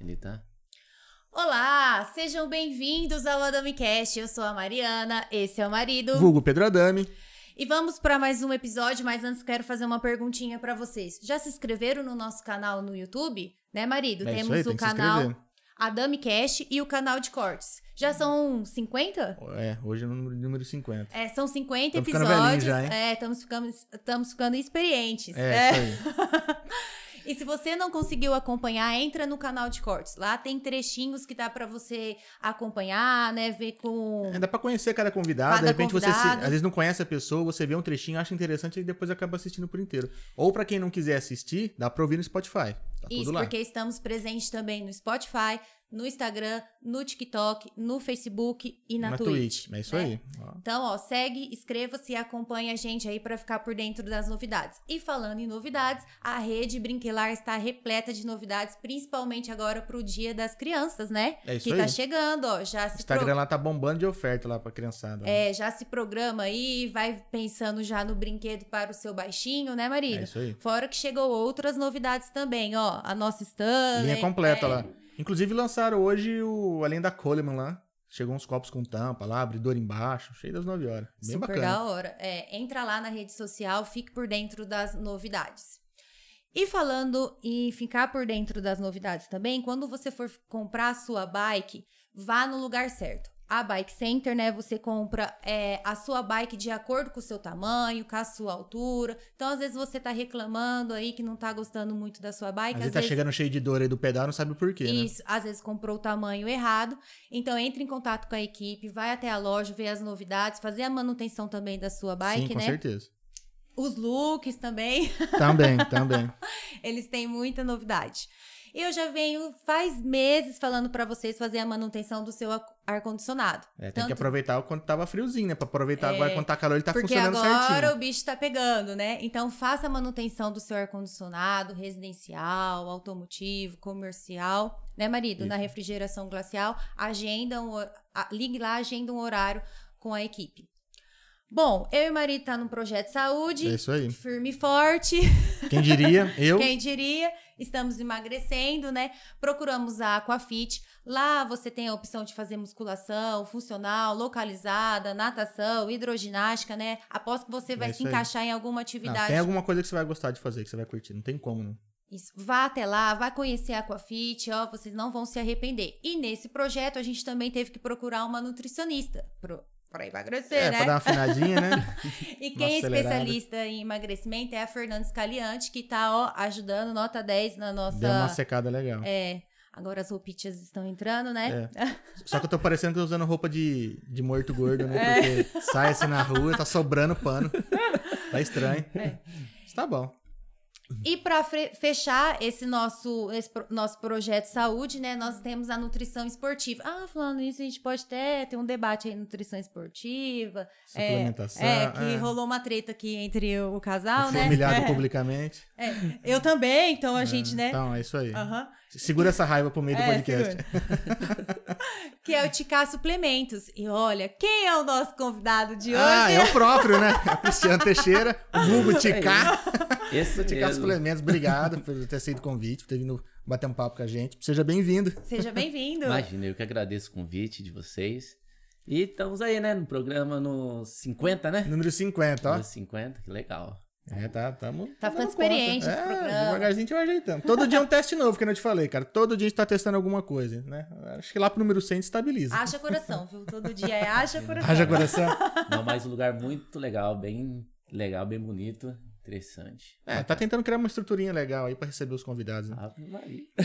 Ele tá, é, tá. Olá, sejam bem-vindos ao AdamiCast. Eu sou a Mariana, esse é o marido. Vulgo Pedro Adame. E vamos para mais um episódio, mas antes quero fazer uma perguntinha para vocês. Já se inscreveram no nosso canal no YouTube? Né, marido? É Temos aí, o tem que canal inscrever. AdamiCast e o canal de cortes. Já são 50? É, hoje é o número, número 50. É, são 50 Tamo ficando velhinho episódios. já? É, estamos ficando, estamos ficando experientes. É, isso aí. E se você não conseguiu acompanhar, entra no canal de cortes. Lá tem trechinhos que dá pra você acompanhar, né? Ver com. É, dá pra conhecer cada convidado. Cada de repente você convidado. às vezes não conhece a pessoa, você vê um trechinho, acha interessante e depois acaba assistindo por inteiro. Ou pra quem não quiser assistir, dá pra ouvir no Spotify. Tá Isso, porque estamos presentes também no Spotify, no Instagram, no TikTok, no Facebook e na, Twitch. É isso né? aí. Ó. Então, ó, segue, inscreva-se e acompanhe a gente aí pra ficar por dentro das novidades. E falando em novidades, a rede Brinquelar está repleta de novidades, principalmente agora pro Dia das Crianças, né? É isso que aí. tá chegando, ó, já O se Instagram lá tá bombando de oferta lá pra criançada. ó. É, já se programa aí, vai pensando já no brinquedo para o seu baixinho, né, marido? É isso aí. Fora que chegou outras novidades também, ó. A nossa Stanley. Linha completa é, lá. Inclusive lançaram hoje o Além da Coleman lá. Chegou uns copos com tampa lá, abridor embaixo, cheio das 9 horas. Bem Super bacana. da hora. É, entra lá na rede social, fique por dentro das novidades. E falando em ficar por dentro das novidades também, quando você for comprar a sua bike, vá no lugar certo. A Bike Center, né? Você compra é, a sua bike de acordo com o seu tamanho, com a sua altura. Então, às vezes, você tá reclamando aí que não tá gostando muito da sua bike. Às vezes tá chegando cheio de dor aí do pedal, não sabe o porquê, né? Isso, às vezes comprou o tamanho errado. Então, entre em contato com a equipe, vai até a loja, ver as novidades, fazer a manutenção também da sua bike, Sim, com né? certeza. Os looks também, Também, também. eles têm muita novidade. Eu já venho faz meses falando pra vocês fazer a manutenção do seu ar-condicionado. É, tem Tanto- que aproveitar quando tava friozinho, né? Pra aproveitar agora quando tá calor, ele tá Porque funcionando agora certinho. o bicho tá pegando, né? Então faça a manutenção do seu ar-condicionado, residencial, automotivo, comercial, né, marido? Na Isso. refrigeração glacial, agenda um, a- ligue lá, agenda um horário com a equipe. Bom, eu e o marido tá num projeto de saúde, É isso aí. firme e forte. Quem diria? Eu. Quem diria? Estamos emagrecendo, né? Procuramos a Aquafit. Lá você tem a opção de fazer musculação funcional, localizada, natação, hidroginástica, né? Após que você vai É se isso aí. encaixar em alguma Não, atividade. tem alguma coisa que você vai gostar de fazer, que você vai curtir. Não tem como, não. Isso. Vá até lá, vá conhecer a Aquafit, ó, vocês não vão se arrepender. E nesse projeto a gente também teve que procurar uma nutricionista pro, pra emagrecer, É, né? pra dar uma afinadinha, né? E quem é especialista em emagrecimento é a Fernanda Scaliante, que tá, ó, ajudando, nota 10 na nossa... Deu uma secada legal. É, agora as roupitas estão entrando, né? Só que eu tô parecendo que eu tô usando roupa de, de morto gordo, né? É. Porque sai assim na rua, tá sobrando pano. Tá estranho. É. Mas tá bom. E pra fre- fechar esse nosso, esse pro- nosso projeto de saúde, né? Nós temos a nutrição esportiva. Ah, falando isso, a gente pode até ter um debate aí, nutrição esportiva. É, Suplementação. É, que rolou uma treta aqui entre o casal, né? humilhado É, publicamente. é. Eu também, então a gente, né? Então, é isso aí. Aham. Segura essa raiva pro meio do É, podcast. Que é o Ticar Suplementos. E olha, quem é o nosso convidado de hoje? Ah, é o próprio, né? É o Cristiano Teixeira, o vulgo Ticá. Esse Do Ticá mesmo. Suplementos. Obrigado por ter aceito o convite, por ter vindo bater um papo com a gente. Seja bem-vindo. Seja bem-vindo. Imagina, eu que agradeço o convite de vocês. E estamos aí, né? No programa no 50, né? Número 50, ó. No 50, que legal. É, tá, tamo. Tá ficando experiente conta. esse é, programa. Devagarzinho a gente vai ajeitando. Todo dia é um teste novo, que eu não te falei, cara. Todo dia a gente tá testando alguma coisa, né? Acho que lá pro número 100 estabiliza. Haja coração, viu? Todo dia é haja coração. Haja coração. Não, mas um lugar muito legal, bem legal, bem bonito, interessante. É, tá tentando criar uma estruturinha legal aí pra receber os convidados, né?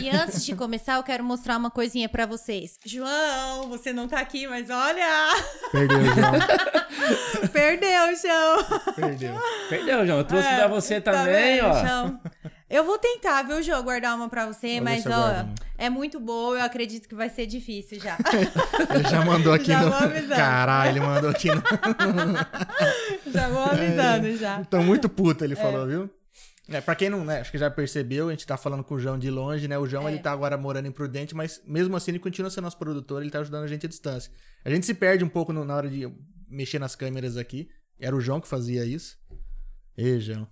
E antes de começar, eu quero mostrar uma coisinha pra vocês. João, você não tá aqui, mas olha! Perdeu, João. Perdeu, João! Perdeu. Perdeu, João. Eu trouxe É, pra você tá também, ó. João? Eu vou tentar, viu, João, guardar uma pra você, Vou mas ó, guardo uma. é muito boa, eu acredito que vai ser difícil já. Ele já mandou aqui Já no. vou avisando. Caralho, ele mandou aqui no. já vou avisando já. Tô muito puto, ele falou, viu? É, pra quem não, né, acho que já percebeu, a gente tá falando com o João de longe, né? O João, É. ele tá agora morando em Prudente, mas mesmo assim ele continua sendo nosso produtor, ele tá ajudando a gente à distância. A gente se perde um pouco no- na hora de mexer nas câmeras aqui. Era o João que fazia isso. Ei, João.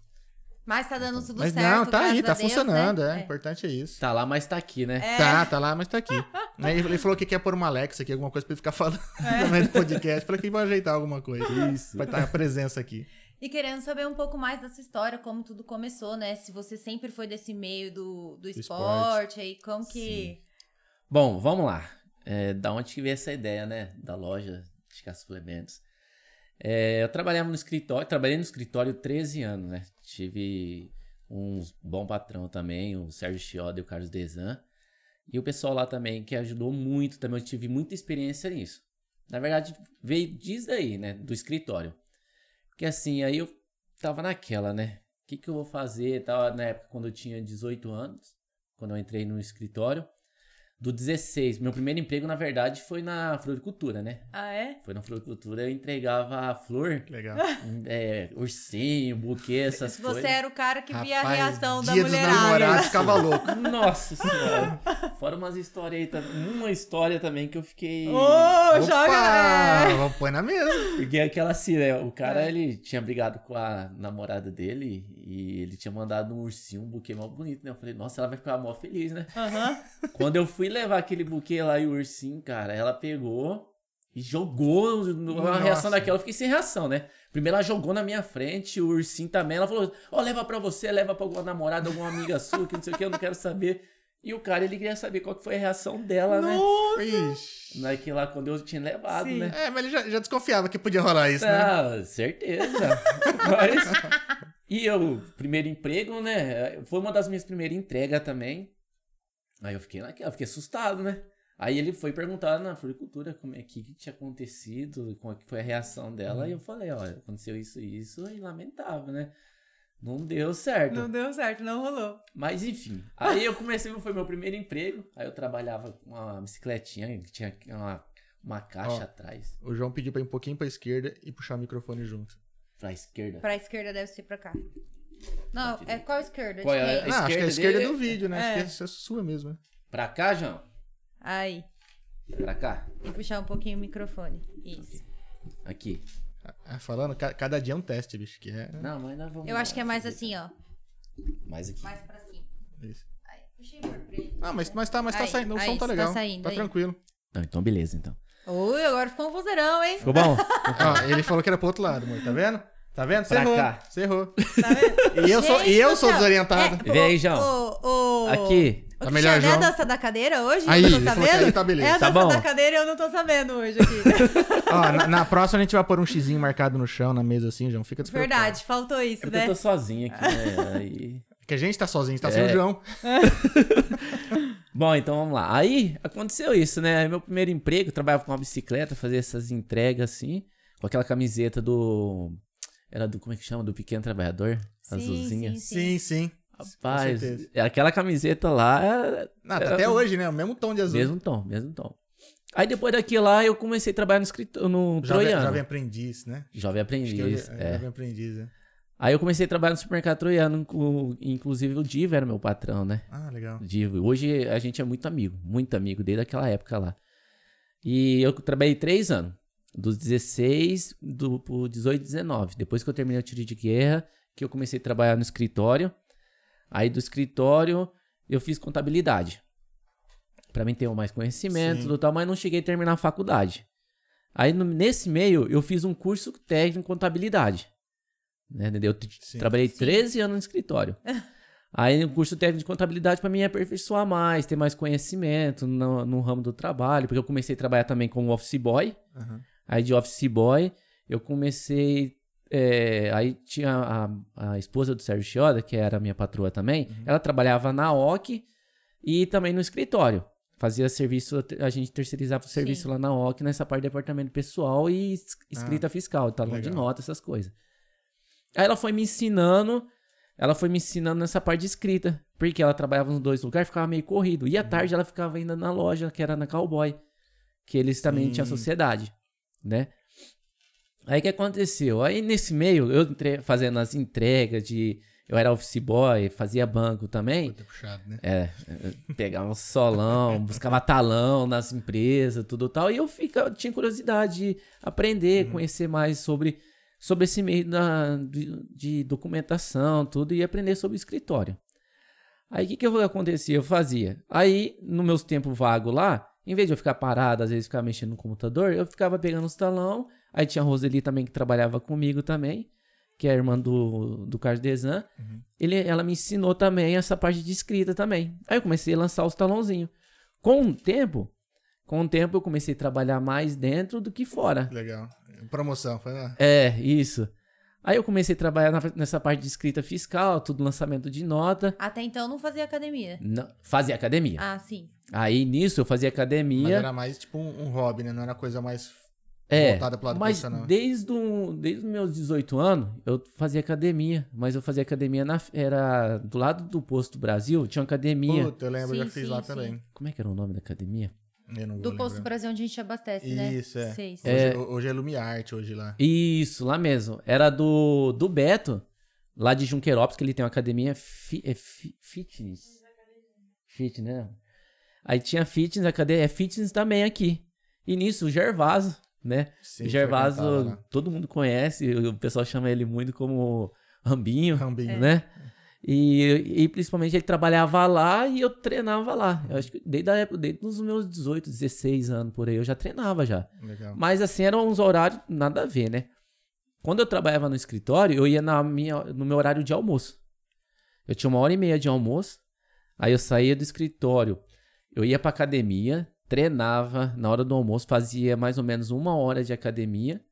Mas tá dando tudo Mas certo. não, tá aí, tá Deus, funcionando, né? é. O importante é isso. Tá lá, mas tá aqui, né? É. Tá, tá lá, mas tá aqui. Né, Ele falou que quer pôr uma Alexa aqui, alguma coisa pra ele ficar falando É. do podcast. Falei que vai ajeitar alguma coisa. Isso. Vai estar a presença aqui. E querendo saber um pouco mais dessa história, como tudo começou, né? Se você sempre foi desse meio do, do esporte, esporte. aí como que. Bom, vamos lá. É, da onde que veio essa ideia, né? Da loja de Suplementos. É, eu trabalhava no escritório, trabalhei no escritório 13 anos, né? Tive um bom patrão também, o Sérgio Chioda e o Carlos Desan. E o pessoal lá também que ajudou muito, também eu tive muita experiência nisso. Na verdade, veio disso daí, né? Do escritório. Porque assim, aí eu tava naquela, né? O que, que eu vou fazer? Tava na época quando eu tinha 18 anos, quando eu entrei no escritório. Do 16, meu primeiro emprego, na verdade, foi na floricultura, né? Ah, é? Foi na floricultura, eu entregava flor, Legal. é, ursinho, buquê, essas Se coisas. você era o cara que via a Rapaz, reação da dia dos namorados ficava louco. Nossa senhora. Fora umas histórias aí também. Uma história também que eu fiquei. Ô, joga! é. Vamos pôr na mesa. Porque aquela assim, né? O cara, É. ele tinha brigado com a namorada dele e ele tinha mandado um ursinho, um buquê mó bonito, né? Eu falei, nossa, ela vai ficar mó feliz, né? Aham. Quando eu fui levar aquele buquê lá e o ursinho, cara, ela pegou e jogou. A Nossa. reação daquela, eu fiquei sem reação, né? Primeiro ela jogou na minha frente, o ursinho também. Ela falou: Ó, leva pra você, leva pra alguma namorada, alguma amiga sua, que não sei o que, eu não quero saber. E o cara, ele queria saber qual que foi a reação dela, né? Ixi. Naquele lá, quando eu tinha levado, Sim. né? É, mas ele já, já desconfiava que podia rolar isso, né? Ah, certeza. Mas. E eu, primeiro emprego, né? Foi uma das minhas primeiras entregas também. Aí eu fiquei naquela, fiquei assustado, né? Aí ele foi perguntar na floricultura como é que, que tinha acontecido, como é que foi a reação dela. E eu falei, olha, aconteceu isso e isso, e lamentável, né? Não deu certo. Não deu certo, não rolou. Mas enfim, aí eu comecei, foi meu primeiro emprego. Aí eu trabalhava com uma bicicletinha que tinha uma, uma caixa Ó. atrás, O João pediu pra ir um pouquinho pra esquerda e puxar o microfone junto. pra esquerda. Pra esquerda deve ser pra cá. Não, é qual esquerda? Qual é? Direita. Ah, acho que a esquerda esquerda dele- do vídeo, né? É. Acho que essa é sua mesmo. né? Pra cá, João? Aí. Pra cá? E puxar um pouquinho o microfone. Isso. Aqui. Ah, falando, ca- cada dia é um teste, bicho. Que é. Não, mas nós vamos. Eu acho que é mais assim, ó. Mais aqui. Mais pra cima. Isso. Aí, puxei por preto. Ah, mas, mas tá, mas tá Aí, saindo. O aí, som tá tá legal. saindo tá aí. tranquilo. Não, então beleza, então. Ui, agora ficou um vozeirão, hein? Ficou bom? Ó, ele falou que era pro outro lado, amor. Tá vendo? Tá vendo? Você errou. cá. Você errou. Tá vendo? E eu sou, e eu sou céu. desorientado. É, Vê aí, João. ô, ô, Aqui. O Tá melhor, Cristiano é João? a dança da cadeira hoje? Aí, eu tô que sabendo? aí tá beleza. É a Tá dança bom. da cadeira e eu não tô sabendo hoje aqui. Ó, na, na próxima a gente vai pôr um xizinho marcado no chão, na mesa assim, João. Fica despreocupado. Verdade, faltou É isso, porque né? eu tô sozinho aqui, né? Aí. Porque a gente tá sozinho, a gente tá É. sem o João. Bom, então vamos lá. Aí aconteceu isso, né? Meu primeiro emprego, eu trabalhava com uma bicicleta, fazia essas entregas assim, com aquela camiseta do. Era do. Como é que chama? Do Pequeno Trabalhador? Sim, azulzinha. sim, Sim, sim. Rapaz, certeza. aquela camiseta lá é Ah, tá É, até hoje, né? O mesmo tom de azul. mesmo tom, mesmo tom. Aí depois daquilo lá eu comecei a trabalhar no escritório, no Jovem, Troiano. jovem aprendiz, né? Jovem aprendiz, é, é. é, jovem aprendiz, é. Aí eu comecei a trabalhar no supermercado Troiano, com- inclusive o Divo era meu patrão, né? Ah, legal. Divo. Hoje a gente é muito amigo, muito amigo, desde aquela época lá. E eu trabalhei três anos, dos 16 do, pro 18, 19. Depois que eu terminei o tiro de guerra, que eu comecei a trabalhar no escritório. Aí do escritório eu fiz contabilidade. Pra mim ter mais conhecimento Sim. do tal, mas não cheguei a terminar a faculdade. Aí no- nesse meio eu fiz um curso técnico em contabilidade. Né, entendeu? Eu Sim. trabalhei 13 anos no escritório. Aí no curso técnico de contabilidade para mim é aperfeiçoar mais, ter mais conhecimento no, no ramo do trabalho, porque eu comecei a trabalhar também como office boy. Aham. Aí de office boy eu comecei. é, aí tinha a, a esposa do Sérgio Chioda, que era a minha patroa também. Ela trabalhava na OC e também no escritório. Fazia serviço, a gente terceirizava o serviço Sim. lá na OC, nessa parte de departamento pessoal e es- escrita fiscal, talão de nota, essas coisas. Aí ela foi me ensinando, ela foi me ensinando nessa parte de escrita, porque ela trabalhava nos dois lugares, ficava meio corrido. E à tarde ela ficava ainda na loja, que era na Cowboy, que eles também Sim. tinham sociedade, né? Aí que aconteceu? Aí nesse meio, eu entrei fazendo as entregas de Eu era office boy, fazia banco também. Puxado, né? É, pegava um solão, buscava talão nas empresas, tudo tal. E eu fica, tinha curiosidade de aprender, conhecer mais sobre, sobre esse meio da, de, de documentação, tudo, e aprender sobre o escritório. Aí o que, que acontecia? Eu fazia. Aí, no meus tempos vagos lá, em vez de eu ficar parado, às vezes ficar mexendo no computador, eu ficava pegando os talão. Aí tinha a Roseli também que trabalhava comigo também, que é a irmã do, do Carlos Desan. Ele, ela me ensinou também essa parte de escrita também. Aí eu comecei a lançar os talãozinhos. Com o tempo, com o tempo eu comecei a trabalhar mais dentro do que fora. Legal. Promoção, foi lá. É, isso. Aí eu comecei a trabalhar na- nessa parte de escrita fiscal, tudo lançamento de nota. Até então não fazia academia. Não, fazia academia. Ah, sim. Aí nisso eu fazia Mas academia. era mais tipo um, um hobby, né? Não era coisa mais É, voltada pro lado mas profissional. desde, o- desde os meus 18 anos eu fazia academia. Mas eu fazia academia na, era do lado do posto Brasil, tinha uma academia. Puta, eu lembro, eu Sim, já fiz sim, lá sim. também. Como é que era o nome da academia? Eu não vou Do Posto lembrar. Brasil onde a gente abastece, né? Isso, é. Sei, Hoje sei. é, hoje é Lumiarte, hoje lá. Isso, lá mesmo. Era do, do Beto, lá de Junqueirópolis, que ele tem uma academia fi- é fi- fitness. Fitness, né? Aí tinha fitness, a cadeia é fitness também aqui. E nisso, o Gervaso, né? Sim, o Gervaso, todo mundo conhece, o pessoal chama ele muito como Rambinho, Rambinho. né? E, e principalmente ele trabalhava lá e eu treinava lá. Eu acho que desde a época, desde os meus 18, 16 anos por aí, eu já treinava já. Legal. Mas assim, eram uns horários nada a ver, né? Quando eu trabalhava no escritório, eu ia na minha, no meu horário de almoço. Eu tinha uma hora e meia de almoço, aí eu saía do escritório, eu ia pra academia, treinava na hora do almoço, fazia mais ou menos uma hora de academia,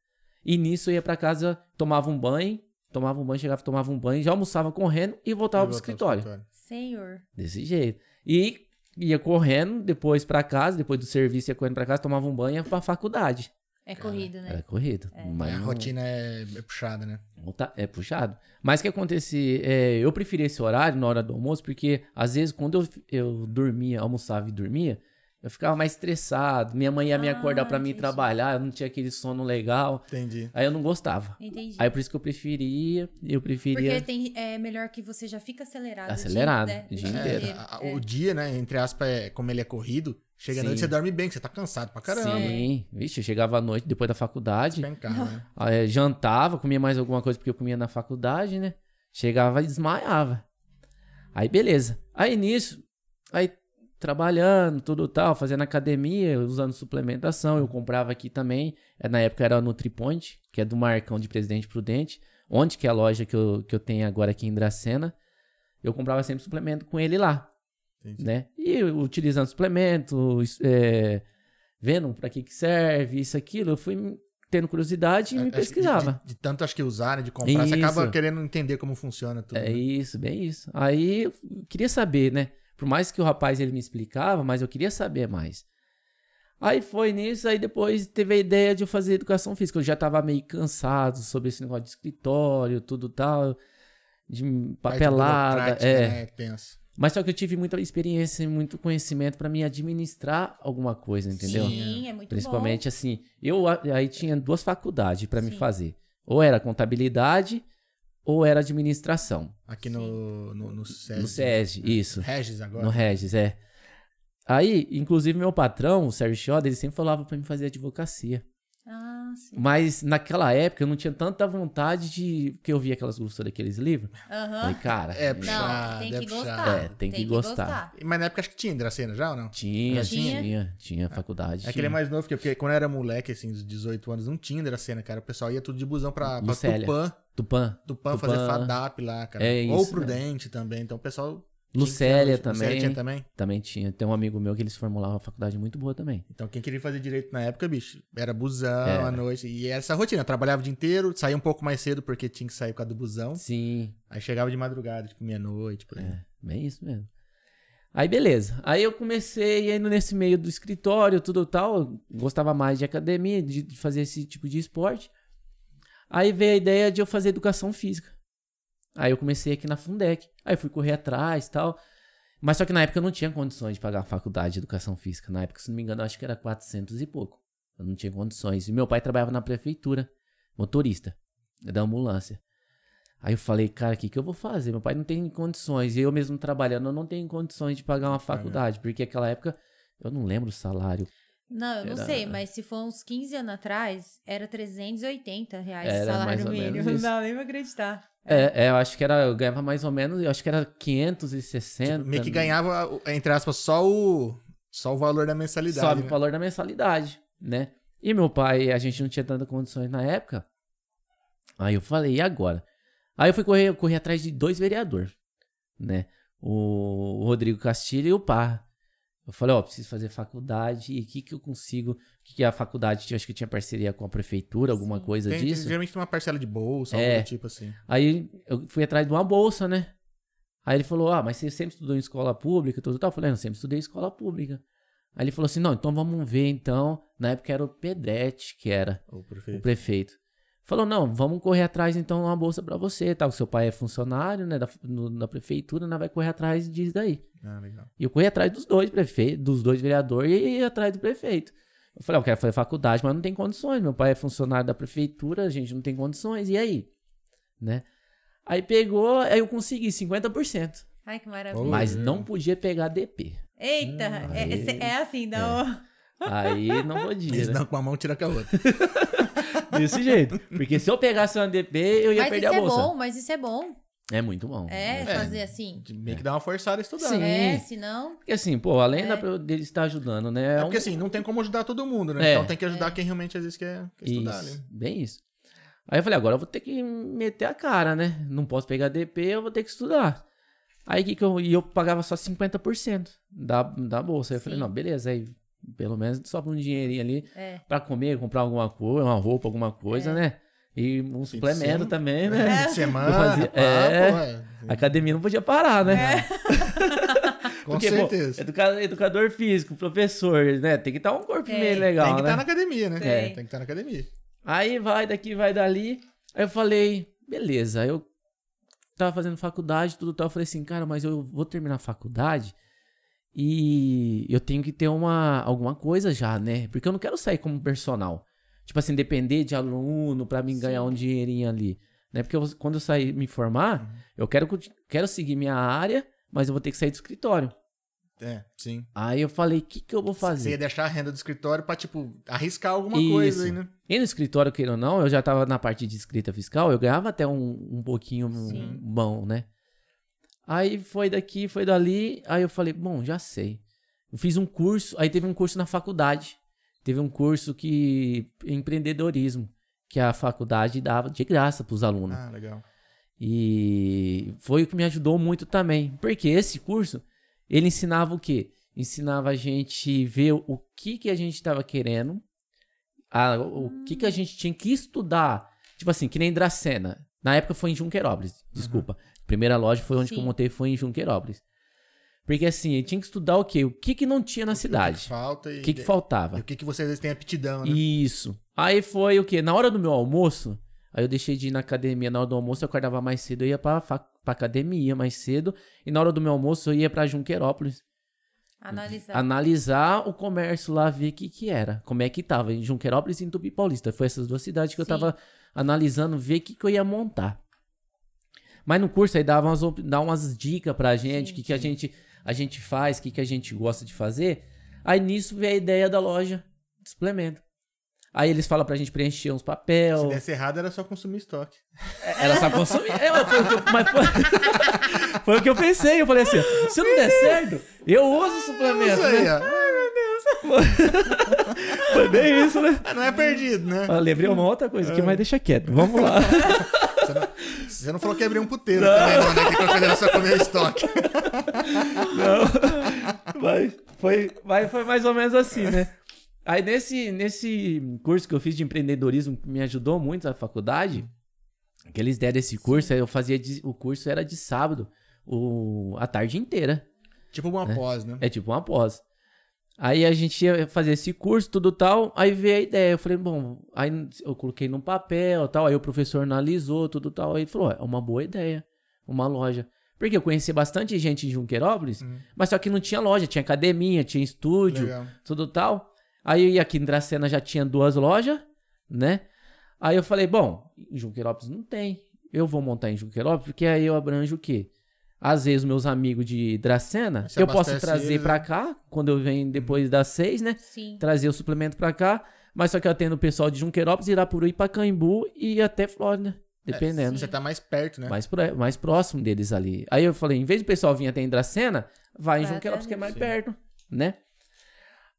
e nisso eu ia pra casa, tomava um banho, tomava um banho, chegava, tomava um banho, já almoçava correndo e voltava E pro voltava escritório. Senhor. Desse jeito. E ia correndo depois pra casa, depois do serviço ia correndo pra casa, tomava um banho e ia pra faculdade. É corrido, né? Era corrido. Mas A rotina é, é puxada, né? tá- é puxado. Mas o que acontecia? É, eu preferia esse horário na hora do almoço, porque às vezes quando eu, eu dormia, almoçava e dormia, eu ficava mais estressado. Minha mãe ia me Ah, acordar pra mim trabalhar, eu não tinha aquele sono legal. Entendi. Aí eu não gostava. Entendi. Aí por isso que eu preferia, eu preferia. Porque tem, é melhor que você já fica acelerado. o dia, Acelerado, né? o O dia inteiro. É, É. O dia, né, entre aspas, é, como ele é corrido, chega à Sim. noite você dorme bem, que você tá cansado pra caramba. Sim, vixe, eu chegava à noite depois da faculdade. Casa, né? Aí, jantava, comia mais alguma coisa porque eu comia na faculdade, né? Chegava e desmaiava. Aí beleza. Aí nisso, aí trabalhando, tudo tal, fazendo academia, usando suplementação, eu comprava aqui também. É, Na época era a NutriPoint, que é do Marcão de Presidente Prudente, onde que é a loja que eu, que eu tenho agora aqui em Dracena. Eu comprava sempre suplemento com ele lá, Entendi. né? E utilizando suplemento, é, vendo pra que que serve, isso, aquilo, eu fui tendo curiosidade e me que de- pesquisava. De, de tanto acho que usar, né, de comprar, você acaba Isso. querendo entender como funciona tudo. É né? isso, bem isso. Aí eu queria saber, né? Por mais que o rapaz ele me explicava, mas eu queria saber mais. Aí foi nisso, aí depois teve a ideia de eu fazer educação física. Eu já tava meio cansado sobre esse negócio de escritório, tudo tal, de papelada, é. né, tenso. Mas só que eu tive muita experiência e muito conhecimento pra me administrar alguma coisa, entendeu? Sim, é muito Principalmente assim, eu aí tinha duas faculdades pra me fazer. Ou era contabilidade ou era administração. Aqui no, no, no SESI. No SESI, isso. Regis agora. No Regis, é. Aí, inclusive, meu patrão, o Sérgio Schoda, ele sempre falava pra mim fazer advocacia. Ah, sim. Mas naquela época eu não tinha tanta vontade de. Porque eu via aquelas gostas daqueles livros. Aham. Falei, cara. É, puxado. Não, tem é que puxado. gostar. É, tem que gostar. Mas na época acho que tinha Dracena já ou não? Tinha, tinha? tinha, tinha, faculdade. É que ele é mais novo, porque, porque quando eu era moleque, assim, dos 18 anos, não tinha Dracena, cara. O pessoal ia tudo de busão pra, pra Lucélia. Tupã, Tupã. Tupã, fazer FADAP lá, cara. É Ou isso, Prudente também. Então o pessoal. Lucélia também. Lucélia tinha também. Também tinha. Tem um amigo meu que eles formulavam uma faculdade muito boa também. Então quem queria fazer direito na época, bicho, era busão Era. à noite. E era essa rotina. Trabalhava o dia inteiro, saía um pouco mais cedo porque tinha que sair por causa do busão. Sim, Aí chegava de madrugada, tipo meia-noite, por aí. É, bem isso mesmo. Aí beleza. Aí eu comecei indo nesse meio do escritório, tudo tal. eu Gostava mais de academia, de, de fazer esse tipo de esporte. Aí veio a ideia de eu fazer educação física. Aí eu comecei aqui na Fundec. Aí fui correr atrás tal. Mas só que na época eu não tinha condições de pagar a faculdade de educação física. Na época, se não me engano, eu acho que era 400 e pouco. Eu não tinha condições. E meu pai trabalhava na prefeitura, motorista da ambulância. Aí eu falei, cara, o que, que eu vou fazer? Meu pai não tem condições. E eu mesmo trabalhando, eu não tenho condições de pagar uma faculdade. Porque naquela época, eu não lembro o salário. Não, eu não Era- sei, mas se for uns 15 anos atrás, era 380 reais o Era mais salário ou menos mínimo. Não dá nem pra acreditar. É, é, eu acho que era, eu ganhava mais ou menos, eu acho que era 560. Tipo, meio que ganhava, entre aspas, só o, só o valor da mensalidade. sobe né? o valor da mensalidade, né? E meu pai, a gente não tinha tantas condições na época. Aí eu falei, e agora? Aí eu fui correr, correr atrás de dois vereadores, né? O, o Rodrigo Castilho e o Parra. Eu falei, ó, preciso fazer faculdade e o que que eu consigo? O que que a faculdade, eu acho que tinha parceria com a prefeitura, alguma Sim. coisa Tem- disso. Geralmente tem uma parcela de bolsa, É. algo do tipo assim. Aí eu fui atrás de uma bolsa, né? Aí ele falou: Ah, mas você sempre estudou em escola pública? e Tudo tal. Eu falei: Não, sempre estudei em escola pública. Aí ele falou assim: Não, então vamos ver então. Na época era o Pedretti, que era O o prefeito. Falou: Não, vamos correr atrás então de uma bolsa pra você. Tal. Seu pai é funcionário, né, da, no- da prefeitura, né, vai correr atrás disso daí. Ah, legal. E eu corri atrás dos dois prefeitos, dos dois vereadores e ia atrás do prefeito. Eu falei, "Ah, eu quero fazer faculdade, mas não tem condições. Meu pai é funcionário da prefeitura, a gente não tem condições. E aí? Né? Aí pegou, aí eu consegui 50%. Ai, que maravilha. Mas não podia pegar DP. Eita, é, aí- é assim, não. Aí não podia, Eles né? dão com a mão, tira com a outra. Desse jeito. Porque se eu pegasse uma DP, eu ia Mas perder isso a é bolsa. bom, mas isso é bom. É muito bom. É, É. fazer assim. Meio que dá uma forçada a estudar. Sim. né? É, senão. Porque assim, pô, além É. da, dele estar ajudando, né? É um- porque assim, não tem como ajudar todo mundo, né? É. Então tem que ajudar quem realmente às vezes quer, quer estudar Isso, ali. bem isso. Aí eu falei, agora eu vou ter que meter a cara, né? Não posso pegar DP, eu vou ter que estudar. Aí que que eu. E eu pagava só 50% da, da bolsa. Aí eu falei, Sim. não, beleza, aí pelo menos sobra um dinheirinho ali É. pra comer, comprar alguma coisa, uma roupa, alguma coisa, né? E um de suplemento também, É. né? Fim de semana, fazia- é. pô, é. A academia não podia parar, né? Com Porque, pô, certeza. educa- educador físico, professor, né? Tem que estar um corpo meio legal, tem que né? estar na academia, né? Tem. Tem que estar na academia. Aí vai daqui, vai dali. Aí eu falei, beleza. Eu tava fazendo faculdade, tudo tal. Eu falei assim, cara, mas eu vou terminar a faculdade e eu tenho que ter uma, alguma coisa já, né? Porque eu não quero sair como personal. Tipo assim, depender de aluno pra mim ganhar um dinheirinho ali. Né? Porque eu- quando eu sair me formar, Uhum. eu quero, quero seguir minha área, mas eu vou ter que sair do escritório. É, sim. Aí eu falei, o que, que eu vou Você fazer? ia deixar a renda do escritório pra, tipo, arriscar alguma coisa aí, Isso. né? E no escritório, queira ou não, eu já tava na parte de escrita fiscal, eu ganhava até um, um pouquinho Sim. bom, né? Aí foi daqui, foi dali, aí eu falei, bom, já sei. Eu fiz um curso, aí teve um curso na faculdade. Teve um curso que empreendedorismo, que a faculdade dava de graça pros alunos. Ah, legal. E foi o que me ajudou muito também. Porque esse curso, ele ensinava o quê? Ensinava a gente ver o que, que a gente estava querendo, a- o que, que a gente tinha que estudar. Tipo assim, que nem Dracena. Na época foi em Junquerópolis, desculpa. A primeira loja foi onde que eu Sim. montei, foi em Junquerópolis. Porque assim, eu tinha que estudar o quê? O que, que não tinha na O que cidade. falta e... O que, que e faltava. o que, que você às vezes tem aptidão, né? Isso. Aí foi o quê? Na hora do meu almoço, aí eu deixei de ir na academia na hora do almoço, eu acordava mais cedo, eu ia pra, pra academia mais cedo, e na hora do meu almoço eu ia pra Junquerópolis, Analisar. analisar o comércio lá, ver o que que era, como é que tava, em Junquerópolis e em Tupi Paulista. Foi essas duas cidades que eu Sim. tava analisando, ver o que que eu ia montar. Mas no curso aí dava umas, dá umas dicas pra gente, o que, que a gente a gente faz, o que, que a gente gosta de fazer. Aí nisso veio a ideia da loja de suplemento. Aí eles falam pra gente preencher uns papel. Se desse errado, era só consumir estoque. Ela só consumir. É, foi o que eu, mas foi, foi o que eu pensei. Eu falei assim: se não der certo, eu uso suplemento. Isso aí, Né? ó. Foi bem isso, né? Não é perdido, né? Ah, lembrei uma outra coisa aqui, mas deixa quieto. Vamos lá. Você não, você não falou que abrir um puteiro também, não, né? Que era só comer estoque. Não. Mas foi, mas foi mais ou menos assim, né? Aí nesse, nesse curso que eu fiz de empreendedorismo, que me ajudou muito na faculdade, que eles deram esse curso, aí eu fazia. de- o curso era de sábado, o, a tarde inteira. Tipo uma pós, né? É tipo uma pós. Aí a gente ia fazer esse curso, tudo tal. Aí veio a ideia. Eu falei, bom, aí eu coloquei num papel tal. Aí o professor analisou, tudo tal. Aí ele falou: é uma boa ideia, uma loja. Porque eu conheci bastante gente em Junquerópolis, Uhum. mas só que não tinha loja, tinha academia, tinha estúdio, Legal. tudo tal. Aí aqui em Dracena já tinha duas lojas, né? Aí eu falei, bom, em Junquerópolis não tem. eu vou montar em Junqueirópolis, porque aí eu abranjo o quê? Às vezes, meus amigos de Dracena, Você eu posso trazer eles, pra né? cá, quando eu venho depois das seis, né? Sim. Trazer o suplemento pra cá. Mas só que eu atendo o pessoal de Junqueirópolis, Irapuru, Pacaembu e até Flórida, dependendo. Você tá mais perto, né? mais, pro- mais próximo deles ali. Aí eu falei, em vez do pessoal vir até em Dracena, vai em Vai Junqueirópolis, até que é mais Sim. perto, né?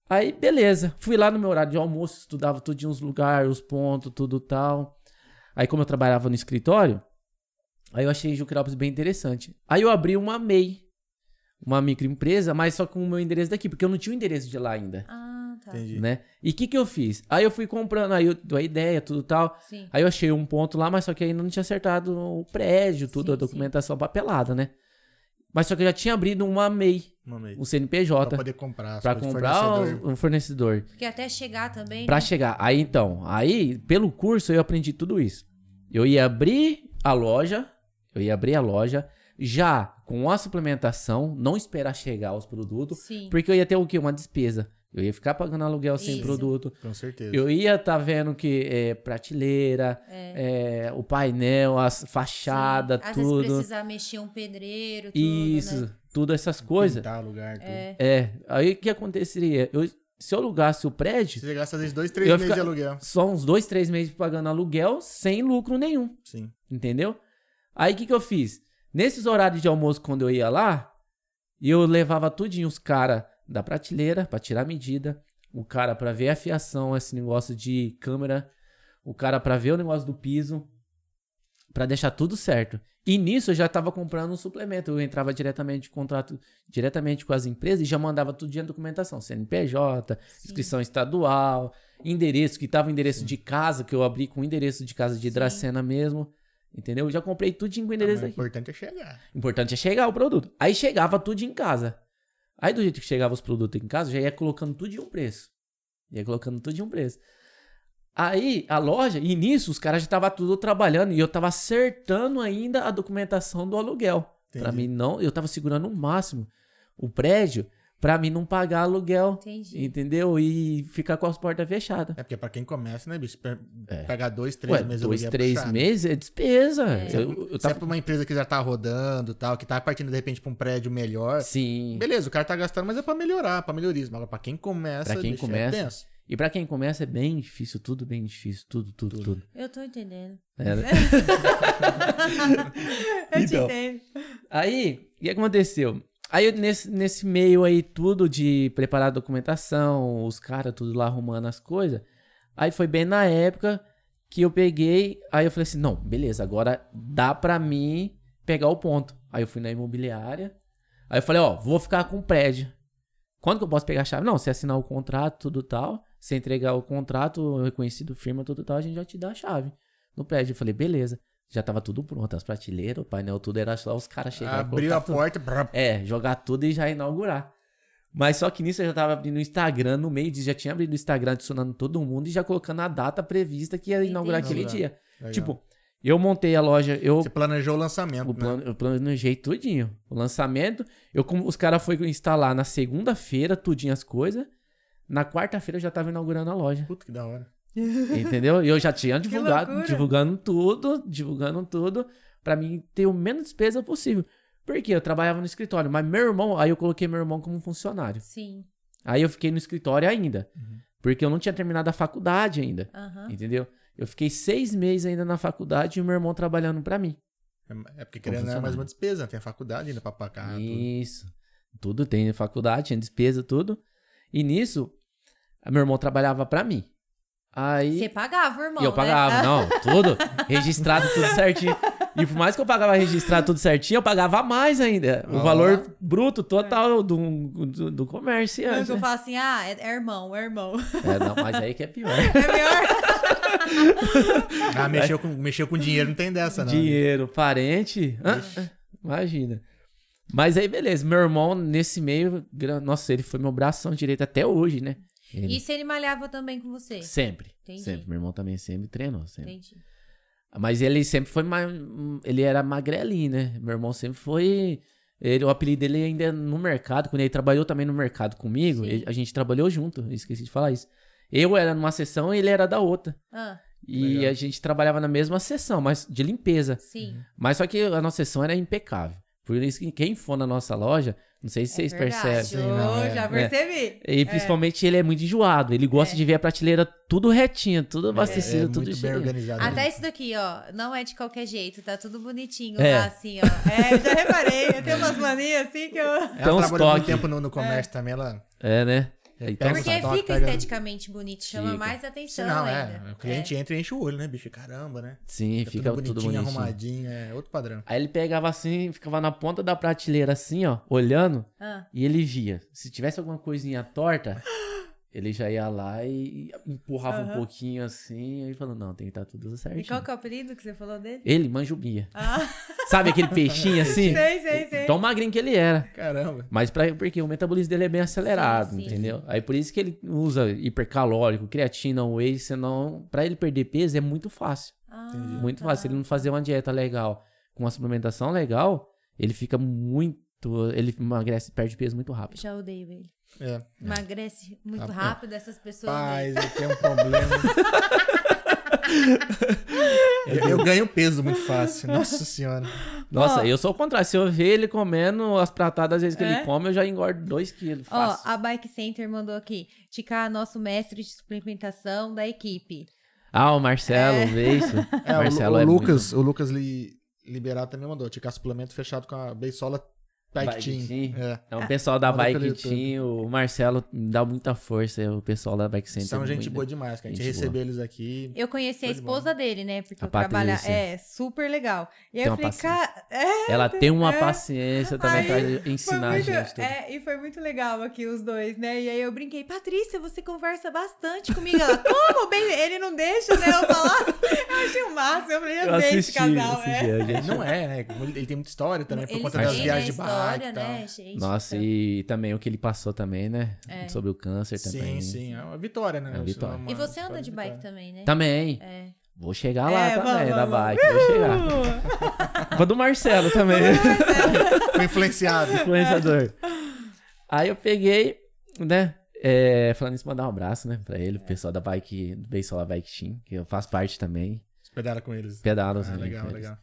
Aí, beleza. Fui lá no meu horário de almoço, estudava tudo de uns lugares, os pontos, tudo tal. Aí, como eu trabalhava no escritório, aí eu achei Junqueirópolis bem interessante. Aí eu abri uma MEI, uma microempresa, mas só com o meu endereço daqui, porque eu não tinha o endereço de lá ainda, Ah, tá. Entendi. né? E o que que eu fiz? Aí eu fui comprando, aí eu dou a ideia, tudo tal. Sim. Aí eu achei um ponto lá, mas só que ainda não tinha acertado o prédio, tudo, Sim, a documentação papelada, né? Mas só que eu já tinha abrido uma MEI, Mamei. um Pra CNPJ, poder comprar. pra comprar fornecedor. um fornecedor. Porque até chegar também. Pra né? chegar. Aí então, aí pelo curso eu aprendi tudo isso. Eu ia abrir a loja, eu ia abrir a loja já com a suplementação, não esperar chegar os produtos, Sim. porque eu ia ter o quê? Uma despesa. Eu ia ficar pagando aluguel sem Isso. produto. Com certeza. Eu ia estar vendo que é, prateleira, é, o painel, as fachadas, Sim. Às tudo. vezes precisar mexer um pedreiro, tudo, Isso, né? tudo essas coisas. Pintar lugar, tudo. É. É, aí o que aconteceria? Eu, se eu alugasse o prédio, Você gasta às vezes dois, três meses de aluguel. só uns dois, três meses pagando aluguel sem lucro nenhum, Sim. entendeu? Aí o que, que eu fiz? Nesses horários de almoço, quando eu ia lá, eu levava tudinho os caras da prateleira pra tirar medida, o cara pra ver a fiação, esse negócio de câmera, o cara pra ver o negócio do piso, pra deixar tudo certo. E nisso eu já tava comprando um suplemento, eu entrava diretamente em contrato diretamente com as empresas e já mandava tudo de documentação, CNPJ, inscrição estadual, endereço, que tava endereço de casa, que eu abri com endereço de casa de Sim. Dracena mesmo. Entendeu? Eu já comprei tudo com Ah, endereço o importante é chegar. Importante é chegar o produto. Aí chegava tudo em casa. Aí do jeito que chegava os produtos em casa, já ia colocando tudo de um preço. Ia colocando tudo de um preço. Aí a loja, e nisso os caras já estavam tudo trabalhando e eu tava acertando ainda a documentação do aluguel. Pra Entendi. mim não, eu tava segurando o máximo o prédio pra mim não pagar aluguel. Entendi. Entendeu? E ficar com as portas fechadas. É porque pra quem começa, né, bicho? É. Pegar dois, três Ué, meses dois, é três puxado. meses é despesa. É. Eu, eu Se é tava... pra uma empresa que já tá rodando e tal, que tá partindo de repente pra um prédio melhor. Sim. Beleza, o cara tá gastando, mas é pra melhorar, pra melhorismo. Agora, pra quem começa, Pra quem bicho, é começa, tenso. E pra quem começa é bem difícil, tudo bem difícil, tudo, tudo, tudo. Eu tô entendendo. É? Eu Então. te entendo. Aí, o que aconteceu? Aí, nesse, nesse meio aí, tudo de preparar a documentação, os caras tudo lá arrumando as coisas. Aí foi bem na época que eu peguei, aí eu falei assim, não, beleza, agora dá pra mim pegar o ponto. Aí eu fui na imobiliária, aí eu falei, ó, vou ficar com o prédio. Quando que eu posso pegar a chave? Não, você assinar o contrato, tudo tal, você entregar o contrato, reconhecido firma, tudo tal, a gente já te dá a chave no prédio. Eu falei, beleza. Já tava tudo pronto, as prateleiras, o painel, tudo, era só os caras chegarem Abriu colocar a tudo. porta, brá, É, jogar tudo e já inaugurar. Mas só que nisso eu já tava abrindo o Instagram no meio disso, já tinha abrido o Instagram adicionando todo mundo e já colocando a data prevista que ia inaugurar Entendi. aquele dia. Legal. Tipo, eu montei a loja, eu, Você planejou o lançamento, o né? eu planejei tudinho. O lançamento, eu como os caras foram instalar na segunda-feira, tudinho as coisas. Na quarta-feira eu já tava inaugurando a loja. Puta que da hora. Entendeu? E eu já tinha divulgado, divulgando tudo, divulgando tudo, pra mim ter o menos despesa possível. Porque eu trabalhava no escritório, mas meu irmão, aí eu coloquei meu irmão como funcionário. Sim. Aí eu fiquei no escritório ainda, Uhum. porque eu não tinha terminado a faculdade ainda, Aham. entendeu? Eu fiquei seis meses ainda na faculdade e o meu irmão trabalhando pra mim. É porque querendo é mais uma despesa, né? tem a faculdade ainda pra pagar. tudo. Isso. Tudo tem faculdade, tinha despesa, tudo. E nisso, meu irmão trabalhava pra mim. Aí. Você pagava, irmão. E eu né? pagava, não, tudo. Registrado tudo certinho. E por mais que eu pagava registrado tudo certinho, eu pagava mais ainda. O Ó. valor bruto total do, do, do comerciante. Eu né? falo assim, ah, é, é irmão, é irmão. É, não, mas aí que é pior. É melhor. Ah, mexeu com, mexeu com dinheiro, não tem dessa, não. Dinheiro, parente. Imagina. Mas aí, beleza. Meu irmão, nesse meio, nossa, ele foi meu bração direito até hoje, né? Ele- E se ele malhava também com você? Sempre. Entendi. Sempre. Meu irmão também sempre treinou. Sempre. Entendi. Mas ele sempre foi mais. Ele era magrelinho, né? Meu irmão sempre foi. Ele, o apelido dele ainda é no mercado. Quando ele trabalhou também no mercado comigo, ele- a gente trabalhou junto. eu Esqueci de falar isso. Eu era numa sessão e ele era da outra. Ah, E Legal. a gente trabalhava na mesma sessão, mas de limpeza. Sim. Mas só que a nossa sessão era impecável. Por isso que quem for na nossa loja, não sei se vocês é verdade. percebem. Sim, não, é. já É. percebi. E principalmente ele é muito enjoado. Ele gosta É. de ver a prateleira tudo retinha, tudo É, abastecido, é tudo muito bem organizado. Até isso daqui, ó, não é de qualquer jeito, tá tudo bonitinho É. lá, assim, ó. É, eu já reparei, eu tenho umas manias assim que eu... Ela Tem uns trabalhou muito tempo no, no comércio também, ela... É, né? Então, pega Porque fica pega- esteticamente bonito, chama Fica. mais Se atenção não, ainda. é. O cliente entra e enche o olho, né, bicho? Caramba, né? sim, Fica fica tudo tudo bonitinho, bonitinho. arrumadinho, é outro padrão. Aí ele pegava assim, ficava na ponta da prateleira assim, ó, olhando, Ah, e ele via. Se tivesse alguma coisinha torta, ele já ia lá e empurrava um Aham. pouquinho assim, aí falou, não, tem que estar tudo e certinho. qual que é o apelido que você falou dele? Ele, manjubia. Ah, Sabe aquele peixinho assim? sei, sei, sei. Tão magrinho que ele era. Caramba. Mas pra, porque o metabolismo dele é bem acelerado, Sim, sim, entendeu? Aí por isso que ele usa hipercalórico, creatina, whey, senão pra ele perder peso é muito fácil. Ah, muito tá. fácil. Se ele não fazer uma dieta legal, com uma suplementação legal, ele fica muito, ele emagrece, perde peso muito rápido. Já odeio ele. É. Emagrece muito Ah, rápido, essas pessoas... Paz, eu tenho um problema. eu, eu ganho peso muito fácil. Nossa senhora. Nossa, Ó. eu sou o contrário. Se eu ver ele comendo as pratadas, às vezes que É? ele come, eu já engordo 2 quilos. Ó, a Bike Center mandou aqui. Ticá, nosso mestre de suplementação da equipe. Ah, o Marcelo, vê isso. É, o- Marcelo o, é Lucas, o Lucas li, Liberado também mandou. Ticar suplemento fechado com a Beisola Bike Bike Team. Team. É. É, o pessoal da Manda pelo Bike YouTube. Team, o Marcelo dá muita força, é o pessoal da Bike Center. São gente muito- boa demais, cara. A gente Gente recebeu eles aqui. Eu conheci a esposa dele, né? Porque A eu trabalho. Patrícia. É, super legal. E aí Tem eu falei, cara. É, Ela tem uma É. paciência também Aí, pra ensinar muito, a gente tudo. é, e foi muito legal aqui os dois, né? E aí eu brinquei, Patrícia, você conversa bastante comigo. Ela, como? Bem, ele não deixa, né? Eu falar. Eu achei o máximo. Eu falei, eu Eu amei esse assisti, casal. assisti, é. gente- Não é, né? Ele tem muita história também, por Eles conta das viagens de bike história, né, gente? Nossa, Então, e também o que ele passou também, né? É. Sobre o câncer Sim, também. sim. É uma vitória, né? É uma vitória. uma E você história anda de bike vitória. também, né? Também. É. Vou chegar lá É, também, vamos, da vamos. bike. Vou chegar. Culpa do Marcelo também. Foi influenciado. influenciador. Aí eu peguei, né? É, falando isso, mandar um abraço, né? Pra ele, o pessoal da bike, do Beisola Bike Team, que eu faço parte também. Pedala com eles. Pedalo Ah, legal, com eles. legal.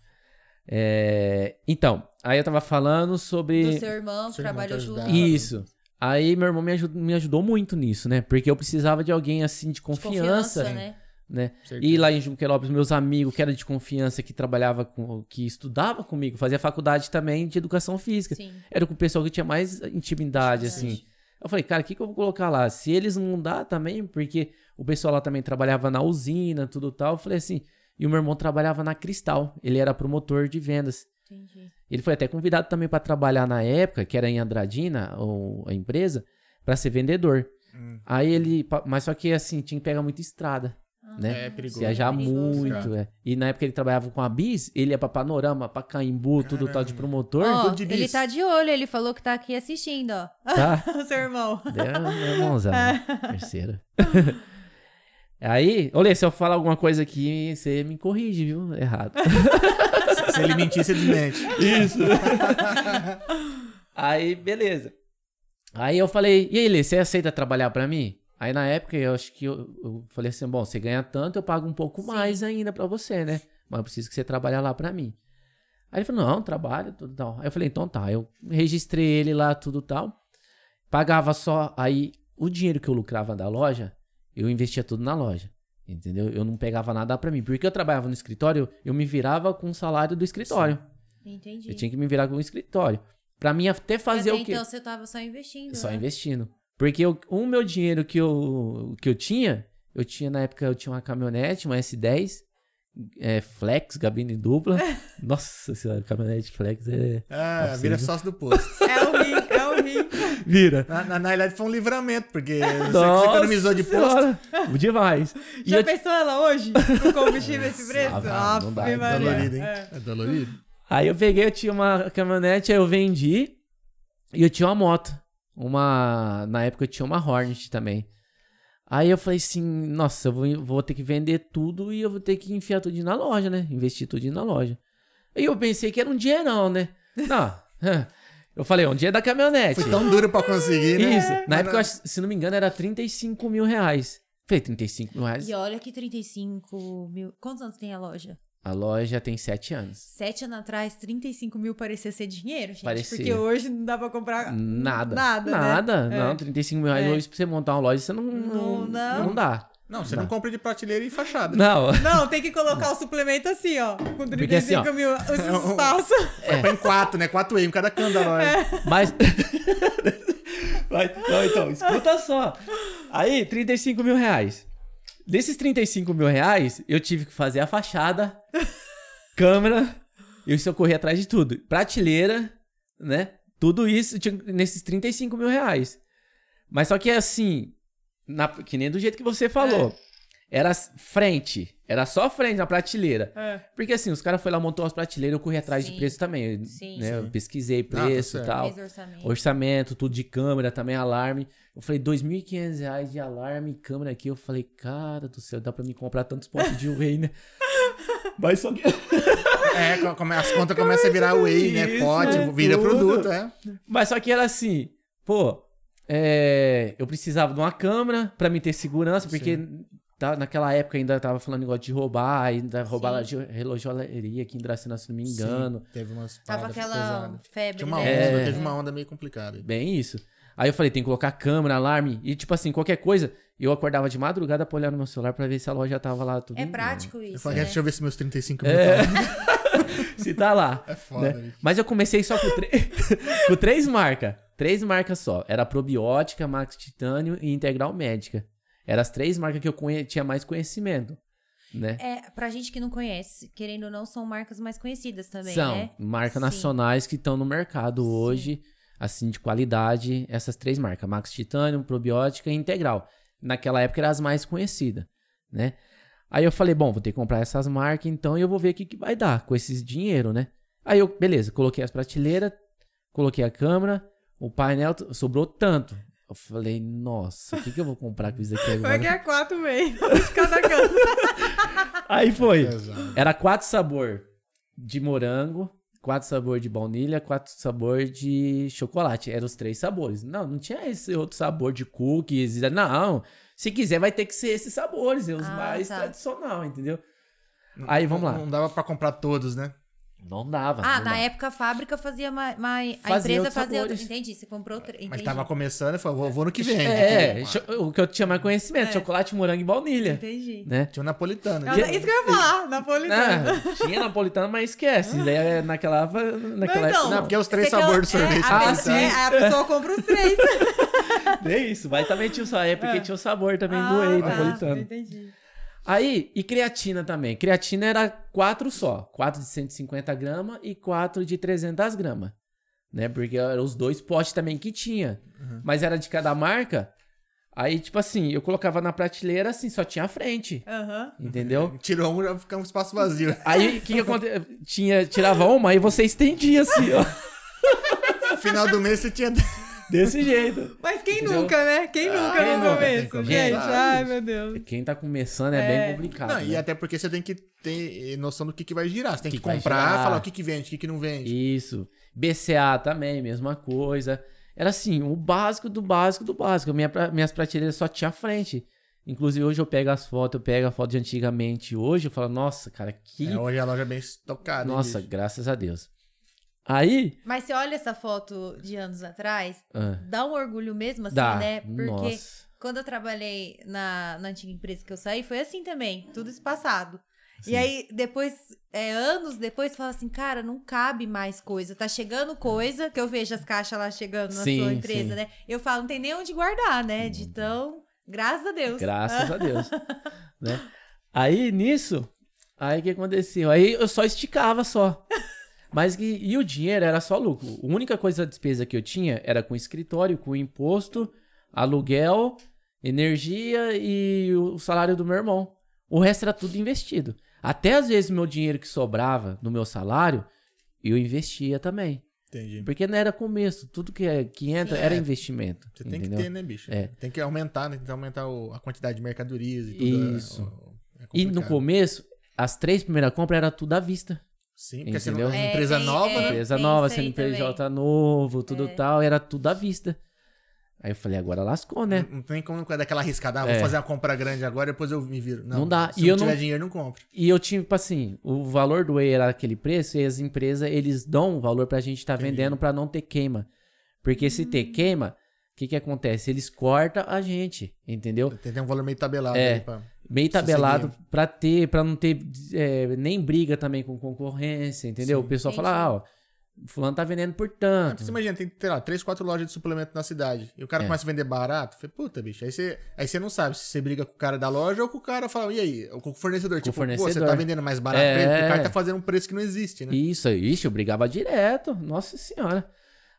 É, então, aí eu tava falando sobre. Do seu irmão, que Seu junto. ajudava. Isso. Aí meu irmão me ajudou, me ajudou muito nisso, né? Porque eu precisava de alguém assim de De confiança, né? né? Certeza. E lá em Junquerópolis, meus amigos que era de confiança, que trabalhava com, que estudava comigo, fazia faculdade também de educação física. Sim. Era com o pessoal que tinha mais intimidade, assim. Eu falei, cara, o que, que eu vou colocar lá? Se eles não dá também, porque o pessoal lá também trabalhava na usina, tudo tal. Eu falei assim, e o meu irmão trabalhava na Cristal, ele era promotor de vendas. Entendi. Ele foi até convidado também para trabalhar na época, que era em Andradina, ou a empresa, para ser vendedor. Hum. Aí ele, mas só que assim, tinha que pegar muita estrada, né? É perigoso. Viajar perigoso, muito, é. E na época ele trabalhava com a Bis, ele ia pra Panorama, pra Caimbu, tudo tal de Caramba. promotor, tudo de ele tá de olho, ele falou que tá aqui assistindo, ó. tá? o seu irmão. É meu irmãozão, terceiro. Aí, olha, se eu falar alguma coisa aqui, você me corrige, viu? Errado. Se ele mentir, você desmente. Isso. aí, beleza. Aí eu falei, e aí, Lê, você aceita trabalhar pra mim? Aí na época eu acho que eu, eu falei assim, bom, você ganha tanto, eu pago um pouco Sim. mais ainda pra você, né? Mas eu preciso que você trabalhe lá pra mim. Aí ele falou, não, trabalho, tudo tal. Aí eu falei, então tá. Eu registrei ele lá, tudo tal. Pagava só, aí o dinheiro que eu lucrava da loja, eu investia tudo na loja. Entendeu? Eu não pegava nada pra mim. Porque eu trabalhava no escritório, eu me virava com o salário do escritório. Entendi. Eu tinha que me virar com o escritório. Pra mim até fazer Até o quê? Então você tava só investindo. Só né? investindo. Porque eu- o meu dinheiro que eu, que eu tinha, eu tinha na época, eu tinha uma caminhonete, uma S10, é, flex, gabine dupla. Nossa senhora, caminhonete flex é... Ah, vira sócio do posto. É o o. Vira. Na, na, na realidade foi um livramento, porque você, você economizou de posto. Senhora, demais. E Já eu- pensou ela hoje? Com combustível esse preço? Ah, não dá, é. Dolorido, hein? É. É dolorido. Aí eu peguei, eu tinha uma caminhonete, aí eu vendi e eu tinha uma moto. Uma. Na época eu tinha uma Hornet também. Aí eu falei assim, nossa, eu vou, vou ter que vender tudo e eu vou ter que enfiar tudo na loja, né? Investir tudo na loja. Aí eu pensei que era um dinheirão, né? Não. Eu falei, um dia da caminhonete. Foi tão duro pra conseguir, né? Isso. Na Mas época, eu se não me engano, era 35 mil reais. Falei, 35 mil reais. E olha que 35 mil. Quantos anos tem a loja? A loja tem 7 anos. Sete anos atrás, 35 mil parecia ser dinheiro, gente. Parecia. Porque hoje não dá pra comprar Nada. nada. né? Nada. É. Não, 35 mil reais É. hoje pra você montar uma loja, você não. Não, não. não dá. Não, você Não. não compra de prateleira e fachada. Não. Não, tem que colocar o suplemento assim, ó. Com 35 Porque assim, ó, mil um- esse espaço. É. Põe quatro, né? Quatro em cada canto da loja. Mas. Vai, não, então, escuta só. Aí, 35 mil reais. Desses 35 mil reais, eu tive que fazer a fachada, câmera, e isso eu corri atrás de tudo. Prateleira, né? Tudo isso tinha- nesses 35 mil reais. Mas só que assim, na- que nem do jeito que você falou. Era frente. Era só frente na prateleira. É. Porque assim, os caras foram lá, montou as prateleiras, eu corri atrás Sim. de preço também. eu, Sim, né? Eu sim. pesquisei tá preço e tal. Orçamento. Orçamento, tudo de câmera, também alarme. Eu falei, 2.500 reais de alarme e câmera aqui. Eu falei, cara do céu, dá pra me comprar tantos pontos de whey, né? Mas só que... É, co- come- as contas começam a virar whey, né? Pote, é vira tudo. produto, é. Mas só que era assim, pô, é, eu precisava de uma câmera pra me ter segurança, porque tá, naquela época ainda tava falando negócio de roubar, ainda roubar Sim. relojoaria aqui em Dracena, se não me engano. Sim, teve umas Tava aquela pesadas. febre, Tinha uma onda, né? É. teve uma onda meio complicada. Bem isso. Aí eu falei, tem que colocar câmera, alarme. E tipo assim, qualquer coisa, eu acordava de madrugada pra olhar no meu celular pra ver se a loja tava lá tudo. É prático Eu isso, falei, né? deixa eu ver se meus 35 mil É. tá- Se tá lá. É foda, né? Mas eu comecei só com, tre- com três marcas. Três marcas só. Era probiótica, Max Titânio e Integral Médica. Eram as três marcas que eu conhe- tinha mais conhecimento. Né? É, pra gente que não conhece, querendo ou não, são marcas mais conhecidas também, São né? marcas Sim. nacionais que estão no mercado hoje, assim, de qualidade. Essas três marcas: Max Titânio, Probiótica e Integral. Naquela época eram as mais conhecidas, né? Aí eu falei, bom, vou ter que comprar essas marcas, então e eu vou ver o que, que vai dar com esses dinheiro, né? Aí eu, beleza, coloquei as prateleiras, coloquei a câmera, o painel, sobrou tanto. Eu falei, nossa, o que, que eu vou comprar com isso aqui Vai agora? ganhar quatro meio de cada canto. Aí foi. Era quatro sabor de morango, quatro sabor de baunilha, quatro sabor de chocolate. Eram os três sabores. Não, não tinha esse outro sabor de cookies. Não, se quiser vai ter que ser esses sabores, os Ah, mais tá. tradicional, entendeu? Aí vamos lá. Não dava pra comprar todos, né? Não dava. Ah, não na dava. época a fábrica fazia mais. a Fazia empresa outros fazia. Outro, entendi, você comprou três. Mas entendi. tava começando e falou, vou, vou no que vem. É, cho- o que eu tinha mais conhecimento, É. chocolate, morango e baunilha, Entendi. né? Tinha o napolitano. Ah, né? Isso que eu ia falar, napolitano. Ah, tinha napolitano, mas esquece. Daí é naquela, naquela então, época, não. Porque os três sabores do é, sorvete. a Ah, pessoa- sim. é, a pessoa compra os três. É isso, mas também tinha o sabor, é porque É. tinha o sabor também do Ah, whey tá, napolitano. Entendi. Aí, e creatina também. Creatina era quatro só. Quatro de 150 gramas e quatro de 300 gramas. Né? Porque eram os dois potes também que tinha. Mas era de cada marca. Aí, tipo assim, eu colocava na prateleira, assim, só tinha a frente. Aham. Entendeu? Tirou um, já fica um espaço vazio. Aí, o que que acontecia? Tinha, tirava uma, aí você estendia assim, ó. No final do mês você tinha. Desse jeito. Mas quem Entendeu? nunca, né? Quem nunca quem no nunca? começo, gente? Ai, meu Deus. Quem tá começando é, É. bem complicado. Não, e né? até porque você tem que ter noção do que, que vai girar. Você tem Que que, que comprar, falar o que, que vende, o que, que não vende. Isso. BCA também, mesma coisa. Era assim, o básico do básico do básico. Minha, minhas prateleiras só tinha frente. Inclusive, hoje eu pego as fotos, eu pego a foto de antigamente hoje, eu falo, nossa, cara, que. É, hoje a loja é bem estocada. hein, nossa, bicho? graças a Deus. Aí. Mas você olha essa foto de anos atrás, ah, dá um orgulho mesmo, assim, dá. né? Porque Nossa. quando eu trabalhei na, na antiga empresa que eu saí, foi assim também, tudo espaçado. Sim. E aí, depois, é, anos depois, você fala assim, cara, não cabe mais coisa. Tá chegando coisa, que eu vejo as caixas lá chegando na Sim, sua empresa, sim. né? Eu falo, não tem nem onde guardar, né? De tão. Graças a Deus. Graças a Deus. né? Aí, nisso, aí o que aconteceu? Aí eu só esticava só. Mas que, e o dinheiro era só lucro. A única coisa da despesa que eu tinha era com escritório, com imposto, aluguel, energia e o salário do meu irmão. O resto era tudo investido. Até às vezes meu dinheiro que sobrava no meu salário, eu investia também. Entendi. Porque não era começo, tudo que, é- que entra Sim. era É. investimento. Você tem entendeu? que ter, né, bicho? É. Tem que aumentar, né? Tem que aumentar o- a quantidade de mercadorias e tudo. Isso. é, é E no começo, as três primeiras compras era tudo à vista. Sim, porque você Entendeu? não, É, empresa tem- nova, é. né? Empresa nova, CNPJ também. novo, tudo É. tal, era tudo à vista. Aí eu falei, agora lascou, né? Não tem como dar aquela arriscada. Ah, vou É. fazer uma compra grande agora, depois eu me viro. Não, Não dá. Se E não eu tiver não- dinheiro, não compro. E eu tinha, tipo assim, o valor do whey era aquele preço e as empresas, eles dão o valor pra gente estar Entendi. vendendo pra não ter queima. Porque se ter queima, o que que acontece? Eles cortam a gente, entendeu? Tem, tem um valor meio tabelado É. aí pra... Meio tabelado pra ter, pra não ter é, nem briga também com concorrência, entendeu? Sim. O pessoal fala, Entendi. ah, ó, fulano tá vendendo por tanto. Você imagina, tem, sei lá, três, quatro lojas de suplemento na cidade. E o cara É. começa a vender barato. Fala, puta, bicho. Aí você, aí você não sabe se você briga com o cara da loja ou com o cara fala, e aí? Ou com o fornecedor. tipo, pô, você fornecedor. tá vendendo mais barato É. pra ele, porque o cara tá fazendo um preço que não existe, né? Isso, ixi, eu brigava direto. Nossa senhora.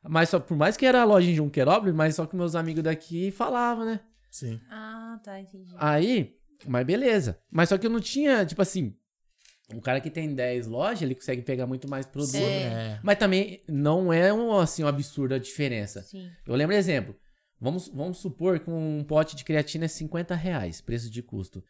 Mas só, por mais que era a loja em Junquerópolis, mas só que meus amigos daqui falavam, né? Sim. Ah, tá, entendi. Aí, mas beleza. Mas só que eu não tinha, tipo assim, um cara que tem 10 lojas, ele consegue pegar muito mais produto. É. Mas também não é um, assim, um absurdo a diferença. Sim. Eu lembro exemplo. Vamos, vamos supor que um pote de creatina é 50 reais, preço de custo.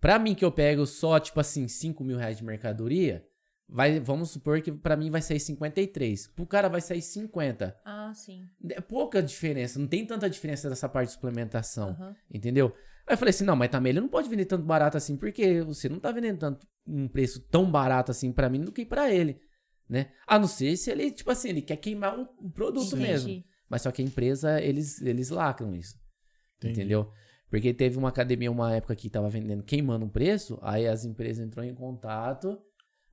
Pra mim que eu pego só, tipo assim, 5 mil reais de mercadoria, vai, vamos supor que pra mim vai sair 53. Pro cara vai sair 50. Ah, sim. É pouca diferença, não tem tanta diferença dessa parte de suplementação. Aham. Entendeu? Aí eu falei assim, não, mas também ele não pode vender tanto barato assim, porque você não tá vendendo tanto um preço tão barato assim pra mim do que pra ele, né? A não ser se ele, tipo assim, ele quer queimar o o produto Entendi. mesmo. Mas só que a empresa, eles, eles lacram isso, Entendi. entendeu? Porque teve uma academia uma época que tava vendendo, queimando um preço, aí as empresas entrou em contato,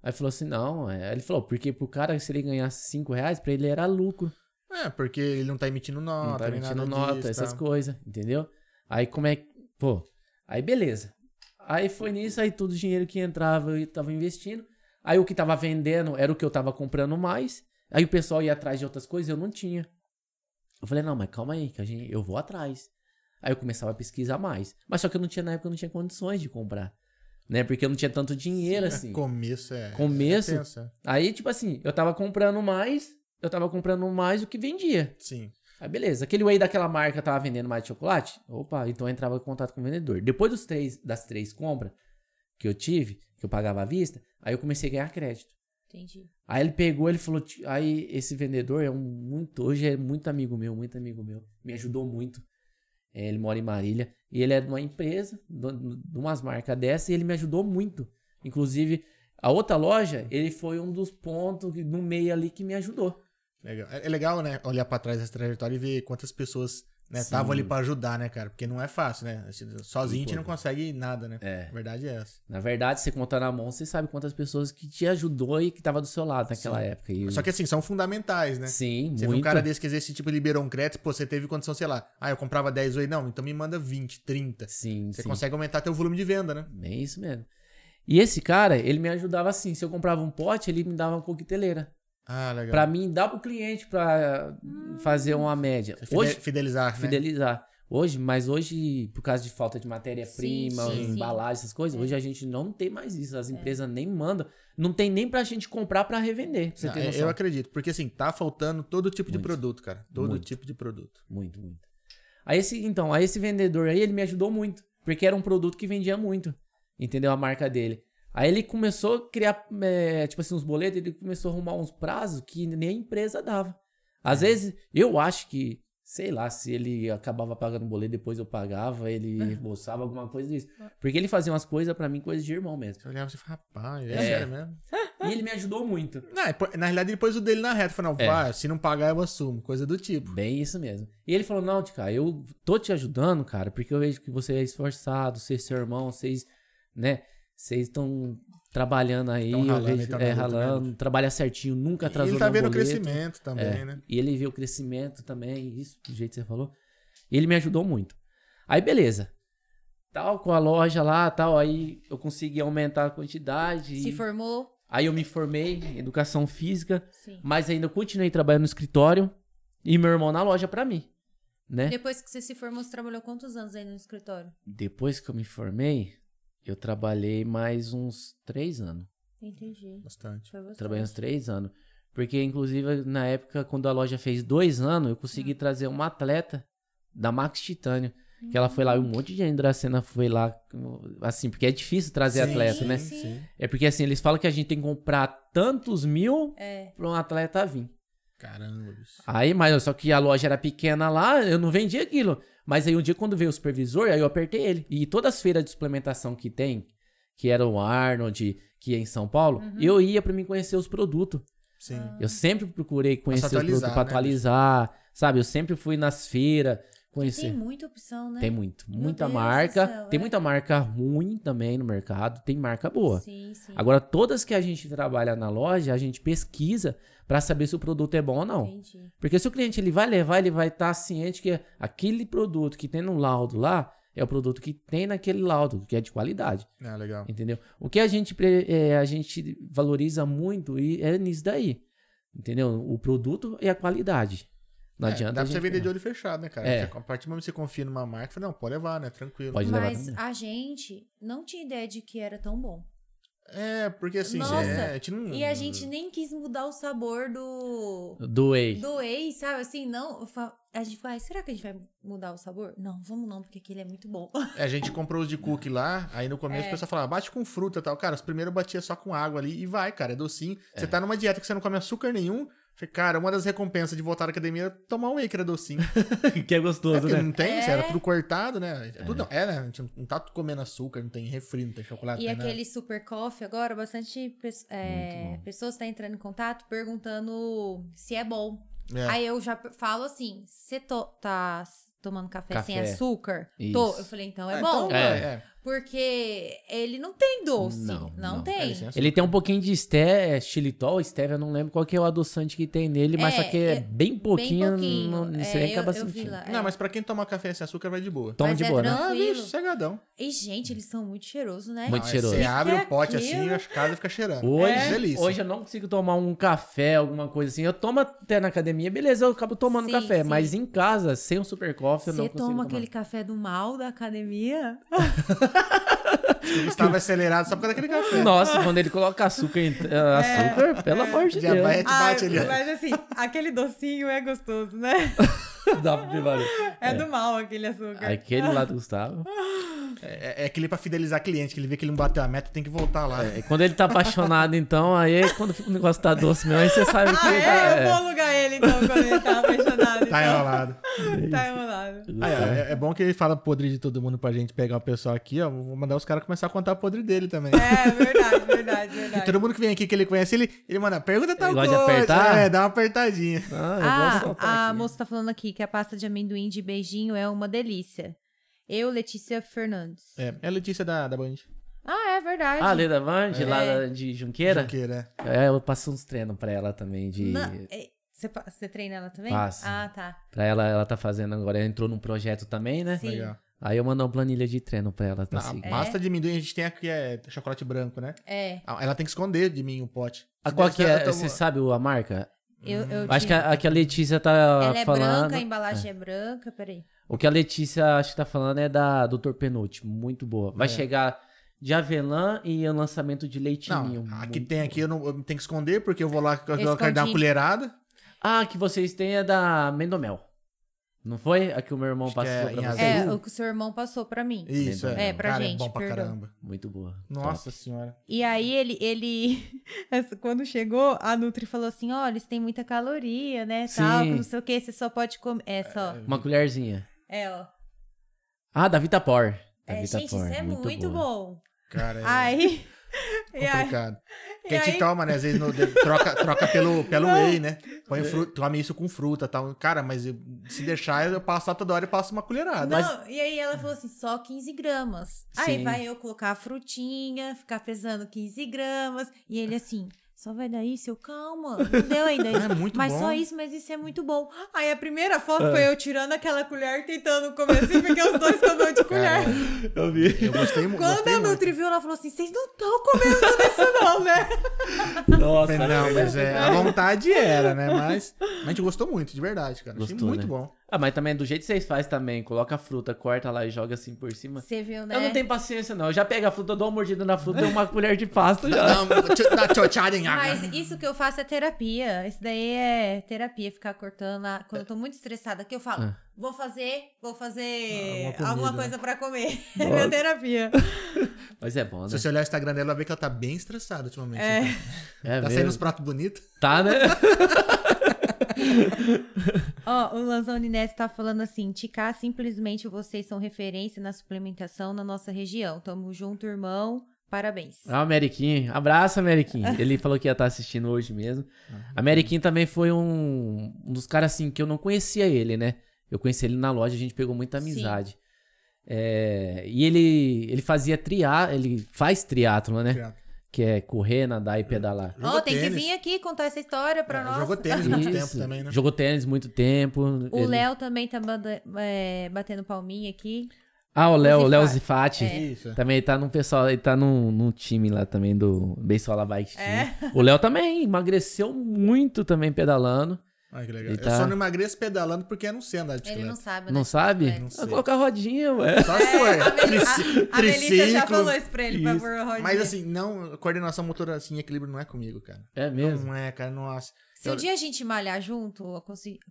aí falou assim, não, é, aí ele falou, porque pro cara, se ele ganhasse 5 reais, pra ele era lucro. É, porque ele não tá emitindo nota, não tá emitindo nota, disso, essas tá? coisas, entendeu? Aí como é que. Pô, aí beleza. Aí foi nisso, aí todo o dinheiro que entrava eu tava investindo. Aí o que tava vendendo era o que eu tava comprando mais. Aí o pessoal ia atrás de outras coisas, eu não tinha. Eu falei, não, mas calma aí, que a gente, eu vou atrás. Aí eu começava a pesquisar mais. Mas só que eu não tinha, na época, eu não tinha condições de comprar. Né? Porque eu não tinha tanto dinheiro É, assim. começo é. Começo? É é. Aí, tipo assim, eu tava comprando mais, eu tava comprando mais do que vendia. Sim. Aí beleza, aquele whey daquela marca tava vendendo mais de chocolate? Opa, então eu entrava em contato com o vendedor. Depois dos três, das três compras que eu tive, que eu pagava à vista, aí eu comecei a ganhar crédito. Entendi. Aí ele pegou, ele falou, "Ti- aí esse vendedor é um muito, hoje é muito amigo meu, muito amigo meu, me ajudou muito. É, ele mora em Marília e ele é de uma empresa, de umas marcas dessa e ele me ajudou muito. Inclusive, a outra loja, ele foi um dos pontos no meio ali que me ajudou. Legal. É é legal, né? Olhar pra trás dessa trajetória e ver quantas pessoas né, estavam ali pra ajudar, né, cara? Porque não é fácil, né? Sozinho a gente não consegue nada, né? É. A verdade é essa. Na verdade, você contar na mão, você sabe quantas pessoas que te ajudou e que tava do seu lado naquela Sim. época. E- Só que assim, são fundamentais, né? Sim, Você muito. um cara desse que esse tipo liberou um crédito, pô, você teve condição, sei lá, ah, eu comprava 10 whey, não, então me manda 20, 30. Sim, Você sim. consegue aumentar teu volume de venda, né? Bem isso mesmo. E esse cara, ele me ajudava assim. Se eu comprava um pote, ele me dava uma coqueteleira. Ah, legal. Pra mim, dar pro cliente pra fazer uma média. Fide- Hoje, fidelizar, né? fidelizar. Hoje, mas hoje, por causa de falta de matéria-prima, embalagem, essas coisas, É. hoje a gente não tem mais isso. As empresas nem mandam. Não tem nem pra gente comprar pra revender. Pra você Não, ter é- noção. eu acredito, porque assim, tá faltando todo tipo de Muito. produto, cara. Todo Muito. tipo de produto. Muito, muito. Aí esse, então, aí esse vendedor aí, ele me ajudou muito. Porque era um produto que vendia muito. Entendeu? A marca dele. Aí ele começou a criar, é, tipo assim, uns boletos, ele começou a arrumar uns prazos que nem a empresa dava. Às vezes, eu acho que, sei lá, se ele acabava pagando o boleto, depois eu pagava, ele reembolsava alguma coisa disso. Porque ele fazia umas coisas pra mim, coisas de irmão mesmo. Você olhava e falava, rapaz, é, É. sério mesmo? E ele me ajudou muito. Não, é, na realidade, ele pôs o dele na reta. Falou, não, É. vai, se não pagar, eu assumo. Coisa do tipo. Bem isso mesmo. E ele falou, não, Tica, eu tô te ajudando, cara, porque eu vejo que você é esforçado, você é seu irmão, vocês, né, vocês estão trabalhando aí, Tão eu ralando, vejo, tão é, luta ralando, trabalha certinho, nunca E atrasou ele tá vendo o crescimento também, É, né? E ele viu o crescimento também, isso, do jeito que você falou. E ele me ajudou muito. Aí, beleza. Tal, com a loja lá, tal, aí eu consegui aumentar a quantidade. Se e- formou? Aí eu me formei em educação física, Sim. mas ainda continuei trabalhando no escritório e meu irmão na loja pra mim, né? Depois que você se formou, você trabalhou quantos anos aí no escritório? Depois que eu me formei, eu trabalhei mais uns três anos. Entendi. Bastante. Foi você. Trabalhei uns três anos. Porque, inclusive, na época, quando a loja fez dois anos, eu consegui trazer uma atleta da Max Titânio. Que ela foi lá, e um monte de gente da cena foi lá. Assim, porque é difícil trazer Sim, atleta, sim, né? Sim. É porque, assim, eles falam que a gente tem que comprar tantos mil É. pra um atleta vir. Caramba, bicho. Aí, mas só que a loja era pequena lá, eu não vendia aquilo. Mas aí um dia quando veio o supervisor, aí eu apertei ele. E todas as feiras de suplementação que tem, que era o Arnold, que ia em São Paulo, Uhum. eu ia pra mim conhecer os produtos. Sim. Eu sempre procurei conhecer os produtos pra né, atualizar, sabe? Eu sempre fui nas feiras conhecer. Tem muita opção, né? Tem muito, Meu muita Deus marca. céu, tem é. muita marca ruim também no mercado, tem marca boa. Sim, sim. Agora, todas que a gente trabalha na loja, a gente pesquisa pra saber se o produto é bom ou não. Entendi. Porque se o cliente ele vai levar, ele vai estar ciente que aquele produto que tem no laudo lá é o produto que tem naquele laudo, que é de qualidade, Ah, legal. entendeu? O que a gente, é, a gente valoriza muito e é nisso daí, entendeu? O produto e a qualidade. Não É, adianta Dá pra você vender de olho fechado, né, cara? É. A partir do momento que você confia numa marca, fala, não, pode levar, né? Tranquilo. Pode levar Mas também. a gente não tinha ideia de que era tão bom. É, porque assim, Nossa, é, a gente não... E a gente nem quis mudar o sabor do. Do whey. Do whey, sabe? Assim, não. A gente falou, "Ai, será que a gente vai mudar o sabor? Não, vamos não, porque aquele é muito bom. É, A gente comprou os de cookie lá, aí no É. começo o pessoal falava, bate com fruta e tal. Cara, os primeiros eu batia só com água ali e vai, cara, é docinho. Você tá numa dieta que você não come açúcar nenhum. Falei, cara, uma das recompensas de voltar à academia era tomar um whey, que era docinho. que é É gostoso, porque né? não tem, É. era tudo cortado, né? É, tudo, é, né? A gente não tá comendo açúcar, não tem refri, não tem chocolate, E não tem aquele super coffee agora, bastante é, pessoas estão entrando em contato perguntando se é bom. nada. É. Aí eu já falo assim: você tá tomando café, sem Café. açúcar? Isso. Tô. Eu falei, então é Ah, bom. então, É. é. Porque ele não tem doce. Não, Não, não. tem. É. Ele tem um pouquinho de esté, xilitol, stevia, eu não lembro qual que é o adoçante que tem nele, mas É, só que é é bem pouquinho, Bem pouquinho. não, É, você acaba eu, vi sentindo. lá. Não, é. mas pra quem toma café sem açúcar vai de boa. Toma Mas de é boa, né? Ah, tranquilo. vixe, cegadão. E, gente, eles são muito cheirosos, né? Muito Não, é, cheiroso. Você abre o pote aquilo? assim e a casa fica cheirando. Hoje, É. delícia. hoje eu não consigo tomar um café, alguma coisa assim. Eu tomo até na academia, beleza, eu acabo tomando Sim, café. sim. Mas em casa, sem o super coffee, eu não Você consigo toma tomar. aquele café do mal da academia? Ele estava acelerado só por causa daquele café. Nossa, quando ele coloca açúcar, em, eh, açúcar pelo amor de Deus. Bate ali. ó. mas assim, aquele docinho é gostoso, né? Dá pra levar. É, do mal aquele açúcar. Aquele lá do Gustavo. É, é aquele pra fidelizar cliente, que ele vê que ele não bateu a meta, tem que voltar lá. É, quando ele tá apaixonado, então, aí quando o negócio tá doce mesmo, aí você sabe que Ah, ele é? tá. Eu vou alugar ele então, quando ele tá apaixonado. Tá enrolado. Tá enrolado. Ah, é, é bom que ele fala podre de todo mundo pra gente pegar o pessoal aqui, ó. Vou mandar os caras começar a contar podre dele também. É, verdade, verdade, E verdade. todo mundo que vem aqui que ele conhece, ele, ele manda, pergunta tal Ele gosta de coisa. apertar? É, dá uma apertadinha. Ah, Ah, a aqui. moça tá falando aqui que a pasta de amendoim de beijinho é uma delícia. Eu, Letícia Fernandes. É, é a Letícia da, da Band. Ah, é verdade. Ah, Leda Vande, É. lá de Junqueira? Junqueira, É, eu passo uns treinos pra ela também de. Não, é, Você, treina ela também? Faço. Ah, tá. Pra ela, ela tá fazendo agora, ela entrou num projeto também, né? Sim. Legal. Aí eu mando uma planilha de treino pra ela, tá A seguindo. pasta de amendoim a gente tem aqui é chocolate branco, né? É. Ah, Ela tem que esconder de mim o pote. A qual que é? Você sabe a marca? Eu, eu Acho que a, a que a Letícia tá Ela é falando. branca, a embalagem é. branca. Peraí. O que a Letícia acho que tá falando é da Dr. Penúltimo, muito boa. Vai É. chegar de avelã e o lançamento de leitinho. Não, a que muito tem aqui eu, não, eu tenho que esconder, porque eu vou lá eu quero dar uma colherada. Ah, que vocês têm é da Mendomel. Não foi? A que o meu irmão Acho que passou é pra você? É, o que o seu irmão passou pra mim. Isso, é. É, pra Cara, gente, é bom pra perdão. caramba. Muito boa. Nossa senhora. E aí ele, ele quando chegou, a Nutri falou assim, ó, eles têm muita caloria, né, tal, Sim. que não sei o que, você só pode comer, é só, Top. Uma colherzinha. é, ó. Ah, da Vitapor. Da É, Vitapor. gente, isso é muito, boa. bom. Cara, é aí, complicado. e Quem te aí- toma, né? Às vezes no- de- troca, troca pelo, pelo whey, né? Põe fruta, tome isso com fruta e tal. Cara, mas eu- se deixar, eu passo lá toda hora e passo uma colherada. Não, e aí ela falou assim, só 15 gramas. Aí vai eu colocar a frutinha, ficar pesando 15 gramas. E ele assim, só vai dar isso? Eu, calma, não deu ainda isso. É muito mas bom. só isso, mas isso é muito bom. Aí a primeira foto foi eu tirando aquela colher e tentando comer assim, porque os dois comeu de colher. Cara, Eu vi. eu gostei, Quando gostei a muito. Nutri viu, ela falou assim, vocês não estão comendo tudo isso não, né? Nossa. Não, mas é, a vontade era, né? Mas a gente gostou muito, de verdade, cara. Achei Gostou, muito né? bom. Ah, mas também do jeito que vocês fazem também. Coloca a fruta, corta lá e joga assim por cima. Você viu, né? Eu não tenho paciência, não. Eu já pego a fruta, dou uma mordida na fruta e uma colher de pasta já. Dá uma- tchotchada em Mas isso que eu faço é terapia. Isso daí é terapia, ficar cortando. a- Quando eu tô muito estressada, que eu falo, Ah. vou fazer, vou fazer Alguma comida, alguma né? coisa pra comer. É minha terapia. Mas é bom, né? Se você olhar o Instagram dela, vai ver que ela tá bem estressada ultimamente. É. então. É Tá mesmo. saindo os pratos bonitos. Tá, né? Ó, o Lanzoni Neto tá falando assim: Ticá, simplesmente vocês são referência na suplementação na nossa região. Tamo junto, irmão. Parabéns. Ah, o Ameriquinho. Abraço, Ameriquinho. Ele falou que ia estar assistindo hoje mesmo. Ameriquinho também foi um, um dos caras assim que eu não conhecia ele, né? Eu conheci ele na loja, a gente pegou muita amizade. É, e ele, ele fazia triá, ele faz triatlo, né? Teatro. Que é correr, nadar e pedalar. Ó, Jogou tem que vir aqui contar essa história pra É, nós. Jogou tênis muito tempo também, né? Jogou tênis muito tempo. O Ele- Léo também tá é, batendo palminha aqui. Ah, o Léo, o Léo Zifati. É. Isso. é. Também tá num pessoal, ele tá num, num time lá também do Beisola Bike Team. É. O Léo também emagreceu muito também pedalando. Ai, que legal. Ele Eu tá- só não emagreço pedalando porque eu não sei andar de Ele bicicleta. não sabe, né? Não sabe? É. Não Ah, sei. Colocar rodinha, ué. Só se for. A, trici- a, a Melissa já falou isso pra ele, pra Isso. pôr a rodinha. Mas assim, não, coordenação motora assim, equilíbrio não é comigo, cara. É mesmo? Não é, cara, nossa. Se um dia a gente malhar junto,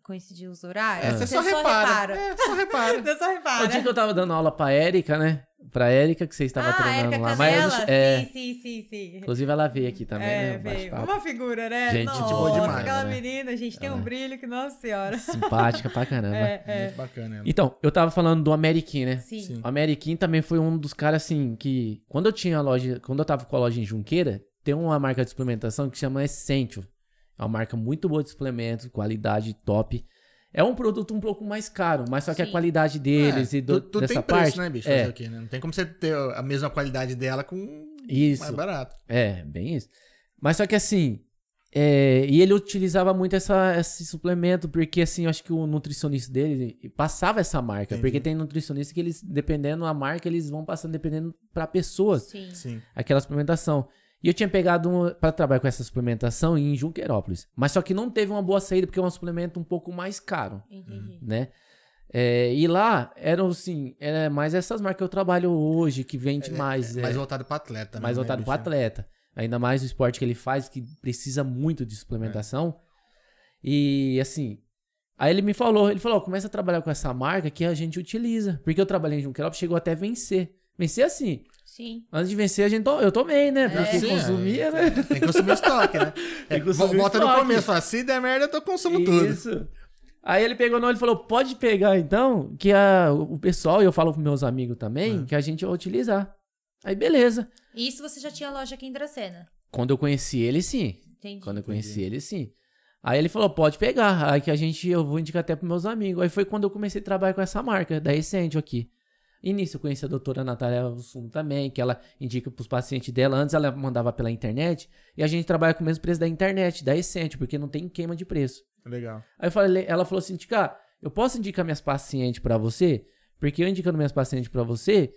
coincidir os horários, É, você só repara. É, só repara. Você só O repara. dia que eu tava dando aula pra Érica, né? Pra Érica, que você estava ah, treinando Erika lá. Mas, é, Sim, sim, sim, sim. Inclusive ela veio aqui também, É, né? Veio. Uma figura, né? Gente, Nossa, gente boa demais, aquela né? menina, gente, tem um Ela- brilho que, nossa senhora. Simpática pra caramba. É, é. Muito bacana ela. Então, eu tava falando do Ameriquim, né? Sim. Sim. O Ameriquim também foi um dos caras assim que quando eu tinha a loja, quando eu tava com a loja em Junqueira, tem uma marca de suplementação que chama Essential. É uma marca muito boa de suplementos, qualidade top. É um produto um pouco mais caro, mas só que a Sim. qualidade deles É, e do, tu, tu dessa tem preço, parte né, bicho? é quê, né? Não tem como você ter a mesma qualidade dela com isso. mais barato. É, bem isso. Mas só que assim, é, e ele utilizava muito essa, esse suplemento, porque assim, eu acho que o nutricionista dele passava essa marca. Entendi. Porque tem nutricionista que eles, dependendo da marca, eles vão passando dependendo pra pessoas, Sim. Sim. aquela suplementação. E eu tinha pegado um, pra trabalhar com essa suplementação em Junquerópolis. Mas só que não teve uma boa saída, porque é um suplemento um pouco mais caro, Entendi. né? É, e lá eram assim, era mais essas marcas que eu trabalho hoje, que vende mais. É, é mais voltado pro atleta, né? mais né, voltado pro atleta. Ainda mais o esporte que ele faz, que precisa muito de suplementação. E assim, aí ele me falou, ele falou, "Ó, começa a trabalhar com essa marca que a gente utiliza. Porque eu trabalhei em Junquerópolis, chegou até vencer. Vencer assim. Sim. Antes de vencer, a gente to- eu tomei, né? Porque Sim, consumia, é, né? Tem que consumir estoque, né? Tem que É, consumir volta no começo, fala, se der merda, eu consumo tudo. Isso. Aí ele pegou no olho e falou: pode pegar então, que a, o pessoal, e eu falo pros meus amigos também, Hum. que a gente vai utilizar. Aí beleza. Isso você já tinha loja aqui em Dracena. Quando eu conheci ele, sim. Entendi. Quando eu conheci ele, sim. Aí ele falou, pode pegar. Aí que a gente, eu vou indicar até pros meus amigos. Aí foi quando eu comecei a trabalhar com essa marca, da Essential aqui. E nisso eu conheci a doutora Natália Sumo também, que ela indica pros pacientes dela. Antes ela mandava pela internet. E a gente trabalha com o mesmo preço da internet, da Essential, porque não tem queima de preço. Legal. Aí eu falei, ela falou assim, Tica, eu posso indicar minhas pacientes pra você? Porque eu indicando minhas pacientes pra você,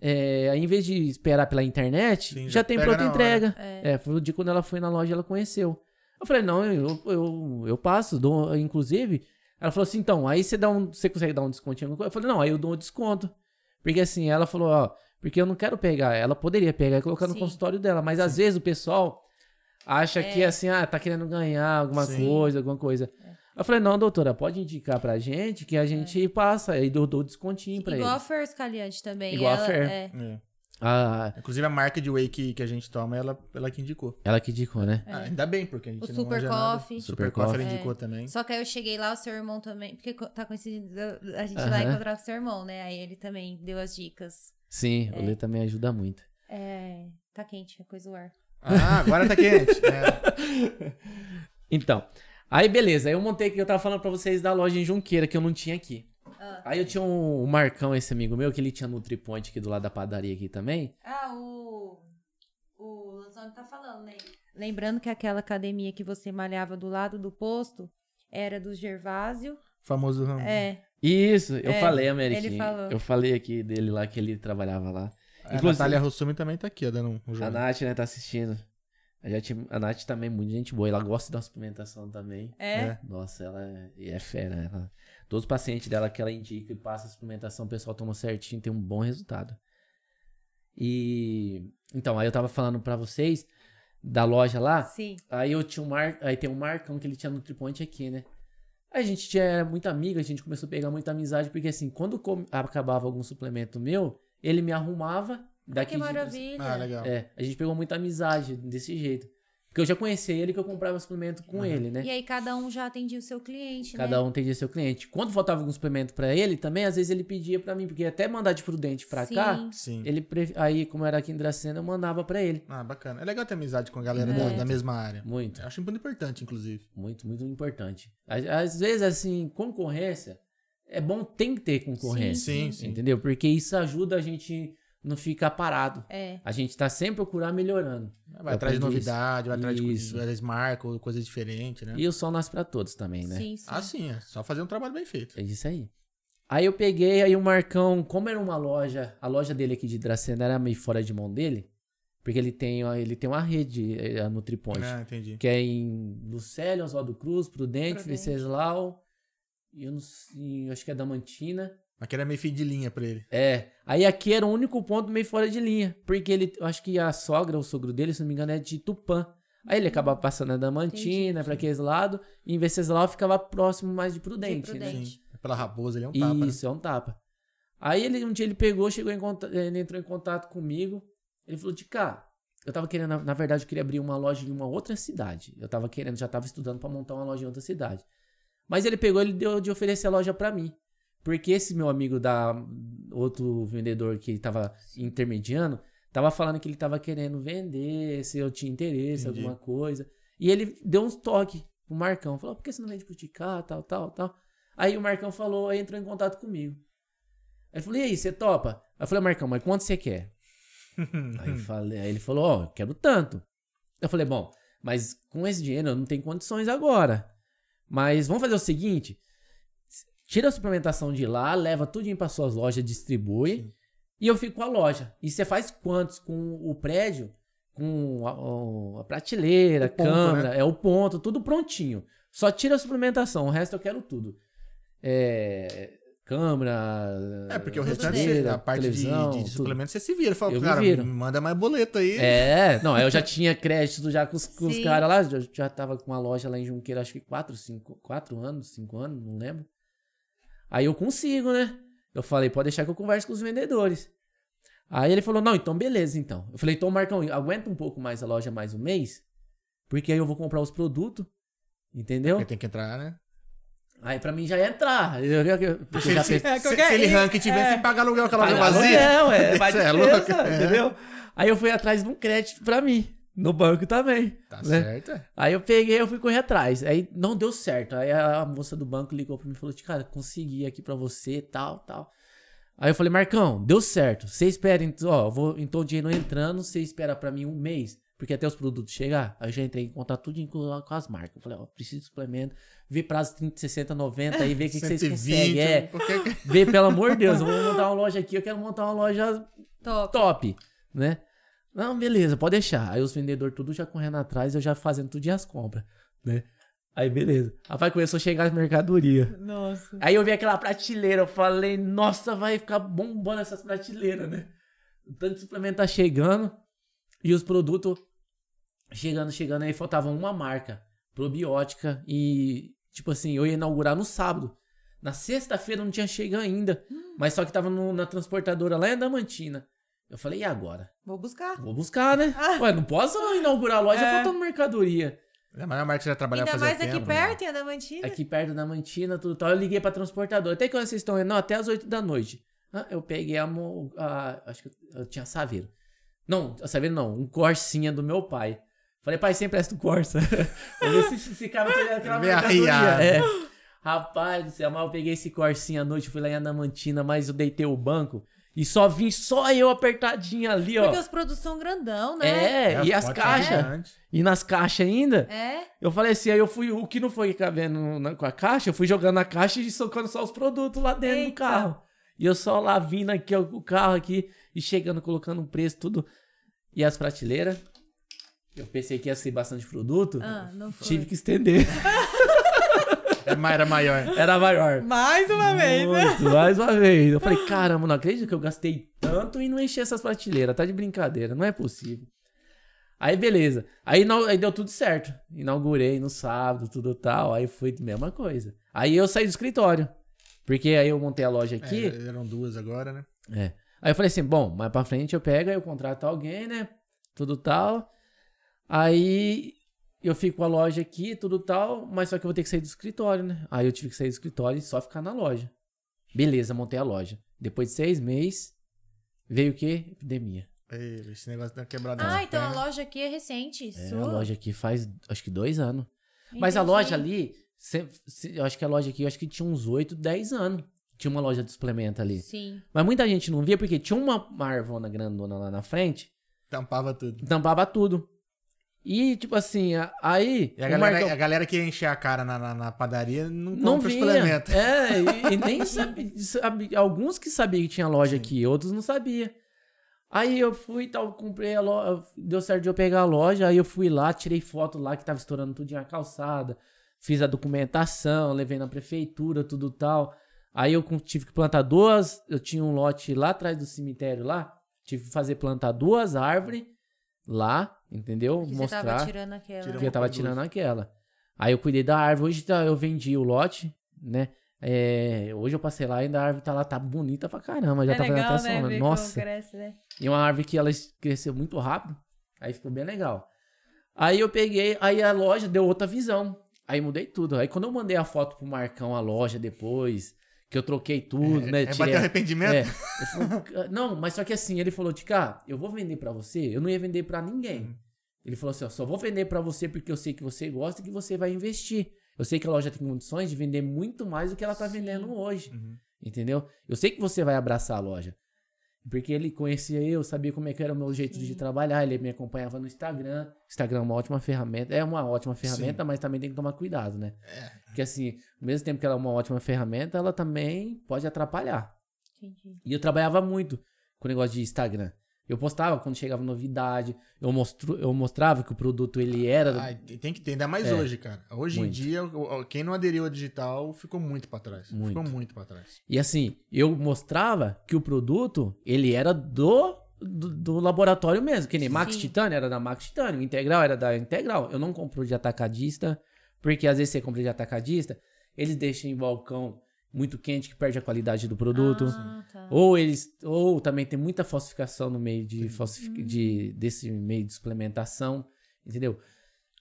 é, aí em vez de esperar pela internet, Sim, já já tem pronta entrega. É. É. foi o dia quando ela foi na loja ela conheceu. Eu falei, não, eu, eu, eu passo, dou, inclusive. Ela falou assim, então, aí você dá um, você consegue dar um descontinho? Eu falei, não, aí eu dou um desconto. Porque assim, ela falou, ó, porque eu não quero pegar, ela poderia pegar e colocar no Sim. consultório dela, mas às vezes o pessoal acha que assim, ah, tá querendo ganhar alguma Sim. coisa, alguma coisa. Eu falei, não, doutora, pode indicar pra gente que a gente passa, aí eu dou descontinho pra Igual a ele. Fer Scaliante também. Igual a ela, Fer. É. É. Ah, Inclusive a marca de whey que, que a gente toma, ela, ela que indicou. ela que indicou, né? Ah, ainda bem, porque a gente O não Super manja nada. Coffee. Super, Super Coffee ela Coffee. indicou também. Só que aí eu cheguei lá, o seu irmão também. Porque tá coincidindo a gente Aham. vai encontrar o seu irmão, né? Aí ele também deu as dicas. Sim, o Lê também ajuda muito. É. Tá quente, é coisa do ar. Ah, agora tá quente. É. Então, aí beleza, aí eu montei que eu tava falando pra vocês da loja em Junqueira, que eu não tinha aqui. Ah. Aí eu tinha um, um Marcão, esse amigo meu, que ele tinha NutriPoint aqui do lado da padaria aqui também. Ah, o. O Lanzoni tá falando, né? Lembrando que aquela academia que você malhava do lado do posto era do Gervásio. Famoso ramo. É. Isso, eu É, falei, falou. Eu falei aqui dele lá, que ele trabalhava lá. A Inclusive- Natália Rossumi também tá aqui, ó, dando um A jogo. Nath, né, tá assistindo. A, gente, a Nath também é muito gente boa, ela gosta da suplementação também. É. É. Nossa, ela é, e é fera. Ela, todos os pacientes dela que ela indica e passa a suplementação, o pessoal toma certinho, tem um bom resultado. E então, aí eu tava falando pra vocês da loja lá. Sim. Aí eu tinha um mar, aí tem um Marcão que ele tinha NutriPoint aqui, né? Aí a gente tinha era muito amigo, a gente começou a pegar muita amizade, porque assim, quando com- acabava algum suplemento meu, ele me arrumava Ah, daqui que de- maravilha. Ah, legal. É, a gente pegou muita amizade desse jeito. Porque eu já conhecia ele que eu comprava suplemento com ele, né? E aí cada um já atendia o seu cliente, né? Cada um atendia seu cliente. Quando faltava algum suplemento pra ele também, às vezes ele pedia pra mim, porque até mandar de Prudente pra Sim. cá, Sim. ele pre- aí como era aqui em Dracena, eu mandava pra ele. Ah, bacana. É legal ter amizade com a galera É. da, da mesma área. Muito, Eu acho muito importante, inclusive. muito, muito importante. Às, às vezes, assim, concorrência, é bom, tem que ter concorrência. Sim, sim. Entendeu? Porque isso ajuda a gente não ficar parado. É. A gente tá sempre procurando melhorando. Vai Eu atrás de novidade, vai atrás de Isso. coisas, às marcas ou coisas diferentes, né? E o sol nasce pra todos também, né? Sim, sim. Ah, sim, é só fazer um trabalho bem feito. É isso aí. Aí eu peguei, aí o Marcão, como era uma loja, a loja dele aqui de Dracena era meio fora de mão dele, porque ele tem, ele tem uma rede, é, a Nutripoint, Ah, entendi. que é em Lucélio, Oswaldo Cruz, Prudente, Prudente. Venceslau, e eu não sei, eu acho que é Damantina. Mas que era meio fim de linha pra ele. É, aí aqui era o único ponto meio fora de linha, porque ele, eu acho que a sogra, o sogro dele, se não me engano, é de Tupã. Aí ele acabava passando na Damantina, pra aqueles lados, e em Venceslau ficava próximo mais de Prudente, né? Prudente. Sim. Pela raposa, ele é um tapa. né? Isso, é um tapa. Aí ele, um dia ele pegou, chegou em contato, ele entrou em contato comigo. Ele falou de cá. Eu tava querendo, na, na verdade, eu queria abrir uma loja em uma outra cidade. Eu tava querendo, já tava estudando pra montar uma loja em outra cidade. Mas ele pegou, ele deu de oferecer a loja pra mim. Porque esse meu amigo da outro vendedor que tava intermediando, tava falando que ele tava querendo vender, se eu tinha interesse, Entendi. alguma coisa. E ele deu uns toques pro Marcão, falou: "Por que você não vende pro Ticá, tal, tal, tal?" Aí o Marcão falou, aí entrou em contato comigo. Aí eu falei, e aí, você topa? Aí eu falei, Marcão, mas quanto você quer? aí, eu falei, aí ele falou, ó, eu quero tanto. Eu falei, bom, mas com esse dinheiro eu não tenho condições agora. Mas vamos fazer o seguinte: tira a suplementação de lá, leva tudinho para suas lojas, distribui. E eu fico com a loja. E você faz quantos com o prédio? Com a, a prateleira, O ponto, câmera, é o ponto, tudo prontinho. Só tira a suplementação, o resto eu quero tudo. É, câmera. É, porque o restante, você- a parte de, televisão, de tudo. suplemento, você se vira. Fala, Eu me cara, viro. me manda mais boleto aí. É, não, eu já tinha crédito já com os, com os Sim. caras lá, já, já tava com uma loja lá em Junqueira, acho que 4, 5, 4 anos, 5 anos, não lembro. Aí eu consigo, né? Eu falei, pode deixar que eu converse com os vendedores. Aí ele falou, não, então beleza, então. Eu falei, então Marcão, aguenta um pouco mais a loja mais um mês, porque aí eu vou comprar os produtos, entendeu? Porque tem que entrar, né? Aí pra mim já ia entrar. Eu, eu, eu, porque Se, já se, fez- se- se ele rank e tiver sem pagar aluguel, aquela loja vazia. aluguel, é, vai é louco, é. entendeu? Aí eu fui atrás de um crédito pra mim, no banco também. Tá né? certo, é. Aí eu peguei, eu fui correr atrás. Aí não deu certo. Aí a moça do banco ligou pra mim e falou: Cara, consegui aqui pra você, tal, tal. Aí eu falei: Marcão, deu certo. Você espera, então, ó, eu vou, então o dinheiro entrando, você espera pra mim um mês, porque até os produtos chegar. Aí eu já entrei em contato tudo com, com as marcas. Eu falei: Ó, preciso de suplemento. Vê prazo 30, 60, 90 aí, vê o que, que vocês 120, conseguem. É, qualquer- vê, pelo amor de Deus, eu vou montar uma loja aqui, eu quero montar uma loja Top. top, né? Não, beleza, pode deixar. Aí os vendedores tudo já correndo atrás, eu já fazendo tudo as compras, né? Aí beleza. Rapaz, começou a chegar as mercadorias. Nossa. Aí eu vi aquela prateleira, eu falei, nossa, vai ficar bombando essas prateleiras, né? O tanto de suplemento tá chegando e os produtos chegando, chegando, aí faltava uma marca, probiótica e, tipo assim, eu ia inaugurar no sábado. Na sexta-feira não tinha chegado ainda, mas só que tava no- na transportadora lá em Damantina. Eu falei, e agora? Vou buscar. Vou buscar, né? Ué, não posso inaugurar a loja É. faltando mercadoria. É a maior marca que você já trabalhava Ainda mais aqui tempo, né? perto, em Adamantina. Aqui perto da Mantina, tudo tal. Eu liguei pra transportadora. Até que horas vocês estão indo? Não, até as 8 da noite. Ah, eu peguei a, mo- a- Acho que eu tinha Saveiro. Não, a Saveiro não. Um Corsinha do meu pai. Falei, pai, sempre presta o Corsa. Vou ver se se esse cara tem aquela mercadoria. É. Rapaz do céu, mas eu peguei esse Corsinha à noite, fui lá em Adamantina, mas eu deitei o banco. E só vim só eu apertadinho ali, ó. Porque os produtos são grandão, né? É, É, e as caixas. E nas caixas ainda. É. Eu falei assim, aí eu fui, o que não foi cabendo na- com a caixa, eu fui jogando na caixa e socando só os produtos lá dentro do Eita. carro. E eu só lá vindo aqui, ó, com o carro aqui, e chegando, colocando um preço, tudo. E as prateleiras, eu pensei que ia ser bastante produto, Ah, não foi. tive que estender. É, Era maior. Era maior. Mais uma vez, né? Muito, mais uma vez. Eu falei, caramba, não acredito que eu gastei tanto e não enchi essas prateleiras. Tá de brincadeira, não é possível. Aí, beleza. Aí, inau- aí deu tudo certo. Inaugurei no sábado, tudo tal. Aí foi a mesma coisa. Aí eu saí do escritório. Porque aí eu montei a loja aqui. É, eram duas agora, né? É. Aí eu falei assim, bom, mais pra frente eu pego, aí eu contrato alguém, né? Tudo tal. Aí eu fico com a loja aqui, tudo tal, mas só que eu vou ter que sair do escritório, né? Aí eu tive que sair do escritório e só ficar na loja. Beleza, montei a loja. Depois de seis meses, veio o quê? Epidemia. Ei, esse negócio da quebrada. Ah, então a pernas. loja aqui é recente. É, sua? a loja aqui faz, acho que dois anos. Mas a Entendi. loja ali, se- se- eu acho que a loja aqui, eu acho que tinha uns 8, 10 anos. Tinha uma loja de suplemento ali. Sim. Mas muita gente não via porque tinha uma marvona grandona lá na frente, Tampava tudo. tampava tudo. E, tipo assim, aí. E a galera, Marcão- a galera que ia encher a cara na, na, na padaria não não compra suplemento. É, e, e nem sabia, sabia- Alguns que sabiam que tinha loja aqui, outros não sabiam. Aí eu fui e tal, comprei a loja. Deu certo de eu pegar a loja. Aí eu fui lá, tirei foto lá que tava estourando tudo a calçada. Fiz a documentação, levei na prefeitura, tudo tal. Aí eu tive que plantar duas. Eu tinha um lote lá atrás do cemitério lá. Tive que fazer plantar duas árvores lá, entendeu? Porque você Mostrar. tava tirando aquela. Porque eu tava tirando aquela. Aí eu cuidei da árvore. Hoje tá- eu vendi o lote, né? É, hoje eu passei lá e ainda a árvore tá lá, tá bonita pra caramba. Já é tá fazendo legal, até né? sombra. Nossa. cresce, né? E uma árvore que ela cresceu muito rápido. Aí ficou bem legal. Aí eu peguei, aí a loja deu outra visão. Aí mudei tudo. Aí quando eu mandei a foto pro Marcão, a loja depois, que eu troquei tudo, né? É, tirei bateu a- arrependimento? é. Não, mas só que assim, ele falou, Tica, eu vou vender pra você, eu não ia vender pra ninguém. Ele falou assim, ó, só vou vender pra você porque eu sei que você gosta e que você vai investir. Eu sei que a loja tem condições de vender muito mais do que ela tá Sim. vendendo hoje. Uhum. Entendeu? Eu sei que você vai abraçar a loja. Porque ele conhecia eu, sabia como é que era o meu jeito de Sim. trabalhar, ele me acompanhava no Instagram. Instagram é uma ótima ferramenta, é uma ótima ferramenta, mas também tem que tomar cuidado, né? É. Porque assim, ao mesmo tempo que ela é uma ótima ferramenta, ela também pode atrapalhar. Entendi. E eu trabalhava muito com o negócio de Instagram. Eu postava quando chegava novidade, eu, mostro, eu mostrava que o produto ele era. Ah, e tem que ter, ainda mais É. hoje, cara. Hoje Muito. em dia, quem não aderiu ao digital ficou muito pra trás. Muito. Ficou muito pra trás. E assim, eu mostrava que o produto ele era do, do, do laboratório mesmo. Que nem Max Sim. Titânio era da Max Titânio, Integral era da Integral. Eu não compro de atacadista, porque às vezes você compra de atacadista, eles deixam em balcão muito quente que perde a qualidade do produto. Ah, tá. Ou eles. Ou também tem muita falsificação no meio de, falsific... de desse meio de suplementação. Entendeu?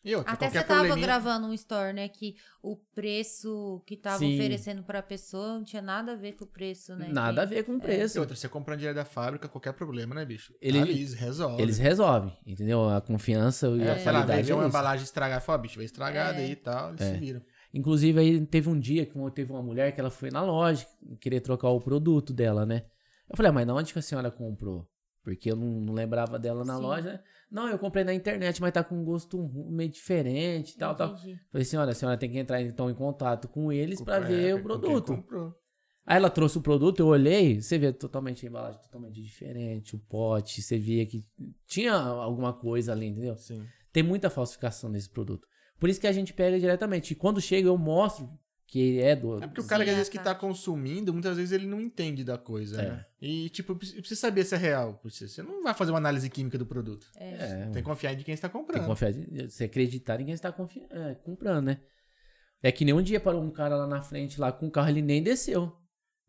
E outra, Até você tava probleminha... gravando um store, né? Que o preço que tava Sim. oferecendo pra pessoa não tinha nada a ver com o preço, né? Nada a Que- ver com o E preço. outra, você comprando direto da fábrica, qualquer problema, né, bicho? Ele- eles resolvem. Eles resolvem, entendeu? A confiança e É, a sei lá, vê qualidade. vê é uma embalagem estragada, fala, bicho, vai estragada É. aí e tal, eles É. se viram. Inclusive, aí teve um dia que teve uma mulher que ela foi na loja querer trocar o produto dela, né? Eu falei, ah, mas na onde que a senhora comprou? Porque eu não, não lembrava dela na Sim. loja. né? Não, eu comprei na internet, mas tá com um gosto meio diferente e tal, tal. Falei, senhora, a senhora tem que entrar então em contato com eles pra É, ver o com quem produto. Aí ela trouxe o produto, eu olhei, você vê totalmente a embalagem totalmente diferente, o pote, você via que tinha alguma coisa ali, entendeu? Sim. Tem muita falsificação nesse produto. Por isso que a gente pega diretamente. E quando chega, eu mostro que é do. É porque o cara que às Sim, vezes que tá. tá consumindo, muitas vezes ele não entende da coisa, É. né? E, tipo, precisa saber se é real. Você você não vai fazer uma análise química do produto. É, Tem que confiar em quem está tem comprando. que confiar, você acreditar em quem está confi- é, comprando, né? É que nem um dia parou um cara lá na frente, lá com o carro, ele nem desceu.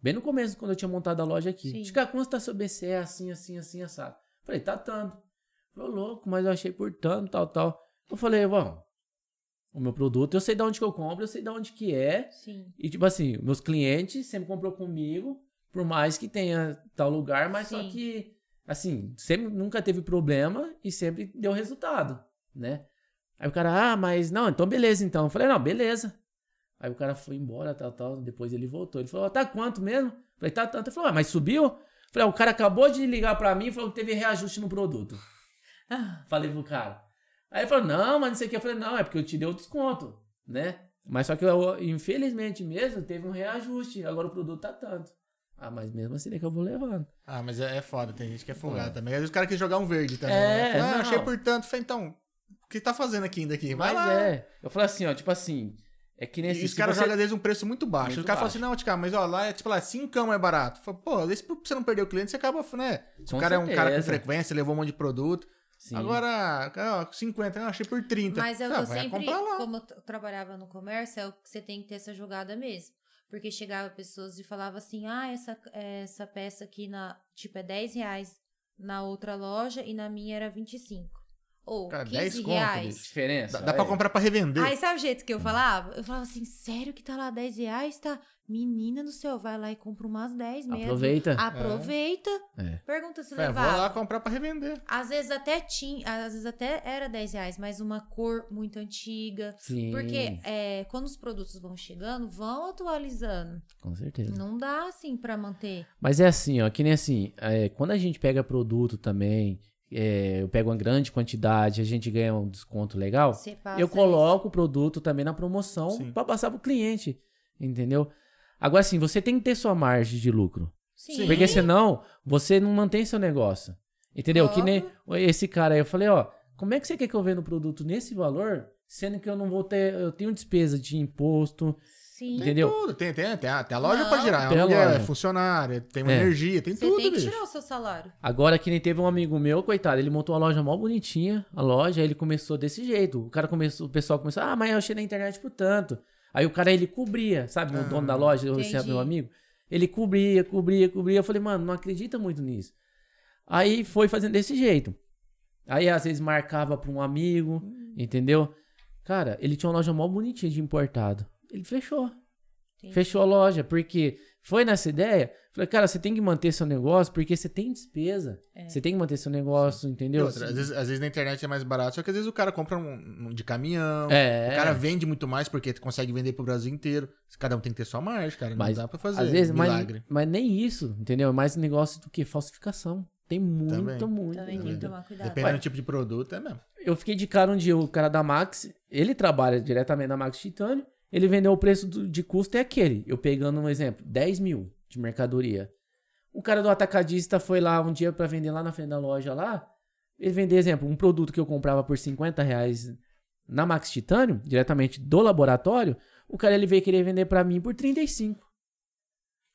Bem no começo, quando eu tinha montado a loja aqui. Tica, quanto tá seu BCE assim, assim, assim, assado? Falei, tá tanto. Falou, louco, mas eu achei por tanto, tal, tal. Eu falei, bom, o meu produto, eu sei de onde que eu compro, eu sei de onde que é. Sim. E tipo assim, meus clientes sempre comprou comigo, por mais que tenha tal lugar, mas só Sim. que, assim, sempre nunca teve problema e sempre deu resultado, né? Aí o cara, ah, mas não, então beleza então. Eu falei, não, beleza. Aí o cara foi embora, tal, tal, depois ele voltou. Ele falou, "Ah, tá quanto mesmo? Eu falei, tá tanto. Ele falou, ah, mas subiu? Eu falei, ah, o cara acabou de ligar pra mim e falou que teve reajuste no produto. Ah, Falei pro cara. Aí ele falou, não, mas não sei o que. Eu falei, não, é porque eu te dei o desconto, né? Mas só que, eu, infelizmente mesmo, teve um reajuste. Agora o produto tá tanto. Ah, mas mesmo assim é que eu vou levando. Ah, mas é, é foda, tem gente que é folgado É. também. Às vezes o cara quer jogar um verde também. É, né? Ah, não. achei por tanto. Falei, então, o que tá fazendo aqui ainda aqui? Vai mas lá. é. Eu falei assim, ó, tipo assim. É que E nesse. os caras jogam às vezes um preço muito baixo. Muito os caras falam baixo. assim, não, Tica, mas ó, lá é tipo lá, 5 mais barato. Fala, Pô, às vezes pra você não perder o cliente, você acaba, né? Se Com o cara é um cara com certeza. frequência, levou um monte de produto. Sim. Agora, ó, 50, eu achei por 30. Mas é o que Ah, eu vai sempre, como eu trabalhava no comércio, é o que você tem que ter essa jogada mesmo. Porque chegava pessoas e falava assim, ah, essa, essa peça aqui, na, tipo, é 10 reais na outra loja e na minha era 25. Ou Cara, 15 10 conto, reais. bicho. Diferença. Dá, dá pra é. comprar pra revender. Aí sabe o jeito que eu falava? Eu falava assim, sério que tá lá 10 reais? Tá? Menina do céu, vai lá e compra umas 10 mesmo. Aproveita. Aproveita. É. Pergunta se É, vou levava. lá comprar pra revender. Às vezes até tinha, às vezes até era 10 reais, mas uma cor muito antiga. Sim. Porque é, quando os produtos vão chegando, vão atualizando. Com certeza. Não dá assim pra manter. Mas é assim, ó, que nem assim, é, quando a gente pega produto também, é, eu pego uma grande quantidade, a gente ganha um desconto legal, eu coloco o produto também na promoção pra passar pro cliente, entendeu? Agora sim, você tem que ter sua margem de lucro, isso. Sim. porque senão você não mantém seu negócio, entendeu? Que nem esse cara aí, eu falei, ó, como é que você quer que eu venda o produto nesse valor, sendo que eu não vou ter, eu tenho despesa de imposto, Sim. Tem Entendeu? tudo. Tem, tem, tem, a, tem a loja Não. pra girar. É Tem a uma mulher, loja. é funcionária, tem uma É. energia, tem Você tudo, tem que bicho. tirar o seu salário. Agora que nem teve um amigo meu, coitado, ele montou uma loja mó bonitinha, a loja, aí ele começou desse jeito. O cara começou, o pessoal começou, ah, mas eu achei na internet por tanto. Aí o cara ele cobria, sabe, o Ah, dono da loja, esse é entendi. meu amigo, ele cobria, cobria, cobria. Eu falei, mano, não acredita muito nisso. Aí foi fazendo desse jeito. Aí às vezes marcava pra um amigo, Hum. entendeu? Cara, ele tinha uma loja mó bonitinha de importado. Ele fechou. Entendi. Fechou a loja, porque foi nessa ideia. Falei, cara, você tem que manter seu negócio porque você tem despesa. É. Você tem que manter seu negócio, entendeu? outra, às, vezes, às vezes na internet é mais barato, só que às vezes o cara compra um, um de caminhão. É. O cara vende muito mais porque consegue vender pro Brasil inteiro. Cada um tem que ter sua margem, cara. Mas, não dá pra fazer Às vezes, mas, milagre. mas nem isso, entendeu? É mais negócio do que falsificação. Tem muito, Também. muito. Também tem que muito. tomar cuidado. Dependendo do tipo de produto, é mesmo. Eu fiquei de cara um dia, o cara da Max, ele trabalha diretamente na Max Titânio, ele vendeu o preço de custo é aquele. Eu pegando um exemplo, 10 mil de mercadoria. O cara do atacadista foi lá um dia pra vender lá na frente da loja lá. Ele vendeu, exemplo, um produto que eu comprava por 50 reais na Max Titânio, diretamente do laboratório, o cara ele veio querer vender pra mim por 35.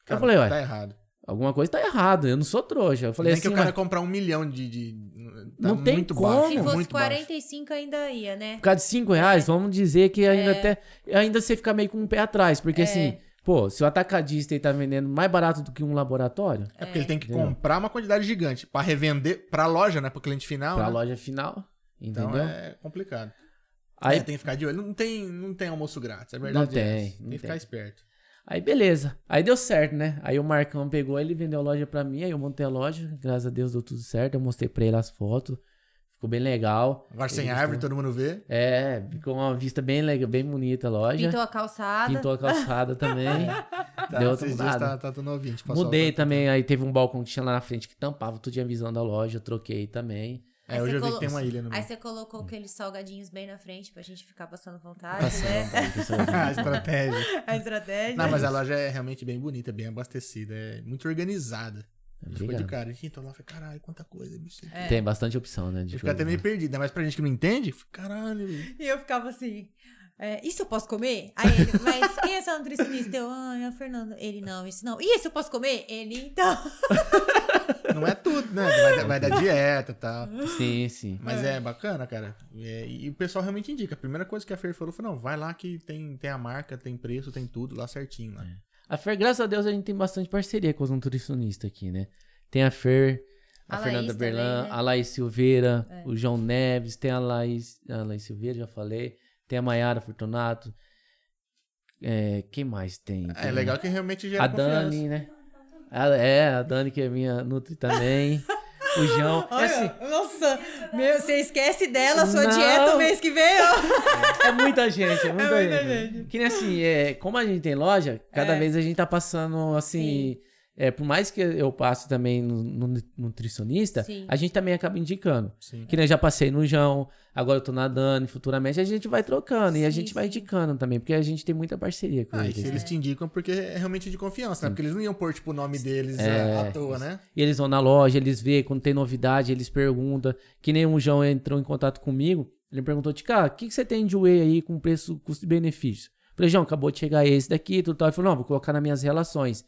Cara, eu falei, olha, Tá errado. alguma coisa tá errada, eu não sou trouxa. Eu falei Nem assim, que o cara mas comprar um milhão de. de tá Não tem muito como. baixo. Se fosse muito baixo. 45 ainda ia, né? por causa de 5 reais, vamos dizer que ainda É. até. Ainda você fica meio com um pé atrás. Porque É. assim, pô, se o atacadista ele tá vendendo mais barato do que um laboratório, É porque ele tem que Entendeu? comprar uma quantidade gigante pra revender pra loja, né? Pro cliente final. pra né? loja final, Então entendeu? é complicado. Aí, É, tem que ficar de olho. Não tem, não tem almoço grátis, é verdade. Não tem, é não Tem que ficar esperto. Aí beleza. Aí deu certo, né? Aí o Marcão pegou, ele vendeu a loja pra mim, aí eu montei a loja, graças a Deus deu tudo certo. Eu mostrei pra ele as fotos, ficou bem legal. Agora sem Ele árvore, todo mundo vê. É, ficou uma vista bem legal, bem bonita a loja. Pintou a calçada. Pintou a calçada também. Tá, Deu outra dias mudada. tá, tá tudo novinho. Mudei também, aí teve um balcão que tinha lá na frente que tampava tudo a visão da loja, eu troquei também. É, Aí hoje você eu vi que colo- tem uma ilha no Aí meio. você colocou aqueles salgadinhos bem na frente pra gente ficar passando vontade, Passando, né? a estratégia. A estratégia. Não, mas a loja é realmente bem bonita, bem abastecida, é muito organizada. A gente ficou de cara. Gente entrou lá falou, caralho, quanta coisa, bicho. É. Tem bastante opção, né? De fica até meio né? perdido, ainda mais pra gente que não entende. Caralho, bicho. E eu ficava assim. é, isso eu posso comer? Aí ele, mas quem é essa nutricionista? Eu, ah, é a Fernanda. Ele, não, isso não. E isso eu posso comer? Ele, então. Não é tudo, né? Vai, da- vai da dieta e tal. Sim, sim. Mas é, bacana, cara. É, e o pessoal realmente indica. A primeira coisa que a Fer falou foi: não, vai lá que tem, tem a marca, tem preço, tem tudo lá certinho. Lá. A Fer, graças a Deus, a gente tem bastante parceria com os nutricionistas aqui, né? Tem a Fer, a, A Fernanda Laís Berlan, também, né? a Laís Silveira, É. o João Neves, tem a Laís, a Laís Silveira, já falei. Tem a Maiara Fortunato. É, quem mais tem? É Tem legal que realmente gera A confiança. Dani, né? A- é, a Dani que é minha Nutri também. o João. É, assim, nossa, meu, você esquece dela, sua Não. dieta o mês que vem, ó. é muita gente, é muita, muita gente. Que nem assim, é, como a gente tem loja, cada É. vez a gente tá passando assim. É, por mais que eu passe também no, no nutricionista, Sim. a gente também acaba indicando. Sim. Que nem eu já passei no João, agora eu tô na Dani, futuramente a gente vai trocando e a Sim, gente vai sim. indicando também, porque a gente tem muita parceria com Ah, e eles. se né? eles te indicam porque é realmente de confiança, né? Porque eles não iam pôr, tipo, o nome deles É. à- toa, né? E eles vão na loja, eles vê quando tem novidade, eles perguntam. Que nem o João entrou em contato comigo, ele me perguntou, Tica, o que, que você tem de whey aí com preço, custo e benefício? Falei, João, acabou de chegar esse daqui, tudo tal. Ele falou, não, vou colocar nas minhas relações.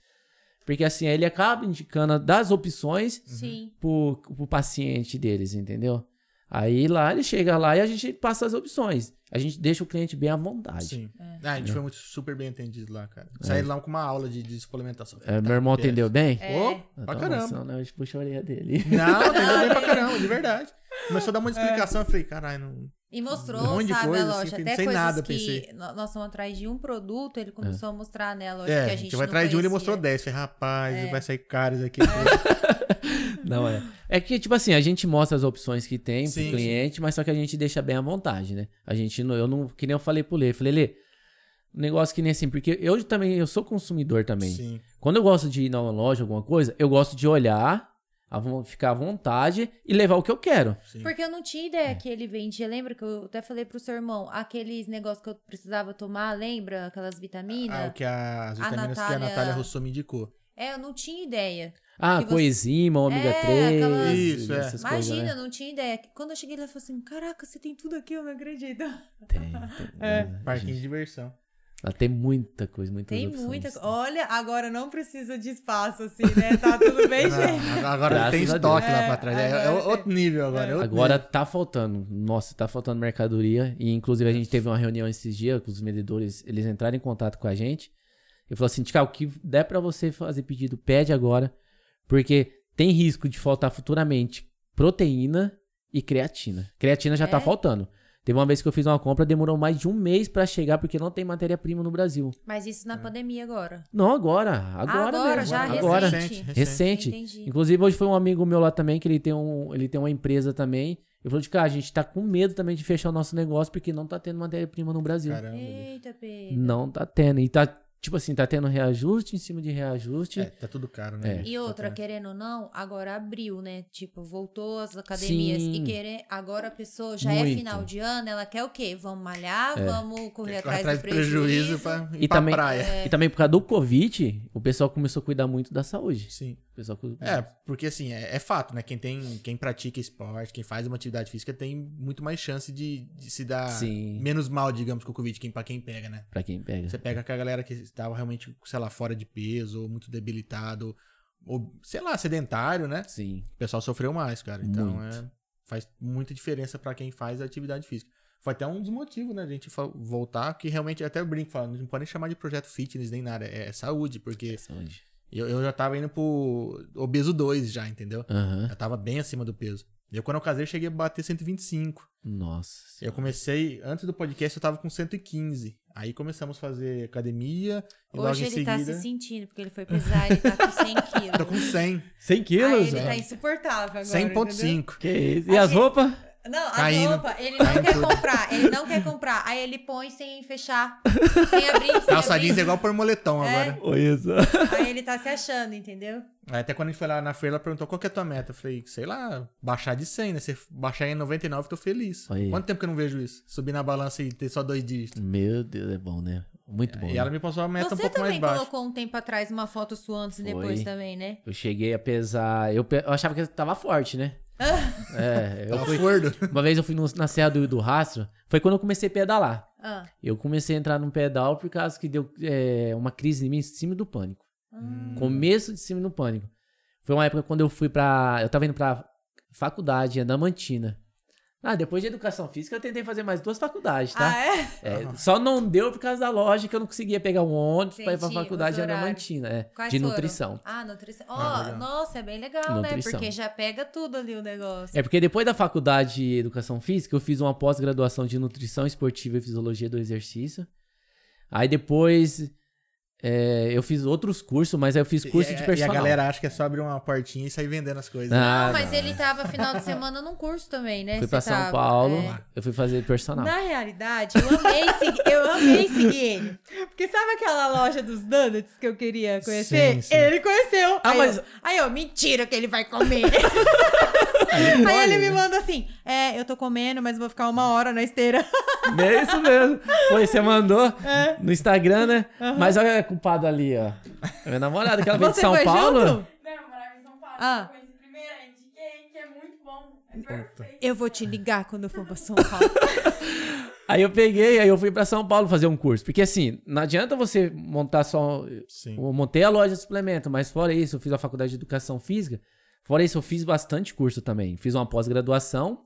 Porque assim, ele acaba indicando das opções Sim. pro, pro paciente deles, entendeu? Aí lá ele chega lá e a gente passa as opções. A gente deixa o cliente bem à vontade. Sim. É. Ah, a gente foi muito super bem atendido lá, cara. Saí lá com uma aula de, de suplementação. É, meu irmão atendeu bem? É. Eu pra caramba. emocionado, hoje puxa a orelha dele. Não, atendeu bem pra caramba, de verdade. Começou a dar uma explicação, eu falei, caralho, não. E mostrou, Um monte sabe, coisa, a loja. assim, Até sem coisas nada, que pensei. nós estamos atrás de um produto, ele começou a mostrar, né, a loja É, que a a gente vai atrás de um, ele mostrou 10. Falei, rapaz, É. vai sair caro isso aqui. Falei, Não é. É que, tipo assim, a gente mostra as opções que tem Sim, pro cliente, mas só que a gente deixa bem à vontade, né? A gente não, eu não, que nem eu falei pro Lê, falei, Lê, um negócio que nem assim, porque eu também, eu sou consumidor também. Sim. Quando eu gosto de ir na loja, alguma coisa, eu gosto de olhar, ficar à vontade e levar o que eu quero. sim. Porque eu não tinha ideia que ele vendia. Lembra que eu até falei pro seu irmão, aqueles negócios que eu precisava tomar, lembra? Aquelas vitaminas? Ah, o que a, as vitaminas que a Natália- Natália Rousseau me indicou. É, eu não tinha ideia. Ah, você- coenzima, ômega É, 3, aquelas- Isso, é. essas Imagina, coisas, eu não tinha ideia. Quando eu cheguei lá, eu falei assim: Caraca, você tem tudo aqui, eu não acredito. né? Tem, tem. É. né, Parquinho de diversão. Ela tem muita coisa, muitas Tem opções. muita coisa. Olha, agora não precisa de espaço, assim, né? Tá tudo bem, gente. Não, agora Graças tem estoque lá pra trás. É, É, é outro nível agora. é outro Agora nível. tá faltando. Nossa, tá faltando mercadoria. E inclusive a gente teve uma reunião esses dias com os vendedores, eles entraram em contato com a gente. E falou assim: Tica, o que der pra você fazer pedido, pede agora. Porque tem risco de faltar futuramente proteína e creatina. Creatina já tá É? faltando. Teve uma vez que eu fiz uma compra, demorou mais de um mês pra chegar, porque não tem matéria-prima no Brasil. Mas isso na pandemia agora. Não, agora. Agora, Agora, mesmo. já agora. recente. Recente. Entendi. Inclusive, hoje foi um amigo meu lá também, que ele tem, um, ele tem uma empresa também. Ele falou de cara, a gente tá com medo também de fechar o nosso negócio, porque não tá tendo matéria-prima no Brasil. Caramba. Eita, Pedro. Não tá tendo. E tá, tipo assim, tá tendo reajuste em cima de reajuste. É, tá tudo caro, né? É. E Tá outra, caro. querendo ou não, agora abriu, né? Tipo, voltou as academias. Sim. E querer, agora a pessoa já é Muito. final de ano, ela quer o quê? Vamos malhar, vamos correr Corre atrás, atrás do do prejuízo prejuízo. pra ir E pra também- praia. E também por causa do Covid, o pessoal começou a cuidar muito da saúde. Sim. Pessoal É, porque assim, é, é fato, né? Quem tem, quem pratica esporte, quem faz uma atividade física tem muito mais chance de, de se dar Sim. menos mal, digamos, com o Covid, quem, pra quem pega, né? Pra quem pega. Você pega com a galera que estava realmente, sei lá, fora de peso, ou muito debilitado, ou, sei lá, sedentário, né? Sim. O pessoal sofreu mais, cara. Então, é, faz muita diferença pra quem faz a atividade física. Foi até um dos motivos, né? A gente voltar, que realmente, até eu brinco, falando, não pode nem chamar de projeto fitness nem nada, é saúde, porque Saúde. Eu, eu já tava indo pro obeso 2 já, entendeu? Aham. Eu tava bem acima do peso. Eu, quando eu casei, eu cheguei a bater 125. Nossa. Eu comecei, antes do podcast, eu tava com 115. Aí começamos a fazer academia e logo Hoje em ele seguida. tá se sentindo, porque ele foi pesar, ele tá com 100 quilos. Tô com 100. 100 Aí quilos? ele é. tá insuportável agora. entendeu? 100.5. Que isso? E A as gente- roupas? Não, a Caindo. roupa, ele não quer tudo. comprar. Ele não quer comprar. Aí ele põe sem fechar. Sem abrir, sem Calça jeans é abrir. igual por moletom É. agora. Oi, isso. Aí ele tá se achando, entendeu? Aí até quando a gente foi lá na feira, ela perguntou qual que é a tua meta. Eu falei, sei lá, baixar de 100, né? Se baixar em 99, eu tô feliz. Aí. Quanto tempo que eu não vejo isso? Subir na balança e ter só dois dígitos. Meu Deus, é bom, né? Muito bom. E né? ela me passou uma meta Você um pouco mais também baixa. colocou um tempo atrás uma foto sua antes e depois também, né? Eu cheguei a pesar. Eu, pe- eu achava que eu tava forte, né? É, eu fui. Uma vez eu fui no- na Serra do, do Rastro. Foi quando eu comecei a pedalar. Ah, Eu comecei a entrar num pedal por causa que deu é, uma crise em mim em cima do pânico. Começo de cima do pânico. Foi uma época quando eu fui pra. Eu tava indo pra faculdade, em Adamantina. Ah, depois de educação física eu tentei fazer mais duas faculdades, tá? ah é? É, só não deu por causa da loja que eu não conseguia pegar um ônibus pra ir pra faculdade de horários. Adamantina, é, Quais de foram? nutrição. Ah, nutrição. Ó, Ah, legal. nossa, é bem legal, né? Nutrição. Porque já pega tudo ali o negócio. É porque depois da faculdade de educação física, eu fiz uma pós-graduação de nutrição esportiva e fisiologia do exercício. Aí depois é, eu fiz outros cursos, mas aí eu fiz curso e, de e a personal. galera acha que é só abrir uma portinha e sair vendendo as coisas. Ah, não, mas não. ele tava final de semana num curso também, né? Fui Você pra São tava, Paulo, é. eu fui fazer personal. Na realidade, eu amei, seguir, eu amei seguir ele. Porque sabe aquela loja dos donuts que eu queria conhecer? Sim, sim. Ele conheceu. Ah, aí, mas- eu, aí eu, mentira que ele vai comer. aí ele me manda assim, é, eu tô comendo, mas vou ficar uma hora na esteira. É isso mesmo. Foi, você mandou É. no Instagram, né? Mas olha a culpada ali, ó. É Minha namorada, que ela veio de São Paulo. junto? Não, eu morava em São Paulo. Ah. Eu é muito bom. É perfeito. Eu vou te ligar quando eu for pra São Paulo. Aí eu peguei, aí eu fui pra São Paulo fazer um curso. Porque assim, não adianta você montar só. Sim. Eu montei a loja de suplemento, mas fora isso, eu fiz a faculdade de educação física. Fora isso, eu fiz bastante curso também. Fiz uma pós-graduação.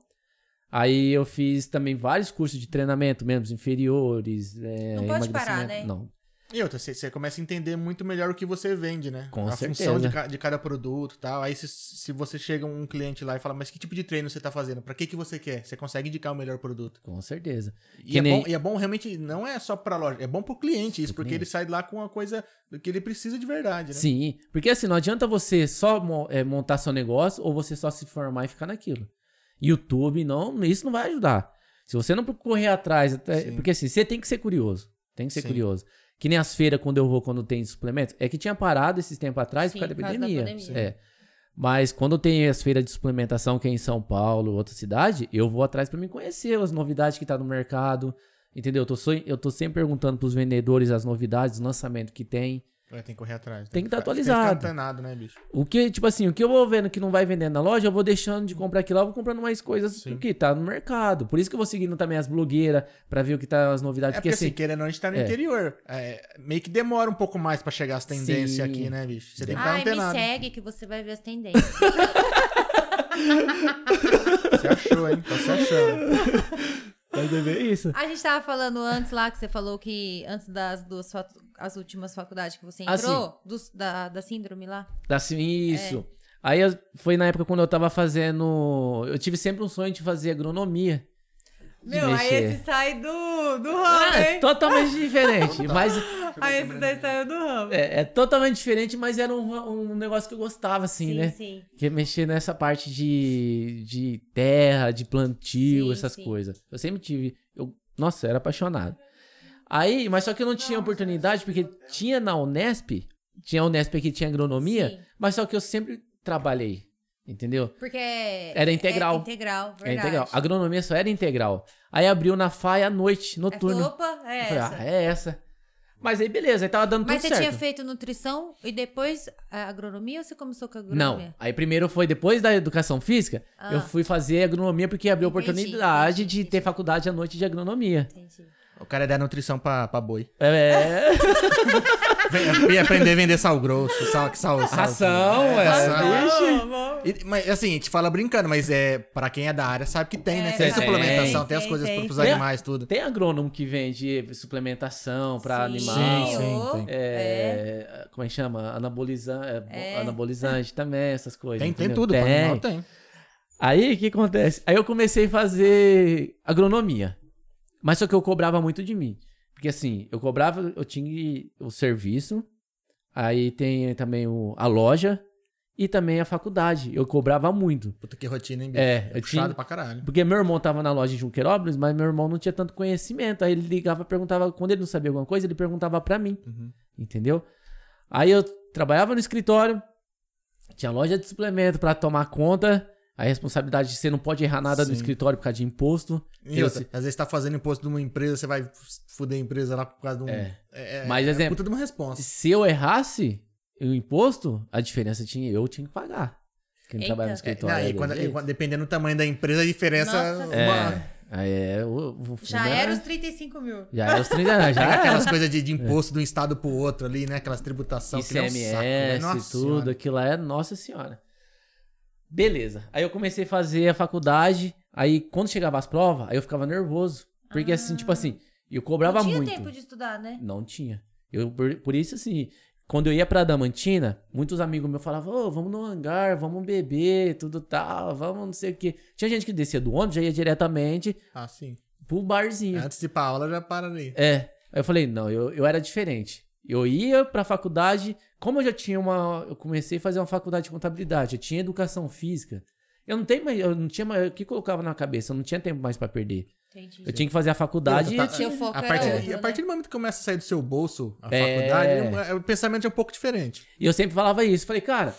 Aí eu fiz também vários cursos de treinamento, membros inferiores. é, Não pode parar, né? Não. E outra, você, começa a entender muito melhor o que você vende, né? Com a certeza. função de, ca- de cada produto e tal. Aí se, se você chega um cliente lá e fala, mas que tipo de treino você tá fazendo? Pra que que você quer? Você consegue indicar o melhor produto. Com certeza. E é, nem- bom, e é bom realmente, não é só pra loja, é bom pro cliente isso, porque ele sai lá com uma coisa que ele precisa de verdade, né? Sim, porque assim, não adianta você só é, montar seu negócio ou você só se formar e ficar naquilo. YouTube, não, isso não vai ajudar. Se você não correr atrás, até- porque assim, você tem que ser curioso. Tem que ser Sim. curioso. Que nem as feiras, quando eu vou, quando tem suplementos. É que tinha parado esses tempos atrás Sim, por causa da da pandemia. É. Mas quando tem as feiras de suplementação, que é em São Paulo, outra cidade, eu vou atrás pra me conhecer as novidades que tá no mercado. Entendeu? Eu tô, só- eu tô sempre perguntando pros vendedores as novidades, os lançamentos que tem. Vai ter que correr atrás. Tem que tá ficar- atualizado. Tem que ficar antenado, né, bicho? O que, tipo assim, o que eu vou vendo que não vai vendendo na loja, eu vou deixando de comprar aquilo lá, eu vou comprando mais coisas Sim. que tá no mercado. Por isso que eu vou seguindo também as blogueiras pra ver o que tá as novidades. É porque, porque, assim, assim, querendo a gente tá no é. interior. É, meio que demora um pouco mais pra chegar as tendências Sim. aqui, né, bicho? Você tem que estar Ai, me antenado. segue que você vai ver as tendências. Você achou, hein? Então você achou. vai ver isso. A gente tava falando antes lá que você falou que antes das duas as últimas faculdades que você Ah, entrou, dos- da, da síndrome lá. Assim, isso. É. Aí foi na época quando eu tava fazendo. Eu tive sempre um sonho de fazer agronomia. Meu, aí esse sai do, do ramo, É, hein? totalmente diferente. mas Aí esse daí saiu do ramo. é, é totalmente diferente, mas era um, um negócio que eu gostava, assim, sim, né? sim. Que é mexer nessa parte de, de terra, de plantio, Sim, essas sim. coisas. Eu sempre tive. Eu, nossa, eu era apaixonado. Aí, mas só que eu não tinha oportunidade, porque tinha na Unesp, tinha a Unesp que tinha agronomia, mas só que eu sempre trabalhei, entendeu? Porque é- Era integral. É integral, verdade. É integral. A agronomia só era integral. Aí abriu na FAI à noite, Aí noturno. opa, é falei, essa. ah, é essa. Mas aí beleza, aí tava dando Mas tudo você certo. tinha feito nutrição e depois a agronomia ou você começou com a Não, agronomia? aí primeiro foi depois da educação física, Ah. eu fui fazer agronomia porque abriu a Entendi, oportunidade entendi, de ter entendi. faculdade à noite de agronomia. Entendi. O cara é da nutrição pra, pra boi. É, Vem- E aprender a vender sal grosso, sal, sal, sal ração, é, ração. vixe. E- mas assim, a gente fala brincando, mas é para quem é da área sabe que tem, né? É, Tem tem, suplementação, tem, as tem, coisas tem. pros Tem animais, tudo. Tem agrônomo que vende suplementação pra Sim, animal. Sim, sim, tem. É, Como é que chama? Anabolizante, É. anabolizante também, essas coisas. Tem, tem tudo, pra animal tem. Aí o que acontece? Aí eu comecei a fazer agronomia. Mas só que eu cobrava muito de mim. Porque assim, eu cobrava, eu tinha o serviço, aí tem também o, a loja e também a faculdade. Eu cobrava muito. Puta que rotina, hein, bicho? É, eu puxado tinha- pra caralho. Porque meu irmão tava na loja de Junqueirópolis, mas meu irmão não tinha tanto conhecimento. Aí ele ligava, perguntava, quando ele não sabia alguma coisa, ele perguntava pra mim. Uhum. Entendeu? Aí eu trabalhava no escritório, tinha loja de suplemento pra tomar conta. A responsabilidade de você não pode errar nada no Sim. escritório por causa de imposto. E outra, às vezes tá fazendo imposto de uma empresa, você vai fuder a empresa lá por causa de um. É. É, Mas, é exemplo, puta de uma resposta. Se eu errasse o imposto, a diferença tinha eu tinha que pagar. Quem Eita. trabalha no É, escritório. não, e é quando- e quando- dependendo do tamanho da empresa, a diferença. Nossa uma- É, aí é, o, o Já era os 35 mil. Já era os 30 anos, já era. aquelas coisas de, de imposto de um estado pro outro ali, né? Aquelas tributações que é um ICMS saco, né? e Nossa tudo, Senhora. aquilo lá é nossa senhora. Beleza. Aí eu comecei a fazer a faculdade, aí quando chegava as provas, aí eu ficava nervoso. Porque assim, tipo assim, eu cobrava Não tinha muito. tempo de estudar, né? Não tinha. Eu, por, por isso, assim, quando eu ia pra Damantina, muitos amigos meus falavam, ô, vamos no hangar, vamos beber, tudo tal, vamos não sei o quê. Tinha gente que descia do ônibus, já ia diretamente Ah, sim. pro barzinho. Antes de ir pra aula, já para ali. É. Aí eu falei, não, eu, eu era diferente. Eu ia pra faculdade, como eu já tinha uma. Eu comecei a fazer uma faculdade de contabilidade, eu tinha educação física. Eu não tenho mais, eu não tinha mais. O que colocava na cabeça? Eu não tinha tempo mais pra perder. Entendi. Eu tinha que fazer a faculdade Tá- e eu tinha- foco A partir, outro, e a né? partir do momento que começa a sair do seu bolso a É. faculdade, é é- o pensamento é um pouco diferente. E eu sempre falava isso. Falei, cara,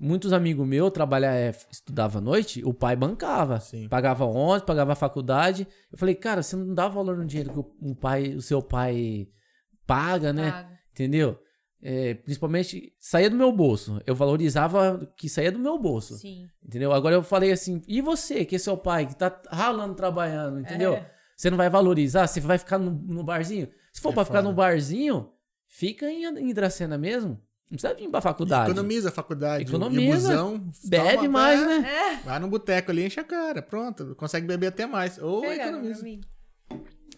muitos amigos meus trabalhavam, é, estudava à noite, o pai bancava. Sim. Pagava ônibus, pagava a faculdade. Eu falei, cara, você não dá valor no dinheiro que o, um pai, o seu pai paga, né? Paga. Entendeu? É, principalmente, saía do meu bolso. Eu valorizava que saía do meu bolso. Sim. Entendeu? Agora eu falei assim, e você, que é seu pai, que tá ralando, trabalhando, entendeu? É. Você não vai valorizar? Você vai ficar no, no barzinho? Se for É pra ficar foda. no barzinho, fica em, em Hidracena mesmo. Não precisa vir pra faculdade. Economiza a faculdade. Economiza. E busão, Bebe toma, mais, é, né? Vai no boteco ali, enche a cara. Pronto. Consegue beber até mais. Ou Pega pra economiza.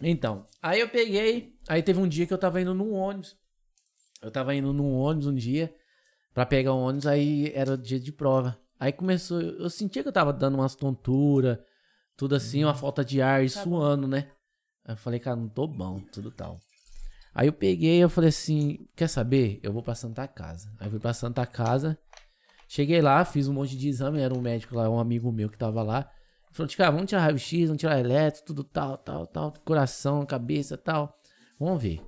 Então, aí eu peguei, aí teve um dia que eu tava indo num ônibus. Eu tava indo num ônibus um dia pra pegar o ônibus, aí era dia de prova. Aí começou, eu sentia que eu tava dando umas tonturas, tudo assim, uma falta de ar e Tá suando, né? Aí eu falei, cara, não tô bom, tudo tal. Aí eu peguei, eu falei assim, quer saber? Eu vou pra Santa Casa. Aí eu fui pra Santa Casa, cheguei lá, fiz um monte de exame, era um médico lá, um amigo meu que tava lá. Falou, cara, vamos tirar raio-x, vamos tirar eletro, tudo tal, tal, tal, coração, cabeça, tal. Vamos ver.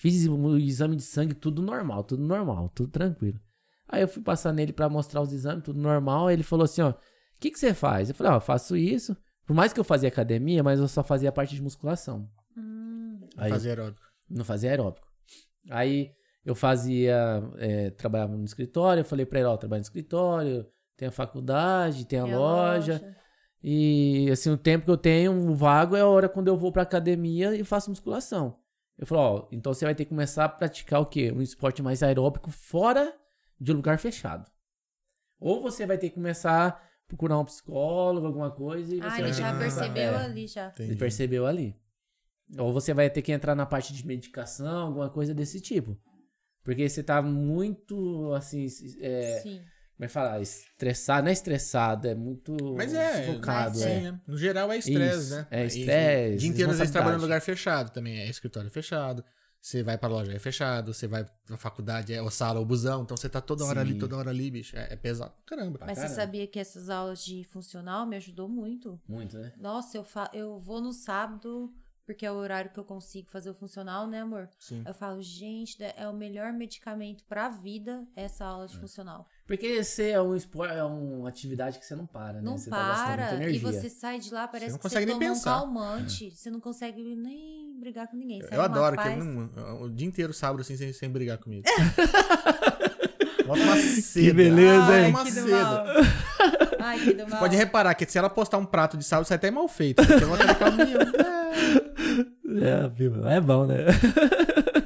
Fiz o exame de sangue, tudo normal, tudo normal, tudo tranquilo. Aí eu fui passar nele pra mostrar os exames, tudo normal. Aí ele falou assim, ó, o que que você faz? Eu falei, ó, eu faço isso. Por mais que eu fazia academia, mas eu só fazia a parte de musculação. Aí, Fazer aeróbico. não fazia aeróbico. Aí eu fazia, é, trabalhava no escritório, eu falei pra ele, ó, eu trabalho no escritório, tem a faculdade, tem a Tem a loja. E assim, o tempo que eu tenho, o vago é a hora quando eu vou pra academia e faço musculação. Eu falo, ó, então você vai ter que começar a praticar o quê? Um esporte mais aeróbico fora de lugar fechado. Ou você vai ter que começar a procurar um psicólogo, alguma coisa, e você Ah, vai ele já percebeu é. ali já. Entendi. Ele percebeu ali. Ou você vai ter que entrar na parte de medicação, alguma coisa desse tipo. Porque você tá muito, assim, é, Sim. Como é que fala? Estressado, não é estressado, é muito Mas é, focado. mas é. Sim, né? No geral é estresse, né? é E- estresse, O dia inteiro às vezes trabalhando em lugar fechado também. É escritório fechado. Você vai pra loja, é fechado. Você vai pra faculdade, é ou sala ou busão. Então você tá toda hora ali, Sim. toda hora ali, bicho. É, é pesado. Caramba. Mas você caramba. sabia que essas aulas de funcional me ajudou muito? Muito, né? Nossa, eu, fa eu vou no sábado, porque é o horário que eu consigo fazer o funcional, né, amor? Sim. Eu falo, gente, é o melhor medicamento pra vida essa aula É. de funcional. Porque você é um esporte, é uma atividade que você não para, né? Não você tá para. e energia. você sai de lá, parece não que você nem toma pensar. um calmante. Você não consegue nem brigar com ninguém. Sai Eu adoro, que paz. eu não- o dia inteiro sábado assim, sem, sem brigar comigo. Bota uma seda. beleza, Bota hein? uma que do seda. mal. Ai, que do mal. Pode reparar que se ela postar um prato de sábado, sai até mal feito. Porque eu vou colocar o meu. É, viu? é bom, né?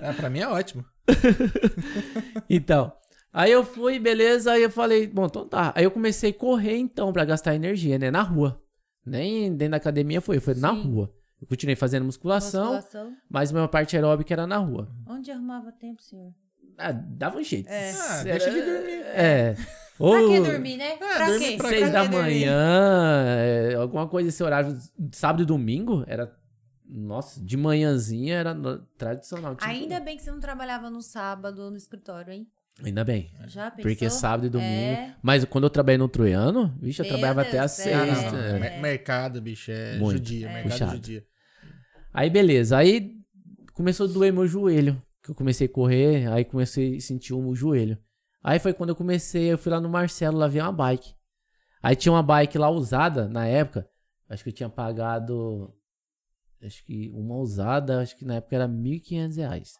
É, pra mim é ótimo. Então, aí eu fui, beleza, aí eu falei, bom, então tá. Aí eu comecei a correr então pra gastar energia, né? Na rua. Nem dentro da academia foi, foi na Sim. rua. Eu continuei fazendo musculação, Musculação. mas minha parte aeróbica era na rua. Onde arrumava tempo, senhor? Ah, dava um jeito. É. Ah, deixa de dormir. É. Ou Pra que dormir, né? pra dormir quê? pra seis Pra da manhã, é, alguma coisa desse horário. Sábado e domingo era. Nossa, de manhãzinha era tradicional. tinha Ainda bem que você não trabalhava no sábado no escritório, hein? Ainda bem. Já pensou? Porque sábado e domingo. É. Mas quando eu trabalhei no Troiano, vixe, eu Meu trabalhava até Deus às do seis. céu. Ah, não, não. é. Mer- Mercado, bicho, é Muito. judia. É. Mercado Puxado. judia. Aí beleza, aí começou a doer meu joelho. Que eu comecei a correr, aí comecei a sentir o joelho. Aí foi quando eu comecei, eu fui lá no Marcelo, lá vi uma bike. Aí tinha uma bike lá usada na época. Acho que eu tinha pagado. Acho que uma usada, acho que na época era 1.500 reais.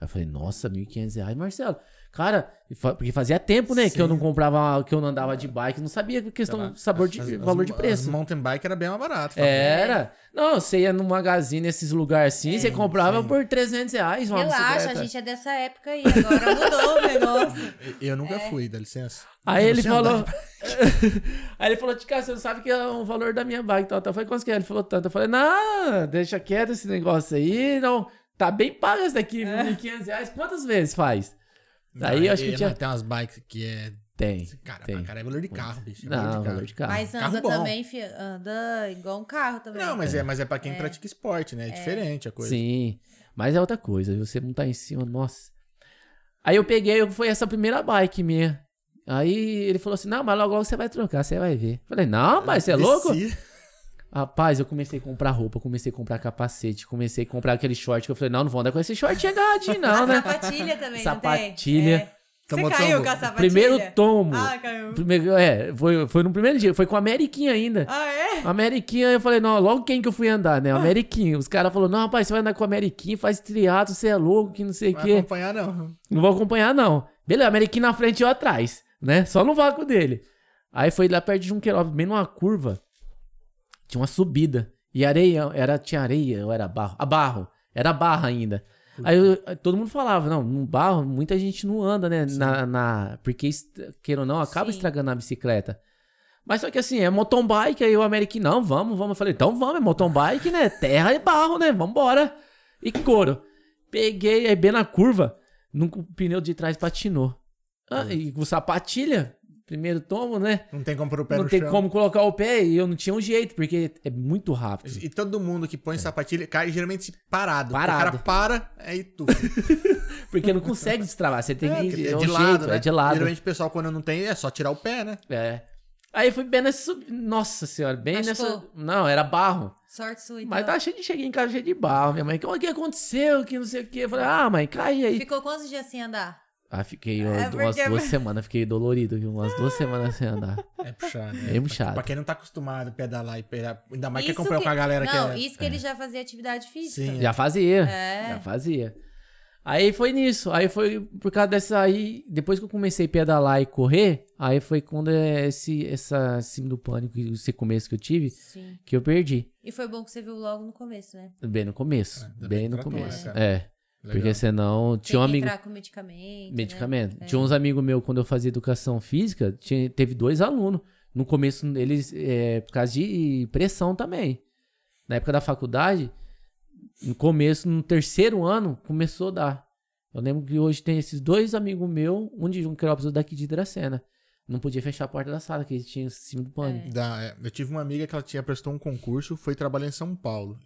Aí eu falei, nossa, 1.500 reais, Marcelo. Cara, porque fazia tempo, né, que eu Sim. não comprava, que eu não andava de bike, não sabia a questão, sabor de, As- as- valor de as preço. mountain bike era bem mais barato. Era. Não, você ia no magazine, nesses lugares assim, você comprava sim. por 300 reais uma Relaxa, bicicleta. a gente é dessa época aí. Agora mudou o negócio. Eu É. nunca fui, dá licença. Aí Eu ele falou. Aí ele falou, Tica, você não sabe que é o valor da minha bike tal. tal. Eu falei, quanto que é? Ele falou tanto. Eu falei, não, deixa quieto esse negócio aí. Não, tá bem pago esse daqui, É. 1.500 reais. Quantas vezes faz? Não, Aí eu acho que e- tinha. Tem umas bikes que é. Tem. Cara, tem. pra cara é valor de carro, bicho. é Não, valor de valor carro. de carro. Mas Carro anda bom. também, fi, anda igual um carro também. Não, mas é, mas é pra quem pratica esporte, né? É diferente a coisa. Sim, mas é outra coisa. Você não tá em cima, nossa. Aí eu peguei, eu- foi essa primeira bike minha. Aí ele falou assim: Não, mas logo, logo você vai trocar, você vai ver. Falei: Não, mas você é louco? Rapaz, eu comecei a comprar roupa, comecei a comprar capacete, comecei a comprar aquele short que eu falei: Não, não vou andar com esse short agarradinho, não, A né? sapatilha também, Sapatilha. não tem? É. Tomou Você caiu tombo. com a sapatilha? Primeiro tomo. Ah, caiu. Primeiro, é, foi, foi no primeiro dia, foi com a Ameriquinha ainda. Ah, é? A Ameriquinha, eu falei, não, logo quem que eu fui andar, né? A Ameriquinha. Os caras falaram, não, rapaz, você vai andar com a Ameriquinha, faz triatlo, você é louco, que não sei o quê. acompanhar, não. Não vou acompanhar, não. Beleza, Ameriquinha na frente e eu atrás, né? Só no vácuo dele. Aí foi lá perto de Junqueirópolis, bem numa curva. Tinha uma subida. E areia, era, tinha areia ou era barro? A barro. Era barra ainda. Aí eu- todo mundo falava, não, no barro muita gente não anda, né? Na, na- porque, queira ou não, acaba Sim. estragando a bicicleta. Mas só que assim, é mountain bike, aí o Ameriquinho, não, vamos, vamos. Eu falei, então vamos, é mountain bike, né? Terra e barro, né? Vambora. E couro. Peguei, aí bem na curva, num, o pneu de trás patinou. Ah, e com sapatilha, primeiro tomo, né? Não tem como pôr o pé não no tem chão. como colocar o pé e eu não tinha um jeito, porque é muito rápido. E todo mundo que põe sapatilha cai geralmente parado. É. Parado. O cara para, aí tu. Porque não consegue destravar, você tem É, que. É, é um de jeito, lado, né? é de lado. Geralmente o pessoal, quando não tem, é só tirar o pé, né? É. Aí fui bem nessa. sub- Nossa senhora, bem Machucou? nessa. Não, era barro. Sorte sua, então. Mas tava cheio de cheguei em casa cheio de barro. Minha mãe, o que aconteceu? Que não sei o que. Eu falei, ah, mãe, cai aí. Ficou quantos dias sem andar? Ah, fiquei É, umas duas semanas, fiquei dolorido, viu? Umas duas semanas sem andar. É puxado. Bem puxado. Pra quem não tá acostumado a pedalar e pedalar, ainda mais que Isso acompanhou com a galera Não, que é. isso que ele já fazia atividade física. Sim, Já fazia. É. Já fazia. Aí foi nisso. Aí foi por causa dessa aí. Depois que eu comecei a pedalar e correr, aí foi quando é esse, essa síndrome do pânico, esse começo que eu tive, Sim. que eu perdi. E foi bom que você viu logo no começo, né? Bem no começo. É, bem bem que no tratou, começo. né, cara? É. Legal. Porque senão tinha Tem um que amigo. entrar com medicamento. né? Medicamento. É. Tinha uns amigos meus, quando eu fazia educação física, tinha, teve dois alunos. No começo, eles, é, por causa de pressão também. Na época da faculdade, no começo, no terceiro ano, começou a dar. Eu lembro que hoje tem esses dois amigos meus, um de Junquerópolis, outro daqui de Dracena. Não podia fechar a porta da sala, que eles tinham cima do pânico. Da- é, eu tive uma amiga que ela tinha prestou um concurso, foi trabalhar em São Paulo.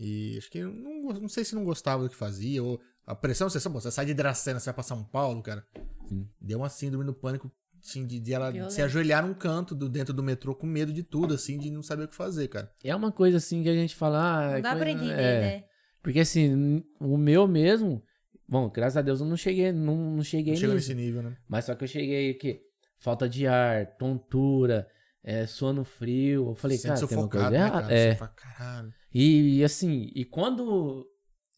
E acho que não, não sei se não gostava do que fazia, ou a pressão, você, você sai de Dracena, você vai pra São Paulo, cara. Sim. Deu uma síndrome do pânico, assim, de, de ela Violento. se ajoelhar num canto do, dentro do metrô com medo de tudo, assim, de não saber o que fazer, cara. É uma coisa assim que a gente fala. ah, Não dá pra coisa- entender, é. né? Porque assim, o meu mesmo. Bom, graças a Deus eu não cheguei, não, não cheguei Não nisso. nesse nível, né? Mas só que eu cheguei aqui, falta de ar, tontura, é, sono frio. Eu falei, Sente cara, tem uma coisa né, errada. É. Fala. E, e assim, e quando,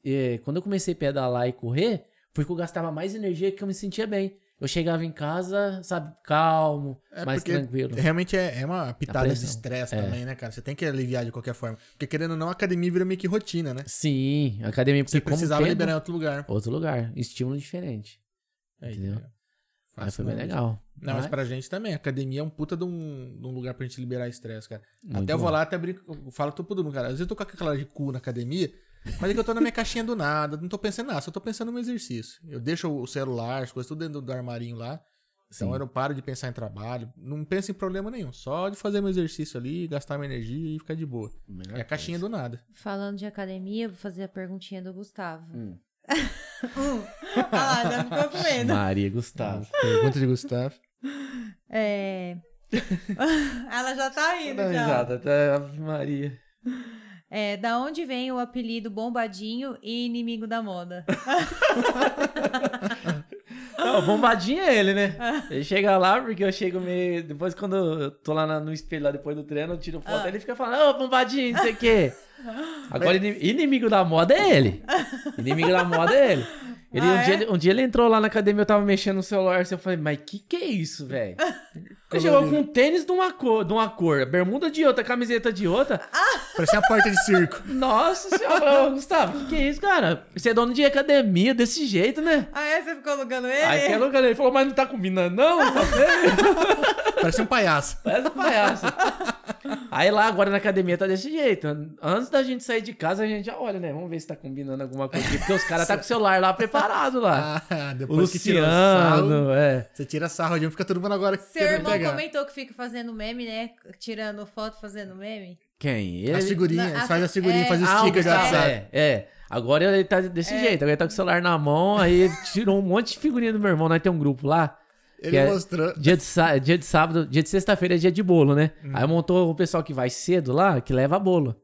é, quando eu comecei a pedalar e correr, foi que eu gastava mais energia que eu me sentia bem. Eu chegava em casa, sabe, calmo, É mais tranquilo. Realmente é, é uma pitada de estresse É. também, né, cara? Você tem que aliviar de qualquer forma. Porque querendo ou não, a academia vira meio que rotina, né? Sim, academia, porque Você como precisava tempo- liberar em outro lugar. Outro lugar, estímulo diferente. Aí, Entendeu? cara. Aí Fácil foi bem não. legal. Não, mas pra gente também. A academia é um puta de um, de um lugar pra gente liberar estresse, cara. Muito até eu vou bom. lá, até brinco, falo todo mundo, cara. Às vezes eu tô com aquela de cu na academia, mas é que eu tô na minha caixinha do nada, não tô pensando em nada, só tô pensando no exercício. Eu deixo o celular, as coisas tudo dentro do armarinho lá. Então Sim. eu não paro de pensar em trabalho, não penso em problema nenhum. Só de fazer meu exercício ali, gastar minha energia e ficar de boa. Melhor É a caixinha do nada. Falando de academia, vou fazer a perguntinha do Gustavo. Hum. Olha lá, já ficou com medo. Maria Gustavo. Pergunta de Gustavo. É... Ela já tá indo, Dá já. risada, até Ave Maria. É, da onde vem o apelido Bombadinho e Inimigo da Moda? Não, bombadinha é ele, né? Ele chega lá, porque eu chego meio. Depois, quando eu tô lá no espelho, lá depois do treino, eu tiro foto, Ah. ele fica falando, ô, bombadinho, não sei o quê. Agora, ini- inimigo da moda é ele. Inimigo da moda é ele. Ele, Ah, um, é? dia, ele- um dia ele entrou lá na academia, eu tava mexendo no celular, assim, eu falei, mas que que é isso, velho? Ele chegou com um tênis de uma cor, de uma cor, bermuda de outra, camiseta de outra. Parecia uma porta de circo. Nossa senhora, Gustavo, que que é isso, cara? Você é dono de academia desse jeito, né? Ah, é? Você ficou alugando ele? Aí que louco, ele falou, mas não tá combinando não? Tá? Parecia um palhaço. Parece um palhaço. Aí lá agora na academia tá desse jeito. Antes da gente sair de casa, a gente já olha, né? Vamos ver se tá combinando alguma coisa aqui. Porque os caras tá com o celular lá preparado lá. Ah, o depois que tirou sarro, Luciano, é. você tira sarro de um, fica todo mundo agora Seu irmão pegar. comentou que fica fazendo meme, né? Tirando foto, fazendo meme. Quem? Ele? As figurinhas, eles a- fazem as figurinhas, é. Ah, o sticker de Gustavo, WhatsApp. é, é. Agora ele tá desse jeito. Agora ele tá com o celular na mão, aí tirou um monte de figurinha do meu irmão. Nós tem um grupo lá. Ele é mostrou. Dia de, dia de sábado, dia de sexta-feira é dia de bolo, né? Hum. Aí montou o pessoal que vai cedo lá, que leva bolo.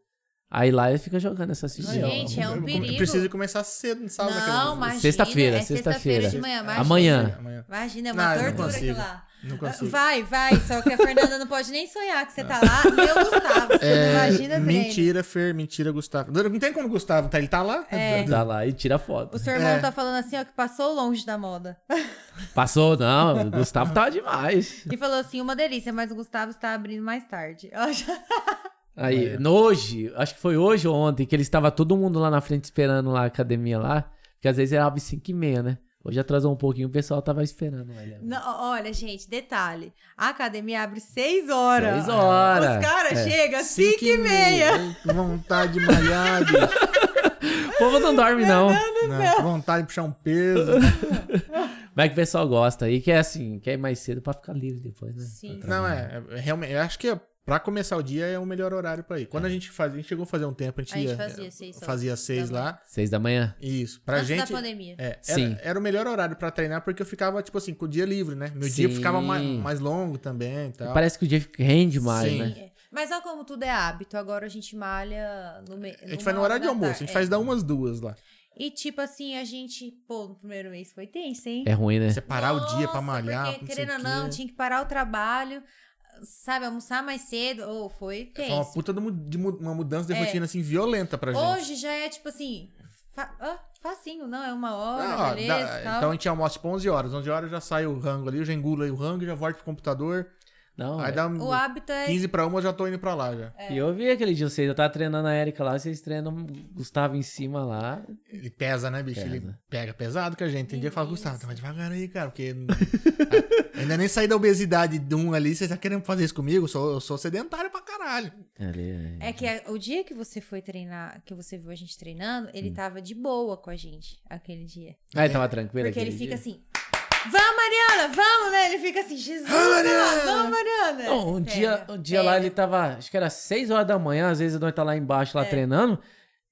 Aí lá ele fica jogando essas figurinhas. Gente, é um Eu- eu perigo. preciso começar cedo no sábado. Não, imagina. Sexta-feira, é sexta-feira. de manhã. Imagina. Amanhã. Amanhã. Imagina, é Não, uma eu não tortura consigo. aquilo lá. Não consigo. Vai, vai. Só que a Fernanda não pode nem sonhar que você tá lá. Meu Gustavo, você não imagina treino. mentira, Fer, mentira, Gustavo. Não não tem como o Gustavo tá, ele tá lá. É. Tá lá e tira foto. O seu irmão É. tá falando assim, ó, que passou longe da moda. Passou, não. O Gustavo tava demais. E falou assim, uma delícia, mas o Gustavo está abrindo mais tarde. Ó, já- Aí, É. hoje, acho que foi hoje ou ontem, que eles estava todo mundo lá na frente esperando lá a academia lá. Porque às vezes era 5 e meia, né? Hoje atrasou um pouquinho, o pessoal tava esperando. Olha. Não, olha, gente, detalhe. A academia abre 6 horas. Seis horas. Os caras É. chegam às Cinco 5 e meia. Que vontade de malhar, bicho. povo não dorme, não. Não, vontade de puxar um peso. Mas que o pessoal gosta aí, que é assim, quer ir mais cedo pra ficar livre depois, né? Sim. Não, é, é realmente. Eu acho que é- pra começar o dia é o melhor horário pra ir. Quando a gente fazia, a gente chegou a fazer um tempo, a gente, A gente ia, fazia seis fazia seis da lá. Seis da manhã. Isso. Pra Antes gente. da pandemia. É, era, Sim. era o melhor horário pra treinar porque eu ficava, tipo assim, com o dia livre, né? Meu dia Sim. ficava mais, mais longo também e tal. Parece que o dia rende mais, Sim. né? É. Mas olha como tudo é hábito. Agora a gente malha no meio. A gente vai no horário de almoço, a gente faz da umas duas lá. E tipo assim, a gente, pô, no primeiro mês foi tenso, hein? É ruim, né? Separar o dia pra Nossa, malhar. Porque, não sei querendo ou não, tinha que parar o trabalho, sabe, almoçar mais cedo. Ou foi Foi uma tenso. puta de mu- de uma mudança de É. rotina, assim, violenta pra gente. Hoje já é tipo assim, fa ah, facinho, não, é uma hora, ó, beleza. dá- então a gente almoça tipo 11 horas. 11 horas já sai o rango ali, eu já engulo aí o rango, já volto pro computador. Não, aí é. dá O hábito é. 15 pra uma, eu já tô indo pra lá já. E eu vi aquele dia vocês, eu tava treinando a Erika lá, vocês treinam o Gustavo em cima lá. Ele pesa, né, bicho? Ele Pesa. pega pesado com a gente. Tem dia que fala, Gustavo, tá mais devagar aí, cara, porque. Ainda nem saí da obesidade de um ali, você tá querendo fazer isso comigo? Eu sou, eu sou sedentário pra caralho. Ali, É que a- o dia que você foi treinar, que você viu a gente treinando, Hum. ele tava de boa com a gente, aquele dia. Ah, ele tava tranquilo Porque ele aquele fica dia? assim, vamos, Mariana, vamos, né? Ele fica assim, Jesus, Vamos, Mariana! Vamos, Mariana! Não, um dia, um dia lá ele tava, acho que era 6 horas da manhã, às vezes nós tá lá embaixo lá É. treinando,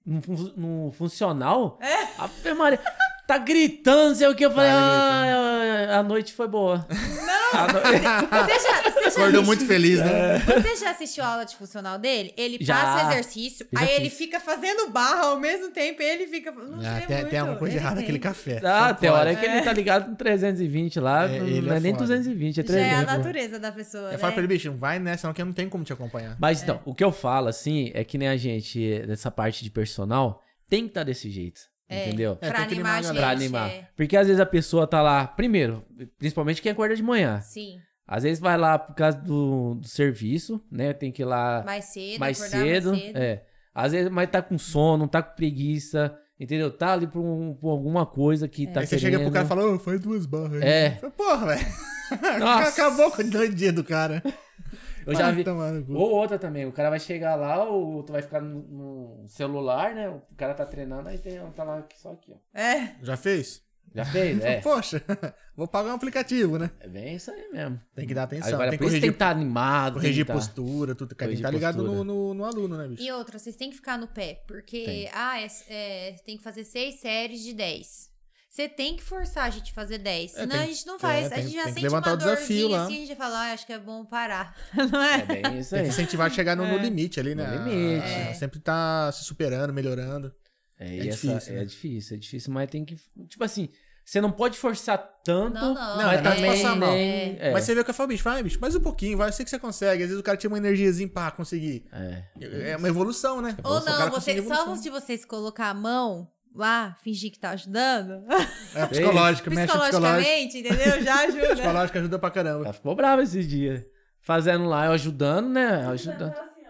no, fun- no funcional, a Maria tá gritando, sei o que, eu falei, Tá ah, a noite foi boa. Não! Você já, você já Acordou assistiu- muito feliz, né? Você já assistiu a aula de funcional dele? Ele Já. passa o exercício, Eu já aí ele fiz. fica fazendo barra ao mesmo tempo e ele fica. Não Ah, tem, muito. tem alguma coisa ele errada naquele café. Ah, tem hora que ele tá ligado com 320 lá, É, não, ele não é, é nem foda. 220, é Já é a 300. natureza da pessoa. Eu né? falo pra ele, bicho, não vai nessa, não, que não tem como te acompanhar. Mas É. então, o que eu falo, assim, é que nem a gente, nessa parte de personal, tem que estar desse jeito. É. Entendeu? É, pra tem que animar animar a gente. Pra animar. é. Porque às vezes a pessoa tá lá, primeiro, principalmente quem acorda de manhã. Sim. Às vezes vai lá por causa do, do serviço, né? Tem que ir lá Mais cedo, mais cedo. mais cedo. É. Às vezes, mas tá com sono, tá com preguiça, entendeu? Tá ali por, um- por alguma coisa que tá Aí você querendo. chega pro cara e fala, faz duas barras aí. É. Porra, velho. Acabou com o dias do cara. Eu já vi. Ou outra também, o cara vai chegar lá, ou tu vai ficar no, no celular, né? O cara tá treinando, aí tem, tá lá só aqui, ó. É. Já fez? Já fez? É. Poxa, vou pagar um aplicativo, né? É bem isso aí mesmo. Tem que dar atenção, Agora, tem que isso tem que corrigir, estar animado. corrigir tem que tá- postura, tudo. Cara, tem que Corrigir estar ligado postura. no, no, no aluno, né, bicho? E outra, vocês têm que ficar no pé, porque, Tem. ah, é, é, tem que fazer seis séries de 10. Você tem que forçar a gente a fazer 10, É, senão tem a gente não faz. é, a tem- gente já tem que sente levantar uma o desafio dorzinha lá. assim, a gente já fala, ah, acho que é bom parar. Não é? É bem isso Tem aí. que incentivar a chegar no, no limite ali, né? No limite. A- a- Sempre tá se superando, melhorando. É, É e essa- difícil, é né? difícil, é difícil, mas tem que. Tipo assim, você não pode forçar tanto, Não, não. Não, mas é não também passar mal. nem. É, Mas você vê o que eu falo, bicho, vai, bicho, mais um pouquinho, vai, eu sei que você consegue. Às vezes o cara tinha uma energiazinha pra conseguir. é. É uma evolução, né? Ou não, você, só de vocês colocar a mão lá, fingir que tá ajudando, É psicológico, mexe psicologicamente, entendeu? Já ajuda. Psicológico ajuda pra caramba. Ela ficou brava esses dias. Fazendo lá, eu ajudando, né? Ajudando. Então, assim,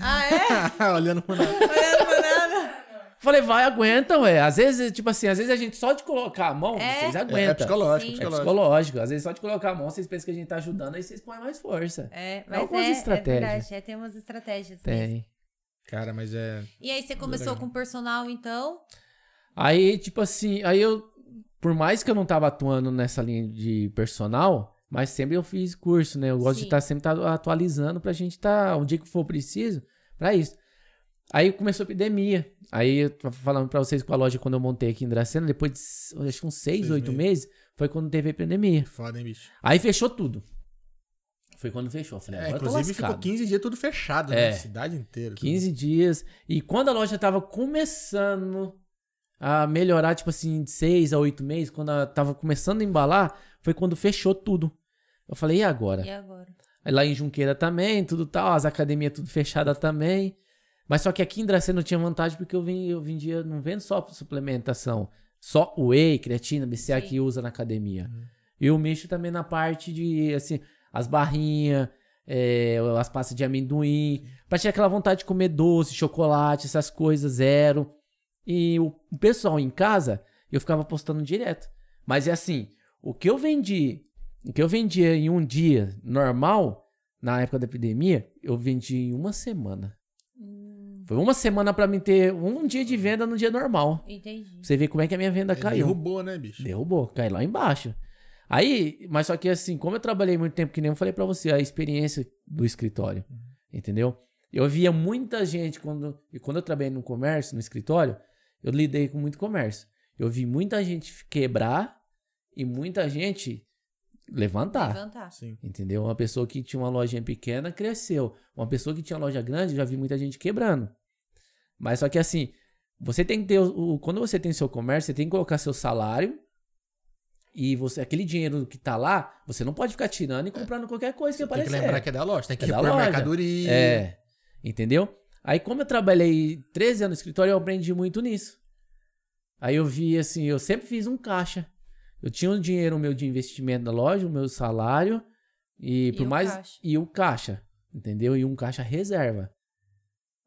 ah, é? Olhando pro nada. Olhando pra nada. Falei, vai, aguenta, ué. Às vezes, tipo assim, às vezes a gente só de colocar a mão, É. vocês É, aguentam. é psicológico, Sim. É psicológico. psicológico. Às vezes só de colocar a mão, vocês pensam que a gente tá ajudando, aí vocês põem mais força. É, mas algumas é, é estratégias. verdade, é, tem umas estratégias mesmo. Tem. Cara, mas é. E aí você começou com personal, então? Aí, tipo assim, aí eu, por mais que eu não tava atuando nessa linha de personal, mas sempre eu fiz curso, né? Eu gosto de Sim. estar sempre tá atualizando pra gente tá, um dia que for preciso, pra isso. Aí começou a epidemia. Aí eu tô falando pra vocês com a loja quando eu montei aqui em Dracena, depois de acho que uns seis, Seis oito meses. meses, foi quando teve a epidemia. Foda, hein, bicho? Aí fechou tudo. Foi quando fechou. Eu Falei, É, agora eu tô inclusive ficou lascado. 15 dias tudo fechado, É. né? Cidade inteira. 15 dias. E quando a loja tava começando a melhorar, tipo assim, de 6 a 8 meses, quando ela tava começando a embalar, foi quando fechou tudo. Eu falei, e agora? E agora? Aí lá em Junqueira também, tudo tal, as academias tudo fechada também. Mas só que aqui em Dracena eu tinha vantagem porque eu, vim, eu vendia, não vendo só suplementação, só whey, creatina, BCA Sim. que usa na academia. E eu mexo também na parte de, assim, as barrinhas, é, as pastas de amendoim, pra tirar aquela vontade de comer doce, chocolate, essas coisas, zero. E o, pessoal em casa, eu ficava postando direto. Mas é assim, o que eu vendi, o que eu vendia em um dia normal, na época da epidemia, eu vendi em uma semana. Foi uma semana pra mim ter um dia de venda no dia normal. Entendi. Você ver como é que a minha venda É, caiu. derrubou, né, bicho? Derrubou, caiu lá embaixo. Aí, mas só que assim, como eu trabalhei muito tempo, que nem eu falei pra você, a experiência do escritório, entendeu? Eu via muita gente quando, e quando eu trabalhei no comércio, no escritório, eu lidei com muito comércio. Eu vi muita gente quebrar e muita gente levantar. Levantar. Sim. Entendeu? Uma pessoa que tinha uma lojinha pequena cresceu. Uma pessoa que tinha loja grande, já vi muita gente quebrando. Mas só que assim, você tem que ter. O- quando você tem seu comércio, você tem que colocar seu salário. E você, aquele dinheiro que tá lá, você não pode ficar tirando e comprando qualquer coisa que Tem que aparecer. lembrar que é da loja, tem que É loja. mercadoria. É. Entendeu? Aí, como eu trabalhei 13 anos no escritório, eu aprendi muito nisso. Aí eu vi assim, eu sempre fiz um caixa. Eu tinha um dinheiro meu de investimento da loja, o meu salário e, E por o mais caixa. e o caixa, entendeu? E um caixa reserva.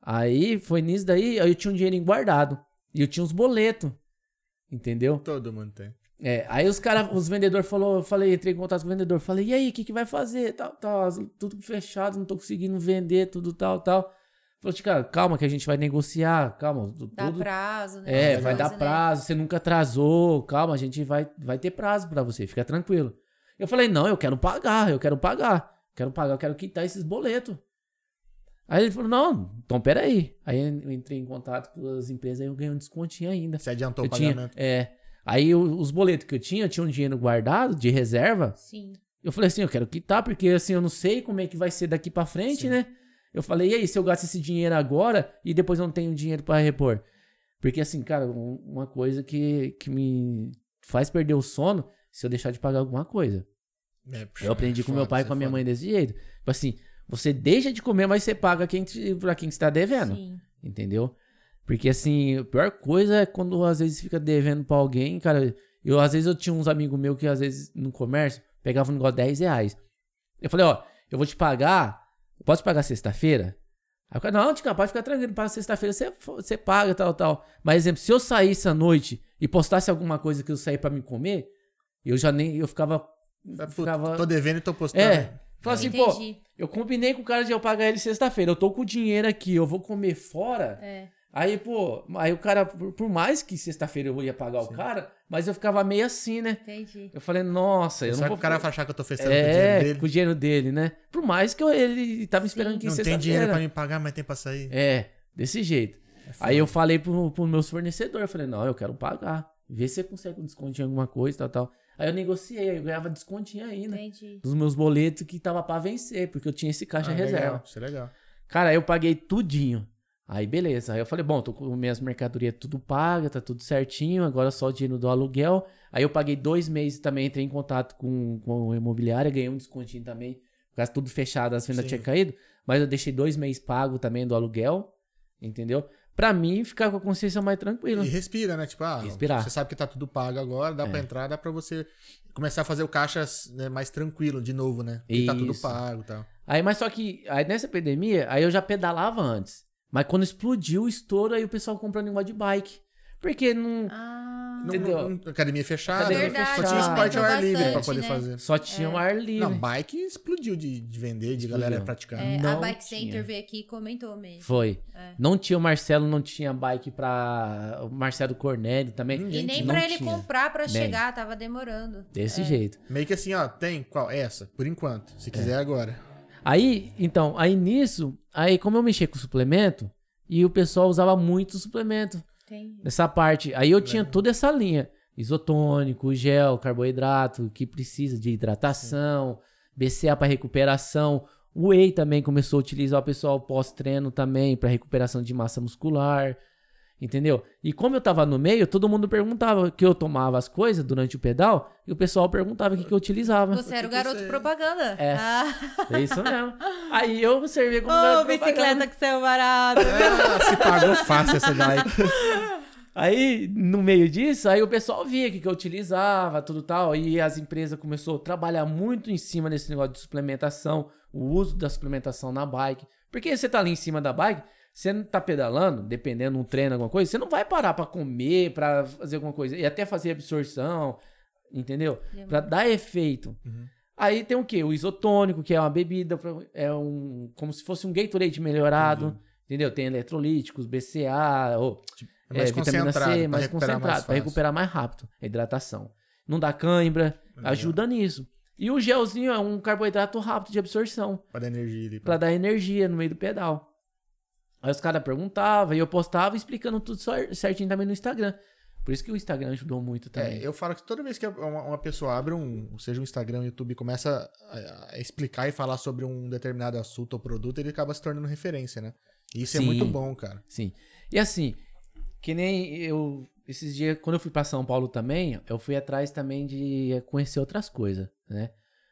Aí foi nisso daí, aí eu tinha um dinheirinho guardado e eu tinha uns boletos. Entendeu? Todo mundo tem. É, aí os caras, os vendedores falou, eu falei, entrei em contato com o vendedor, falei, e aí, o que que vai fazer? Tal, tal, tudo fechado, não tô conseguindo vender, tudo tal, tal. Falou, cara, calma que a gente vai negociar, calma, tu- Dá tudo. prazo, né? É, vai dar né? prazo, você nunca atrasou, calma, a gente vai, vai ter prazo pra você, fica tranquilo. Eu falei, não, eu quero pagar, eu quero pagar, quero pagar, eu quero quitar esses boletos. Aí ele falou, não, então peraí. Aí eu entrei em contato com as empresas e eu ganhei um descontinho ainda. Você adiantou Eu o tinha, pagamento. é. Aí o- os boletos que eu tinha, eu tinha um dinheiro guardado de reserva. Sim. Eu falei assim, eu quero quitar, porque assim, eu não sei como é que vai ser daqui pra frente, Sim. né? Eu falei, e aí, se eu gasto esse dinheiro agora e depois eu não tenho dinheiro pra repor? Porque assim, cara, um- uma coisa que, que me faz perder o sono se eu deixar de pagar alguma coisa. É, Eu aprendi é com meu pai e com a é minha foda. mãe desse jeito. Tipo assim, você deixa de comer, mas você paga quem te, pra quem você tá devendo. Sim. Entendeu? Porque assim, a pior coisa é quando às vezes fica devendo pra alguém, cara. Eu, às vezes, eu tinha uns amigos meus que, às vezes, no comércio, pegavam um negócio de 10 reais. Eu falei, ó, eu vou te pagar. Posso te pagar sexta-feira? Aí o cara, não, Tica, pode ficar tranquilo, paga sexta-feira, você, você paga, tal, tal. Mas, exemplo, se eu saísse à noite e postasse alguma coisa que eu saí pra me comer, eu já nem. Eu ficava. Puta, ficava Tô devendo e tô postando. é. Fala assim, pô, eu combinei com o cara de eu pagar ele sexta-feira. Eu tô com o dinheiro aqui, eu vou comer fora. É. Aí, pô, aí o cara, por, mais que sexta-feira eu ia pagar o cara, mas eu ficava meio assim, né? Entendi. Eu falei, nossa, eu Será não que vou o cara vai achar que eu tô festando com o dinheiro É, dele? com o dinheiro dele, né? Por mais que eu- ele tava esperando Sim. que Não tem sexta-feira. dinheiro pra me pagar, mas tem pra sair. É, desse jeito. Aí eu falei pro, pro meus fornecedores, eu falei, não, eu quero pagar. Vê se você consegue um descontinho em alguma coisa, tal, tal. Aí eu negociei, aí eu ganhava descontinho ainda. Entendi. Dos meus boletos que tava pra vencer, porque eu tinha esse caixa Ah, reserva. Legal, isso é legal. Cara, aí eu paguei tudinho. Aí beleza. Aí eu falei, bom, tô com minhas mercadorias tudo paga, tá tudo certinho, agora só o dinheiro do aluguel. Aí eu paguei dois meses também, entrei em contato com, com a imobiliária, ganhei um descontinho também. Por causa tudo fechado, as vendas Sim. tinham caído. Mas eu deixei dois meses pago também do aluguel, entendeu? Pra mim ficar com a consciência mais tranquila. E respira, né? Tipo, ah, Respirar. você sabe que tá tudo pago agora, dá É. pra entrar, dá pra você começar a fazer o caixa né, mais tranquilo de novo, né? Porque tá tudo pago e tal. Aí, mas só que aí nessa epidemia, aí eu já pedalava antes. Mas quando explodiu o estouro, aí o pessoal comprando negócio de bike. Porque não. Ah, Não- Entendeu? não- academia fechada, Academia só fechada. tinha esporte ao ar livre pra poder né? fazer. Só tinha um ar livre. Não, bike explodiu de, de vender, de Explodiu. galera praticar. é, a não Bike tinha. Center veio aqui e comentou mesmo. Foi. É. Não tinha o Marcelo, não tinha bike pra. O Marcelo Cornélio também. Ninguém E nem não pra ele tinha. comprar pra Nem. chegar, tava demorando. Desse jeito. Meio que assim, ó, tem qual? Essa, por enquanto. Se quiser agora. Aí, então, aí nisso, aí como eu mexia com suplemento, e o pessoal usava muito suplemento Entendi. nessa parte. Aí eu tinha toda essa linha: isotônico, gel, carboidrato, que precisa de hidratação, BCA para recuperação. O whey também começou a utilizar o pessoal pós-treino também para recuperação de massa muscular. Entendeu? E como eu tava no meio, todo mundo perguntava que eu tomava as coisas durante o pedal e o pessoal perguntava o que, que eu utilizava. Você era o garoto você- propaganda. É. Ah. É isso mesmo. Aí eu servia como Ô, garoto bicicleta que saiu barato. Ah, se pagou fácil essa daí. Aí, no meio disso, aí o pessoal via o que, que eu utilizava, tudo tal. E as empresas começaram a trabalhar muito em cima desse negócio de suplementação, o uso da suplementação na bike. Porque você tá ali em cima da bike, você não tá pedalando, dependendo de um treino, alguma coisa, você não vai parar pra comer, pra fazer alguma coisa. E até fazer absorção, entendeu? Pra dar efeito. Aí tem o quê? O isotônico, que é uma bebida, pra- é um como se fosse um Gatorade melhorado, Entendeu? Tem eletrolíticos, BCA, ou É mais é, vitamina C, mais concentrado, para recuperar mais rápido a hidratação. Não dá cãibra, Legal. ajuda nisso. E o gelzinho é um carboidrato rápido de absorção, Pra dar energia ali. para dar energia no meio do pedal. Aí os caras perguntavam e eu postava explicando tudo cer- certinho também no Instagram. Por isso que o Instagram ajudou muito também. É, eu falo que toda vez que uma, uma pessoa abre um, seja um Instagram, um YouTube, começa a, a explicar e falar sobre um determinado assunto ou produto, ele acaba se tornando referência, né? E isso é Sim. muito bom, cara. Sim. E assim, que nem eu. Esses dias, quando eu fui pra São Paulo também, eu fui atrás também de conhecer outras coisas, né?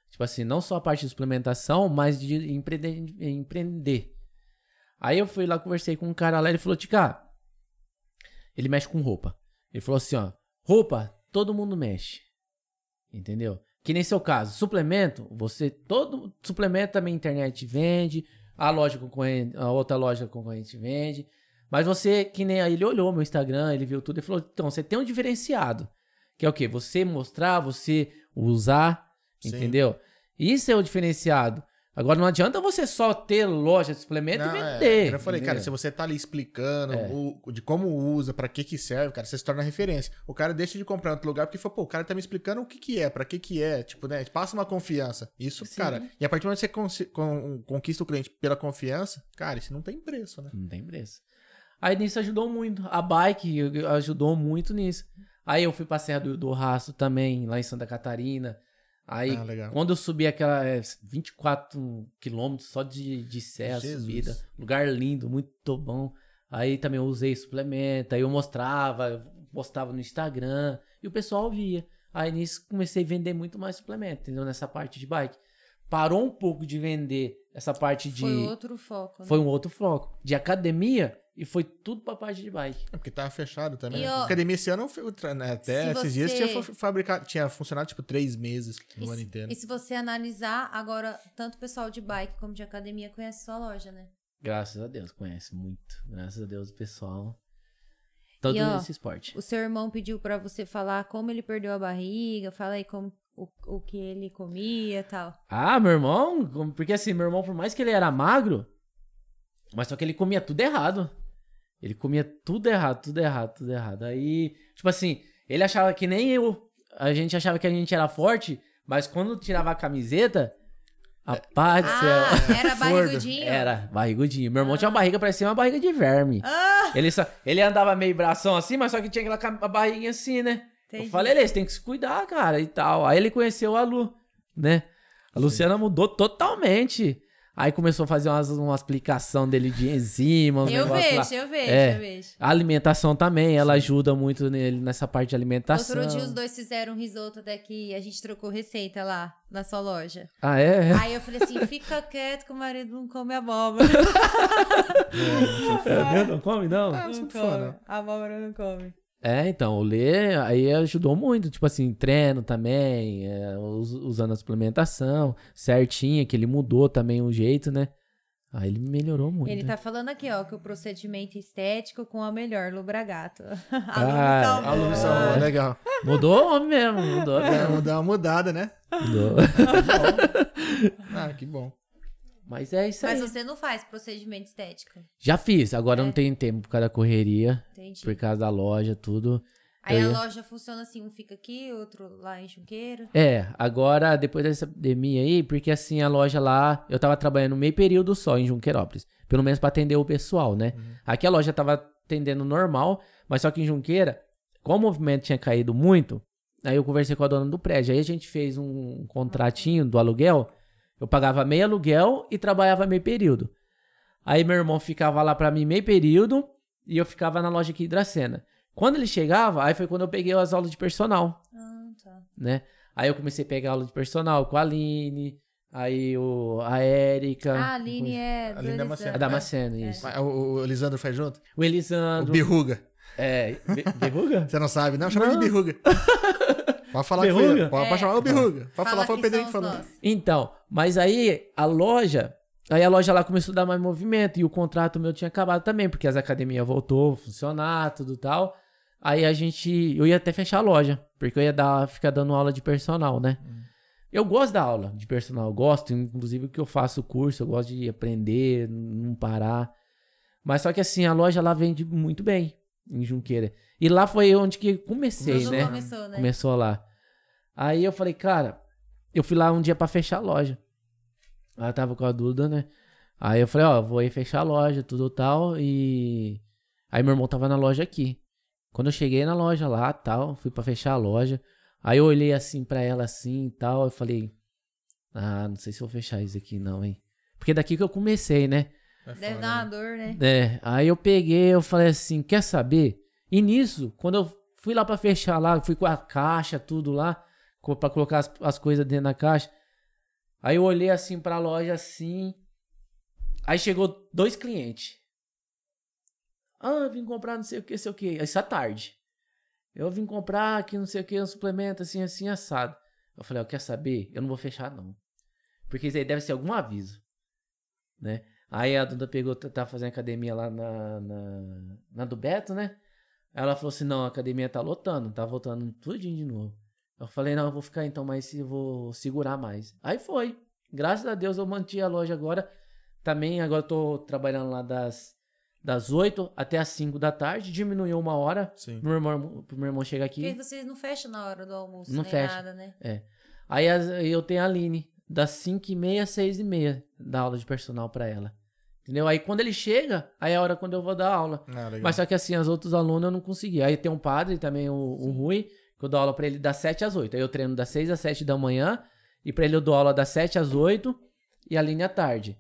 Tipo assim, não só a parte de suplementação, mas de empreender. empreender. Aí eu fui lá, conversei com um cara lá, ele falou, Tica, ele mexe com roupa. Ele falou assim, ó, roupa, todo mundo mexe. Entendeu? Que nem seu caso, suplemento, você, todo suplemento também a internet vende, a loja concorrente, a outra loja concorrente vende. Mas você, que nem aí, ele olhou meu Instagram, ele viu tudo e falou: então, você tem um diferenciado. Que é o quê? Você mostrar, você usar, Sim. entendeu? Isso é o diferenciado. Agora não adianta você só ter loja de suplemento Não, e é, vender. eu falei, cara, se entendeu? você tá ali explicando É. o- de como usa, pra que que serve, cara, você se torna referência. O cara deixa de comprar em outro lugar porque fala, pô, o cara tá me explicando o que que é, pra que que é, tipo, né, passa uma confiança. Isso, Sim. cara, e a partir do momento que você con- conquista o cliente pela confiança, cara, isso não tem preço, né? Não tem preço. Aí nisso ajudou muito. A bike ajudou muito nisso. Aí eu fui pra Serra do, do Rastro também, lá em Santa Catarina. Aí, Ah, legal. quando eu subi aquela é, 24 quilômetros só de, de serra Jesus. subida, lugar lindo, muito bom. Aí também eu usei suplemento, aí eu mostrava, eu postava no Instagram e o pessoal via. Aí nisso comecei a vender muito mais suplemento, entendeu? Nessa parte de bike. Parou um pouco de vender essa parte de. Foi outro foco. né? Foi um outro foco. De academia e foi tudo pra parte de bike. É porque tava fechado também. E, né? Academia esse ano, né, até se esses dias você- tinha fa- fabricado, tinha funcionado tipo três meses no E ano se- inteiro. E se você analisar, agora, tanto o pessoal de bike como de academia conhece sua loja, né? Graças a Deus, conhece muito. Graças a Deus, o pessoal. Todo E, ó, esse esporte. O seu irmão pediu pra você falar como ele perdeu a barriga, fala aí como, o, o que ele comia e tal. Ah, meu irmão, porque assim, meu irmão, por mais que ele era magro, mas só que ele comia tudo errado. Ele comia tudo errado, tudo errado, tudo errado. Aí, tipo assim, ele achava que nem eu. A gente achava que a gente era forte, mas quando tirava a camiseta, rapaz do céu. Ah, era Fordo. barrigudinho? Era, barrigudinho. Meu irmão tinha uma barriga, parecia uma barriga de verme. Ah, Ele, só, ele andava meio bração assim, mas só que tinha aquela barriguinha assim, né? entendi. Eu falei, ele, você tem que se cuidar, cara, e tal. Aí ele conheceu a Lu, né? A Luciana mudou totalmente. Aí começou a fazer umas, uma explicação dele de enzima, uns Eu lá. vejo, eu vejo, É. eu vejo. A alimentação também, ela ajuda muito nele nessa parte de alimentação. Outro dia os dois fizeram um risoto até que a gente trocou receita lá na sua loja. Ah, é? Aí eu falei assim, fica quieto que o marido não come abóbora. é não come, não? Ah, não sou fã, não. A abóbora não come. É, então, o Lê aí ajudou muito, tipo assim, treino também, é, us- usando a suplementação certinha, que ele mudou também o jeito, né? Aí ele melhorou muito. Ele tá falando aqui, ó, que o procedimento estético com a melhor Lubragato. A Ah, A salvou. salvou, legal. Mudou o homem mesmo, mudou É, mesmo. dar uma mudada, né? Mudou. Ah, que bom. Mas é isso aí. Mas você não faz procedimento estético. Já fiz, agora É. não tenho tempo por causa da correria, Entendi. por causa da loja, tudo. Aí eu a ia- loja funciona assim, um fica aqui, outro lá em Junqueiro. É, agora, depois dessa pandemia aí, porque assim, a loja lá, eu tava trabalhando meio período só em Junqueirópolis. Pelo menos pra atender o pessoal, né? Aqui a loja tava atendendo normal, mas só que em Junqueira, como o movimento tinha caído muito, aí eu conversei com a dona do prédio. Aí a gente fez um contratinho do aluguel. Eu pagava meio aluguel e trabalhava meio período. Aí meu irmão ficava lá pra mim meio período e eu ficava na loja aqui em Dracena. Quando ele chegava, aí foi quando eu peguei as aulas de personal Ah, tá. né? Aí eu comecei a pegar aula de personal com a Aline, aí o, a Érica. Ah, a Aline é A Aline Elisandro. Damasceno. A Damasceno, isso. Mas O, o Lisandro faz junto? O Elisandro. O Birruga. É, Be- Beruga? Você não sabe, não? Chama ele de Birruga. Pode falar que Birruga? foi. Pode, É. chamar o Birruga. Pode Fala falar foi o que Pedrinho que falou. Então, mas aí a loja, aí a loja lá começou a dar mais movimento e o contrato meu tinha acabado também, porque as academias voltou a funcionar, tudo tal. Aí a gente, eu ia até fechar a loja, porque eu ia dar, ficar dando aula de personal, né? Eu gosto da aula de personal, eu gosto, inclusive que eu faço curso, eu gosto de aprender, não parar. Mas só que assim, a loja lá vende muito bem em Junqueira. E lá foi onde que comecei, né? começou, né? Começou lá. Aí eu falei, cara, eu fui lá um dia pra fechar a loja. Eu tava com a Duda, né? Aí eu falei, ó, vou aí fechar a loja, tudo tal. E aí meu irmão tava na loja aqui. Quando eu cheguei na loja lá, tal, fui pra fechar a loja. Aí eu olhei assim pra ela assim e tal, eu falei, ah, não sei se vou fechar isso aqui não, hein? Porque daqui que eu comecei, né? É Deve dar uma né? dor, né? É, aí eu peguei, eu falei assim, quer saber? E nisso, quando eu fui lá pra fechar lá, fui com a caixa, tudo lá, pra colocar as, as coisas dentro da caixa. Aí eu olhei assim pra loja assim. Aí chegou dois clientes. Ah, vim comprar não sei o que, sei o que. À tarde. Eu vim comprar aqui não sei o que, um suplemento assim, assim, assado. Eu falei, ó, quer saber? Eu não vou fechar não. Porque isso aí deve ser algum aviso. Né? Aí a Duda pegou, tá tá fazendo academia lá na, na, na do Beto, né? Ela falou assim, não, a academia tá lotando, tá voltando tudinho de novo. Eu falei, não, eu vou ficar então, mas eu vou segurar mais. Aí foi. Graças a Deus eu mantive a loja agora. Também agora eu tô trabalhando lá das, das 8 até as 5 da tarde. Diminuiu uma hora. Sim. Meu irmão, pro meu irmão chegar aqui. Porque vocês não fecham na hora do almoço, Não nem fecha. nada, né? Aí as- eu tenho a Aline, das 5 e meia às 6 e meia, da aula de personal pra ela. Entendeu? Aí quando ele chega, aí é a hora quando eu vou dar aula. Ah. Mas só que assim, as outros alunos eu não consegui. Aí tem um padre também, o, o Rui, que eu dou aula pra ele das 7 às 8. Aí eu treino das 6 às 7 da manhã, e pra ele eu dou aula das 7 às 8 e a linha à tarde.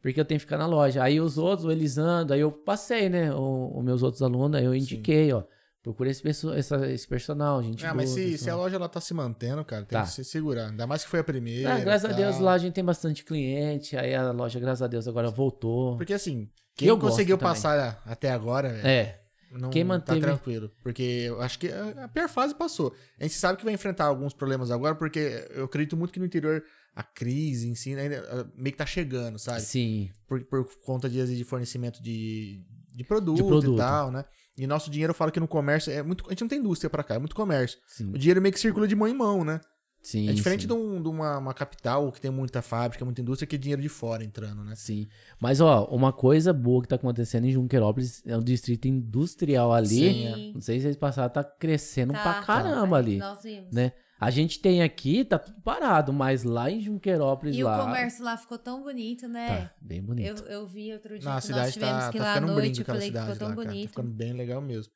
Porque eu tenho que ficar na loja. Aí os outros, o Elisandro, aí eu passei, né? Os meus outros alunos, aí eu indiquei, ó. Procura esse, perso- essa- esse personal, gente. Ah, mas se, se a loja ela tá se mantendo, cara, tem Tá. que se segurar. Ainda mais que foi a primeira. Ah, graças a Deus lá a gente tem bastante cliente, aí a loja, graças a Deus, agora voltou. Porque assim, quem Eu conseguiu também. passar até agora, velho, É, não quem manteve- tá tranquilo. Porque eu acho que a pior fase passou. A gente sabe que vai enfrentar alguns problemas agora, porque eu acredito muito que no interior a crise em si ainda ah, meio que tá chegando, sabe? sim. Por, por conta de, de fornecimento de, de, produto De produto. e tal, né? E nosso dinheiro, eu falo que no comércio é muito. A gente não tem indústria pra cá, é muito comércio. Sim, O dinheiro meio que circula de mão em mão, né? Sim. é diferente sim. de, um- de uma, uma capital que tem muita fábrica, muita indústria, que é dinheiro de fora entrando, né? Sim. Mas, ó, uma coisa boa que tá acontecendo em Junquerópolis é o distrito industrial ali. Sim. Não sei se vocês passaram, tá crescendo Tá, pra caramba tá. ali. Nós vimos. Né? A gente tem aqui, tá tudo parado, mas lá em Junquerópolis, E lá. o comércio lá ficou tão bonito, né? Tá bem bonito. Eu, eu vi outro dia Na que nós cidade tivemos tá, que ir tá lá à ficando um noite. Eu falei que ficou cidade tão lá, cara. Tá bonito. ficando bem legal mesmo.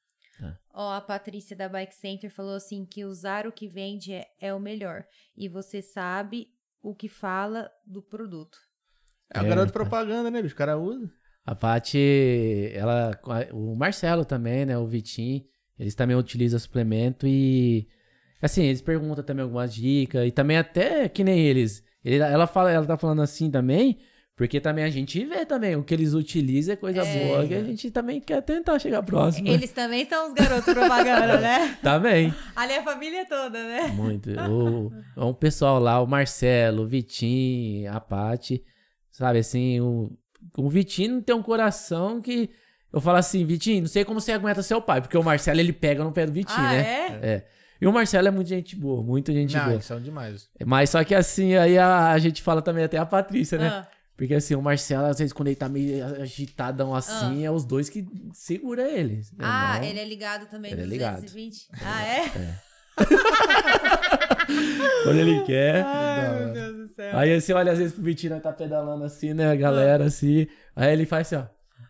Ó, a Patrícia da Bike Center falou assim que usar o que vende é, é o melhor. E você sabe o que fala do produto. É o É, garoto propaganda, né, bicho? O cara usa. A Paty, ela, o Marcelo também, né, o Vitinho, eles também utilizam suplemento e assim, eles perguntam também algumas dicas e também até que nem eles. Ele- ela fala, ela tá falando assim também, porque também a gente vê também o que eles utilizam é coisa É. boa, que a gente também quer tentar chegar próximo. Eles também são os garotos propaganda, né? Também. Ali é a família toda, né? Muito. O, o pessoal lá, o Marcelo, o Vitinho, a Paty, sabe assim, o, o Vitinho tem um coração que eu falo assim, Vitinho, não sei como você aguenta seu pai, porque o Marcelo ele pega no pé do Vitinho, ah, né? é? É. E o Marcelo é muito gente boa, muito gente Não, boa. eles são demais. Mas só que assim, aí a, a gente fala também até a Patrícia, né? Ah, Porque assim, o Marcelo, às vezes, quando ele tá meio agitadão assim, é os dois que segura ele. Ah, Não- ele é ligado também Ele é 220? Ah, é? Quando ele quer. Ai, meu Deus do céu. Aí você olha às vezes pro Vitinho, tá pedalando assim, né, a galera assim. Aí ele faz assim, ó.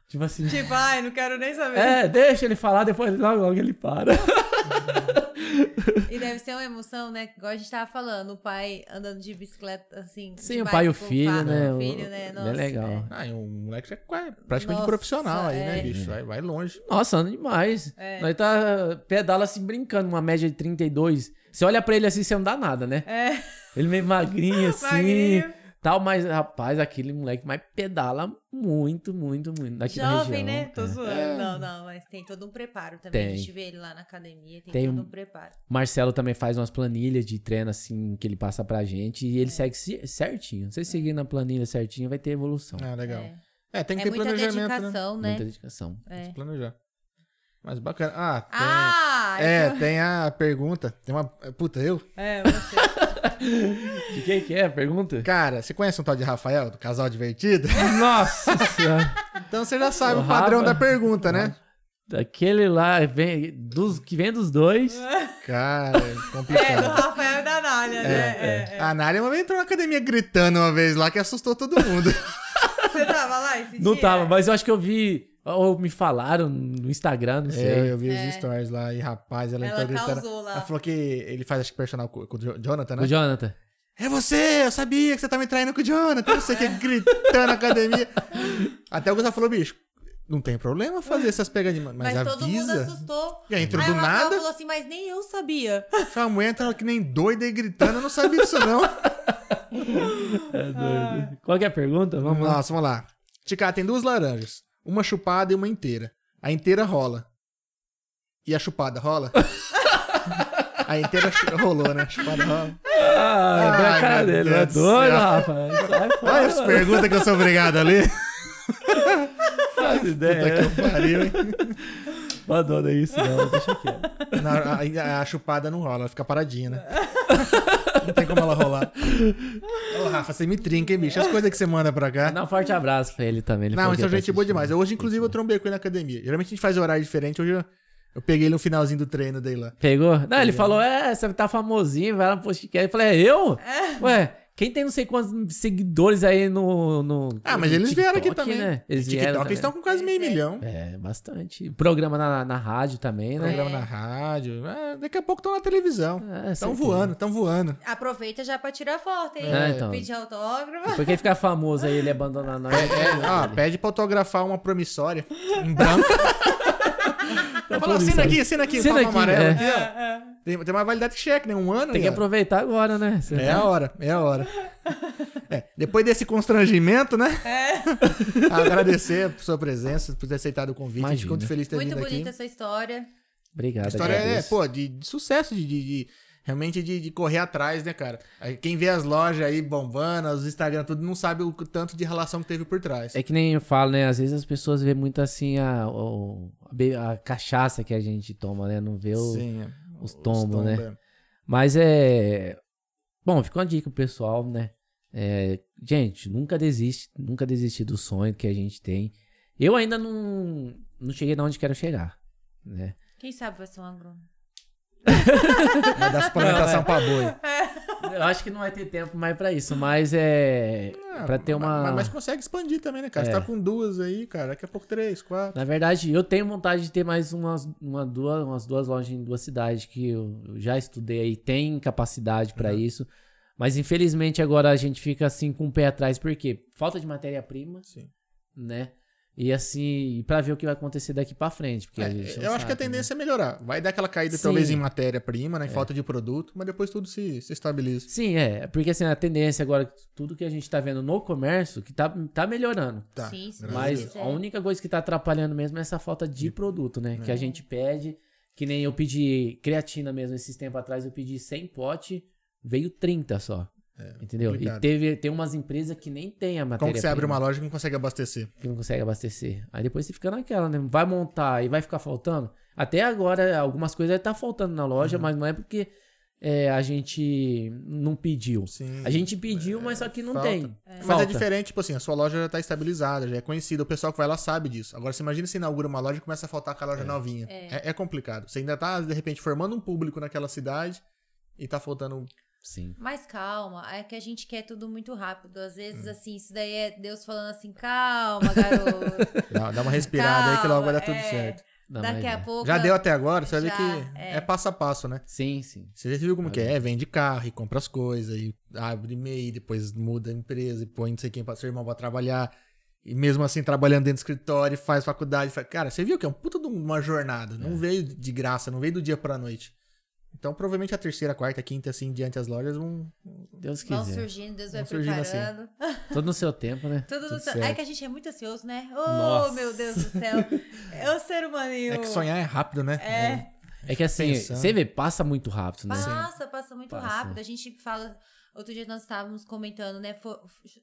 Tipo assim. Tipo, ai, não quero nem saber. É, deixa ele falar, depois logo, logo ele para. Deve ser uma emoção, né? Igual a gente tava falando, o pai andando de bicicleta, assim. Sim, o pai e o filho, né? O o- filho, né? é Nossa, legal. Ah, e um moleque já é praticamente Nossa, profissional aí, é. né, bicho? Vai, vai longe. Nossa, anda demais. É. Nós tá pedala assim brincando, uma média de 32. Você olha pra ele assim, você não dá nada, né? É, Ele meio magrinho assim. magrinho. Tal, mas rapaz, aquele moleque mais pedala muito, muito, muito. Daqui Jovem, região. né? Tô é. zoando. Não, não, mas tem todo um preparo também. Tem. A gente vê ele lá na academia, tem, Tem todo um- preparo. Marcelo também faz umas planilhas de treino assim que ele passa pra gente e ele É. segue certinho. Se você seguir na planilha certinho, vai ter evolução. Ah, legal. É, É, tem que É ter muita planejamento, né? dedicação, né? Muita dedicação. É. Se planejar. Mas bacana. Ah, tem... Ah! É, então- tem a pergunta. Tem uma. Puta, eu? É, você. De quem que é a pergunta? Cara, você conhece um tal de Rafael, do Casal Divertido? Nossa senhora. Então você já sabe O o padrão Rafa- da pergunta, né? Aquele lá vem dos, que vem dos dois. Cara, é É, do complicado. Rafael e da Nália, né? É, é. A Nália uma vez entrou na academia gritando uma vez lá que assustou todo mundo. Você tava lá esse Não dia? tava, mas eu acho que eu vi. Ou me falaram no Instagram, não É, sei. eu vi É. os stories lá e rapaz, ela, Ela entrou gritando. causou lá. Ela falou que ele faz acho que personal com, com o Jo- Jonathan, né? O Jonathan. É você, eu sabia que você tava me traindo com o Jonathan, não sei o que, gritando na academia. Até o Gustavo falou, bicho, não tem problema fazer essas pegadinhas, mas, Mas todo mundo avisa. assustou. E aí entrou Aí do nada, falou assim, mas nem eu sabia. a mulher entrou que nem doida e gritando, eu não sabia disso não. É doido. Qual que é a pergunta? Vamos lá. Nossa, vamos lá. Ticá, tem duas laranjas, uma chupada e uma inteira. A inteira rola. E a chupada rola? a inteira rolou, né? A chupada rola. Ah, a cara dele. É Deus doido, fora. Olha as perguntas que eu sou obrigado a ler. Faz Puta ideia. que eu pariu, hein? Não adora isso, não. Deixa quieto. Não, a, a chupada não rola, ela fica paradinha, né? Não tem como ela rolar. Ô, Rafa, você me trinca, hein, bicho? As coisas que você manda pra cá. Dá um forte abraço pra ele também. Ele Não, que é gente boa demais. Hoje, inclusive, eu trombei com ele na academia. Geralmente a gente faz horário diferente. Hoje eu, eu peguei ele no finalzinho do treino dele lá. Pegou? Não, ele falou, é, você tá famosinho, vai lá no podcast. Eu falei, é eu? Ué, quem tem não sei quantos seguidores aí no... no Ah, mas no eles vieram aqui TikTok, também. Né? Eles TikTok, vieram eles estão com quase meio Eles milhão. É, bastante. Programa na, na rádio também, né? Programa na rádio. É, daqui a pouco estão na televisão. É, Estão certeza. voando, estão voando. Aproveita já pra tirar foto, hein? É, então. Pedir autógrafo. Por que ficar famoso aí ele abandonar nós? É, ó, pede pra autografar uma promissória em branco. Fala, por isso, assina aqui, assina aqui, Assina aqui, amarela é. aqui, ó. Tem, tem uma validade de cheque, né? Um ano. Tem que ó. aproveitar agora, né? Você É a hora, é a hora. É, depois desse constrangimento, né? Agradecer por sua presença, por ter aceitado o convite. A gente ficou Imagina. muito feliz de ter Muito vindo bonita aqui. essa história. Obrigado. A história é, pô, de, de sucesso, de, de- de- realmente de, de correr atrás, né, cara? Quem vê as lojas aí bombando, os Instagram, tudo, não sabe o tanto de relação que teve por trás. É que nem eu falo, né? Às vezes as pessoas vê muito assim a, a, a cachaça que a gente toma, né? Não vê o. Sim, é. os tombos, tombos, né? é. Mas é. Bom, fica uma dica pro pessoal, né? É, gente, nunca desiste, nunca desiste do sonho que a gente tem. Eu ainda não, não cheguei de onde quero chegar, né? Quem sabe vai ser um agrônomo. Vai dar suplementação Não, pra boi. Eu acho que não vai ter tempo mais pra isso, mas é. pra ter uma. Mas, mas consegue expandir também, né, cara? Você É. tá com duas aí, cara. Daqui a pouco três, quatro. Na verdade, eu tenho vontade de ter mais umas, uma, duas, umas duas lojas em duas cidades que eu, eu já estudei aí, tem capacidade Uhum. pra isso. Mas infelizmente agora a gente fica assim com o pé atrás, porque falta de matéria-prima, Sim. né? E assim, pra ver o que vai acontecer daqui pra frente. Porque a É, eu acho que a sabe, né? tendência é melhorar. Vai dar aquela caída Sim. talvez em matéria-prima, né? Em falta de produto, mas depois tudo se, se estabiliza. Sim, é. Porque assim, a tendência agora, tudo que a gente tá vendo no comércio, que tá, tá melhorando. Tá. Sim, sim. Mas Deus. a única coisa que tá atrapalhando mesmo é essa falta de produto, né? Que a gente pede, que nem eu pedi creatina mesmo esses tempos atrás, eu pedi 100 pote, veio 30 só. Entendeu? É, complicado. E teve, tem umas empresas que nem tem a matéria Como que você abre uma loja que não consegue abastecer? que não consegue abastecer. Aí depois você fica naquela, né? Vai montar e vai ficar faltando. Até agora, algumas coisas tá faltando na loja, Uhum. mas não é porque é, a gente não pediu. Sim. A gente pediu, mas só que não falta. tem. Mas Falta. é diferente, tipo assim, a sua loja já tá estabilizada, já é conhecida, o pessoal que vai lá sabe disso. Agora, você imagina se inaugura uma loja e começa a faltar aquela loja novinha. É. é complicado. Você ainda tá, de repente, formando um público naquela cidade e tá faltando. Sim. Mas calma, é que a gente quer tudo muito rápido. Às Hum. vezes, assim, isso daí é Deus falando assim, calma, garoto. Dá, dá uma respirada aí que logo vai dar tudo Calma, é. certo. Não, Daqui a é. pouco. Já deu até agora, você vai ver Já, que é. é. passo a passo, né? Sim, sim. Você já viu como que é? Vende carro e compra as coisas, e abre MEI, depois muda a empresa e põe não sei quem para seu irmão pra trabalhar. E mesmo assim, trabalhando dentro do escritório, faz faculdade. Faz... Cara, você viu que é um puta de uma jornada. É. Não veio de graça, não veio do dia pra noite. Então, provavelmente a terceira, quarta, quinta, assim, diante as lojas vão. Deus Vão quiser. surgindo, Deus vai Vão surgindo assim. preparando. Tudo no seu tempo, né? Tudo no Tudo seu... certo. É que a gente é muito ansioso, né? Oh, Nossa. meu Deus do céu. É o ser humaninho. É que sonhar é rápido, né? É. É que assim, Pensando. você vê, passa muito rápido, né? Passa, passa muito Passa. rápido. A gente fala. Outro dia nós estávamos comentando, né? Foi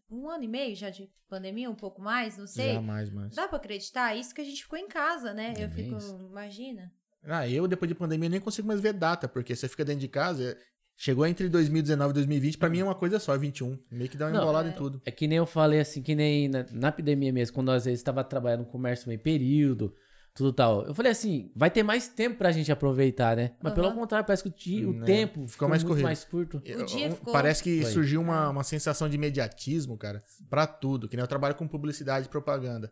um ano e meio já de pandemia, um pouco mais, não sei. Jamais, mas. Dá pra acreditar? Isso que a gente ficou em casa, né? É Eu fico, imagina. Ah, eu depois de pandemia nem consigo mais ver data, porque você fica dentro de casa. Chegou entre 2019 e 2020, pra mim é uma coisa só, é 21. Meio que dá uma Não, embolada em tudo. É que nem eu falei assim, que nem na, na epidemia mesmo, quando às vezes estava trabalhando no comércio meio período, tudo tal. Eu falei assim, vai ter mais tempo pra gente aproveitar, né? Mas pelo Aham. contrário, parece que o, ti- o Né? tempo ficou, mais muito mais curto. O dia ficou- Parece que Foi. surgiu uma, uma sensação de imediatismo, cara, pra tudo. Que nem eu trabalho com publicidade e propaganda.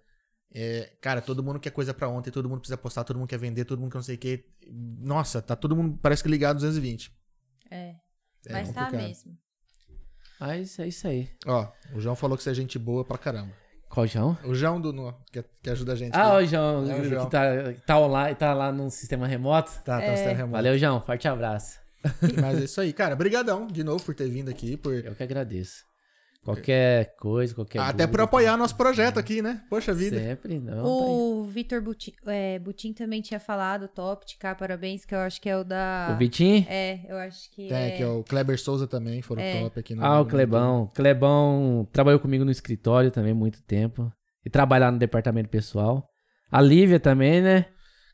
É, cara, todo mundo quer coisa pra ontem, todo mundo precisa postar, todo mundo quer vender, todo mundo quer não sei o quê. Nossa, tá todo mundo parece que ligado 220. É. É Mas tá complicado. mesmo. Mas é isso aí. Ó, o João falou que você é gente boa pra caramba. Qual João? O João do, no- que, que ajuda a gente. Ah, o João, É o João. que tá, tá online, tá lá no sistema remoto. Tá, tá, tá remoto. Valeu, João. Forte abraço. Mas é isso aí, cara. Brigadão de novo por ter vindo aqui, por Eu que agradeço. Qualquer coisa, qualquer até dúvida, por apoiar nosso projeto aqui, né? Poxa vida. Sempre, não. tá. O Vitor Butin, é, Butin também tinha falado, top, de cá, parabéns, que eu acho que é o da. O Vitinho? É, eu acho que É, é. que é o Kleber Souza também, foram É. top aqui no Ah, o no- Clebão. Clebão trabalhou comigo no escritório também muito tempo. E trabalhar no departamento pessoal. A Lívia também, né?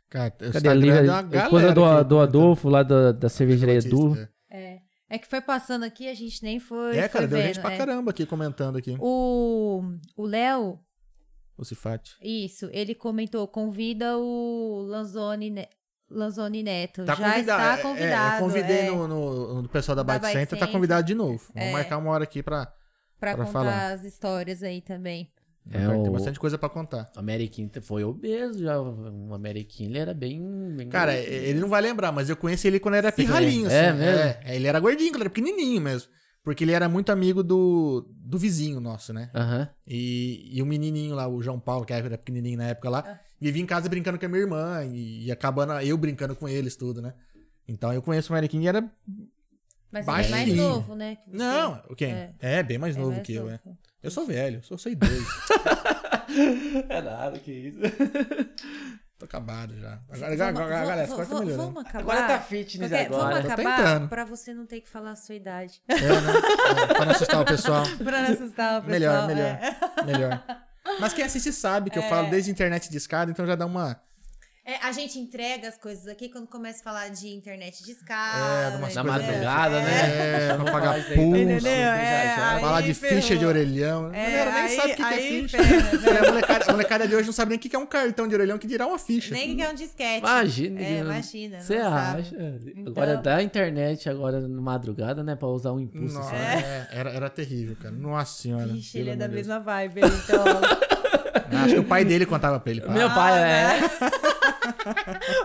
Cara, Cadê a Lívia? A esposa do, do. Adolfo, lá da, da cervejaria Edu. é. É. É que foi passando aqui, a gente nem foi. É, cara, foi deu vendo, gente pra é. caramba aqui comentando aqui. O Léo, O Cifate. isso, ele comentou: convida o Lanzoni, Ne- Lanzoni Neto. Tá Já convidado. está É, convidado. É, eu convidei é, no, no, no pessoal da, Da Bike Bike Center, tá Center. convidado de novo. Vamos É. marcar uma hora aqui pra. pra, pra contar falar. as histórias aí também. É, Tem o- bastante coisa pra contar. O Ameriquinho foi obeso já. O Ameriquinho, ele era bem... bem Cara, ele não vai lembrar, mas eu conheci ele quando ele era pirralhinho, assim. conhece? É mesmo? É, ele era gordinho, quando ele era pequenininho mesmo. Porque ele era muito amigo do, do vizinho nosso, né? Aham. E, e o menininho lá, o João Paulo, que era pequenininho na época lá, vivia em casa brincando com a minha irmã e, e acabando eu brincando com eles, tudo, né? Então eu conheço o Mariquinho e era. Mas ele é mais Baixinho. novo, né? Não, o quem? É. É, bem mais É novo mais que eu, é. Eu sou velho, eu sou, sou idoso. É nada, que isso. Tô acabado já. Agora, Vamos- agora, agora, galera, vamos- essa tá melhorando. Vamos acabar. Agora tá fitness Porque- agora. Vamos acabar tentando. pra você não ter que falar a sua idade. É, né? É, pra não assustar o pessoal. pra não assustar o pessoal. Melhor, melhor. é. Melhor. Mas quem assiste sabe que eu falo desde internet de escada, então já dá uma. É, a gente entrega as coisas aqui quando começa a falar de internet de É, umas Na coisas- madrugada, né? É, não pagar isso aí também, pulso. Entendeu? É, já, já. Falar de ferrou. ficha de orelhão. É, galera nem aí- sabe o que, que é ficha. ferra, né? A molecada, a molecada de hoje não sabe nem o que é um cartão de orelhão, que dirá uma ficha. Nem que é um disquete. Imagina. É, imagina. Você acha? Então- Agora dá internet agora na madrugada, né? Pra usar um impulso. Nossa, só. é, era, era terrível, cara. Nossa senhora. Vixe, ele é da mesma vibe, então. Acho que o pai dele contava pra ele. pá. Meu pai é.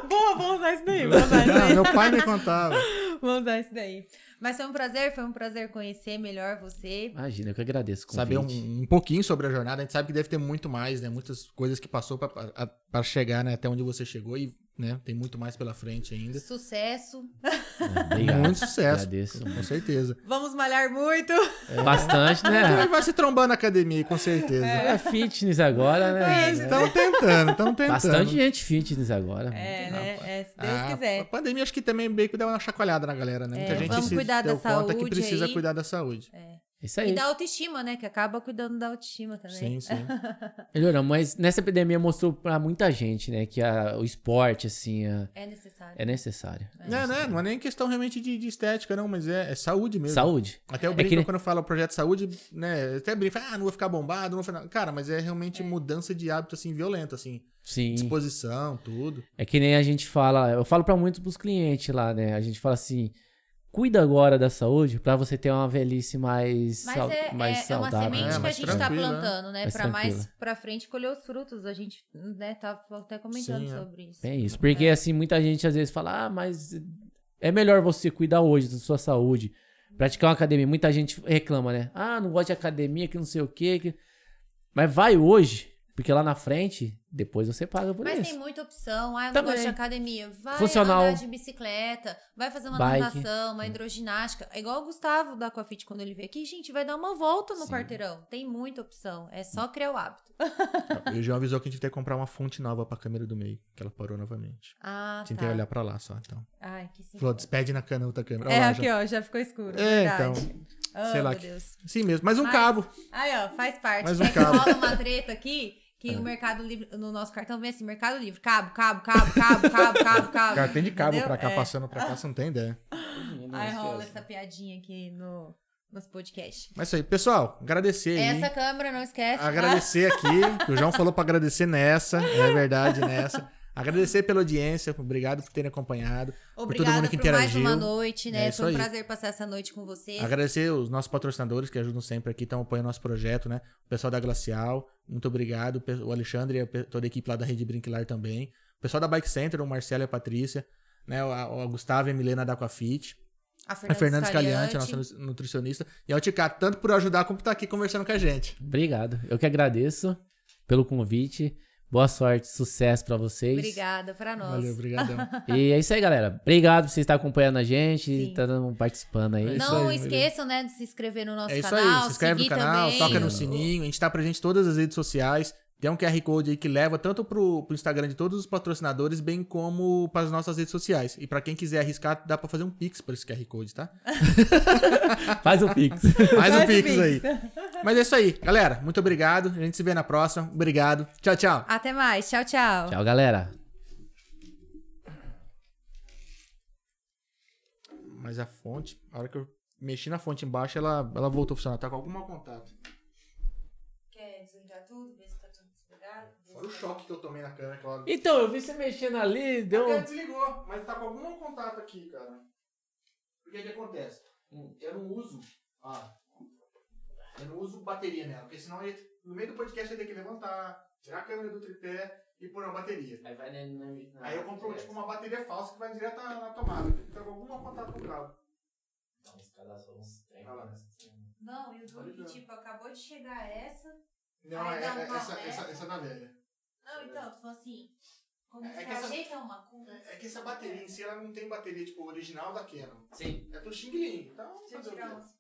Boa, vamos usar isso daí. Vamos usar isso Não, daí. meu pai me contava. Vamos usar isso daí. Mas foi um prazer, foi um prazer conhecer melhor você. Imagina, eu que agradeço. o Saber um, um pouquinho sobre a jornada. A gente sabe que deve ter muito mais, né? Muitas coisas que passou pra chegar né? até onde você chegou e né? tem muito mais pela frente ainda. Sucesso. Obrigado. Muito sucesso. Agradeço. Com certeza. Vamos malhar muito. Bastante, Ele né? vai se trombar na academia, com certeza. É fitness agora, né? Estão tentando, estão tentando. Bastante gente fitness agora. É, né? É, se Deus Ah, quiser. A pandemia acho que também meio que deu uma chacoalhada na galera, né? Muita É, gente vamos se cuidar deu da conta que saúde precisa aí. cuidar da saúde. Isso E aí. da autoestima, né? Que acaba cuidando da autoestima também. Sim, sim. Melhorou, mas nessa epidemia mostrou pra muita gente, né? Que a- o esporte, assim, a- É necessário. é necessário. Não, não, não é nem questão realmente de, de estética, não, mas é, é saúde mesmo. Saúde. Até eu É brinco que nem- quando eu falo projeto de saúde, né? Até brinco, ah, não vou ficar bombado, não vou ficar... Cara, mas é realmente mudança de hábito, assim, violenta, assim. Sim. Disposição, tudo. É que nem a gente fala, eu falo pra muitos dos clientes lá, né? A gente fala assim, cuida agora da saúde pra você ter uma velhice mais, Mas sau- é, mais é, é saudável. uma semente É, que a gente tá tranquila, né? plantando, né? Mais pra mais pra frente colher os frutos. A gente, né, tá até comentando Sim, é. sobre isso. É isso, porque assim, muita gente às vezes fala, ah, mas é melhor você cuidar hoje da sua saúde, praticar uma academia. Muita gente reclama, né? Ah, não gosto de academia, que não sei o quê. Que... Mas vai hoje, porque lá na frente, depois você paga por Mas isso. tem muita opção. Ah, eu não Também. gosto de academia. Vai Funcional. andar de bicicleta, vai fazer uma Bike. natação, uma hidroginástica. É igual o Gustavo da Aquafit quando ele veio aqui. Gente, vai dar uma volta no quarteirão. Tem muita opção. É só criar o hábito. E o João avisou que a gente ter que comprar uma fonte nova pra câmera do meio, que ela parou novamente. Ah, A gente tá. tem que olhar pra lá só, então. Ai, que sim. Falou, despede na cana outra câmera. É, lá, aqui, já. ó, já ficou escuro. É, verdade. então. Oh, sei lá meu que- Deus. Sim mesmo. Mais um Mas- cabo. Aí, ó, faz parte. Mais um que cabo. rola uma treta aqui, que o Mercado Livre, no nosso cartão vem assim, Mercado Livre, cabo, cabo, cabo, cabo, cabo, cabo, cabo. Cara, tem de cabo Entendeu? pra cá, É. passando pra cá, você não tem ideia. Aí rola essa piadinha aqui no, nos podcasts. Mas isso aí, pessoal, agradecer aí. Essa câmera, não esquece. Agradecer aqui, que o João falou pra agradecer nessa, é verdade, nessa. Agradecer pela audiência, obrigado por terem acompanhado. Obrigada mundo por, que mais interagiu. uma noite, né? É Foi um aí. prazer passar essa noite com vocês. Agradecer os nossos patrocinadores que ajudam sempre aqui, estão apoiando nosso projeto, né? O pessoal da Glacial, muito obrigado. O Alexandre e toda a equipe lá da Rede Brinquilar também. O pessoal da Bike Center, o Marcelo e a Patrícia, né? O, Gustavo e a Milena da Aquafit. A A Fernanda, Scaliante, a nossa nu- nutricionista. E a Ticato, tanto por ajudar como por estar aqui conversando com a gente. Obrigado. Eu que agradeço pelo convite. Boa sorte, sucesso pra vocês. Obrigada pra nós. Valeu, obrigadão. E é isso aí, galera. Obrigado por vocês estarem acompanhando a gente e Sim. tá participando aí. É Não aí, esqueçam, né, de se inscrever no nosso É isso canal. aí, se inscreve no canal, também. toca no sininho. A gente tá presente em todas as redes sociais. Tem um QR Code aí que leva tanto pro, pro Instagram de todos os patrocinadores, bem como para as nossas redes sociais. E pra quem quiser arriscar, dá pra fazer um Pix por esse QR Code, tá? Faz o Pix. Um Faz o Pix Pix. aí. Mas é isso aí, galera. Muito obrigado. A gente se vê na próxima. Obrigado. Tchau, tchau. Até mais. Tchau, tchau. Tchau, galera. Mas a fonte, a hora que eu mexi na fonte embaixo, ela, ela voltou a funcionar. Tá com algum mau contato. Quer desligar tudo? Ver se tá tudo desligado? Olha o choque que eu tomei na câmera. Aquela... Então, eu vi você mexendo ali, deu. Até desligou, mas tá com algum contato aqui, cara. O que que acontece? Eu não uso. Ah, eu não uso bateria nela, porque senão ia- no meio do podcast eu ia ter que levantar, tirar a câmera do tripé e pôr uma bateria. Aí vai na- Aí eu compro tipo uma bateria falsa que vai direto na, na tomada. Tá com algum mau contato com o cabo. Olha lá. Não, e o Duque, que- tipo, acabou de chegar essa. Não, é, é- essa, nessa. essa, essa é da velha. Não, então, tu falou assim. Como É que essa- ajeita uma com. É, é que essa bateria em si ela não tem bateria tipo original da Canon. Sim. É do Xing Ling. Então, Deixa eu tirar quê? umas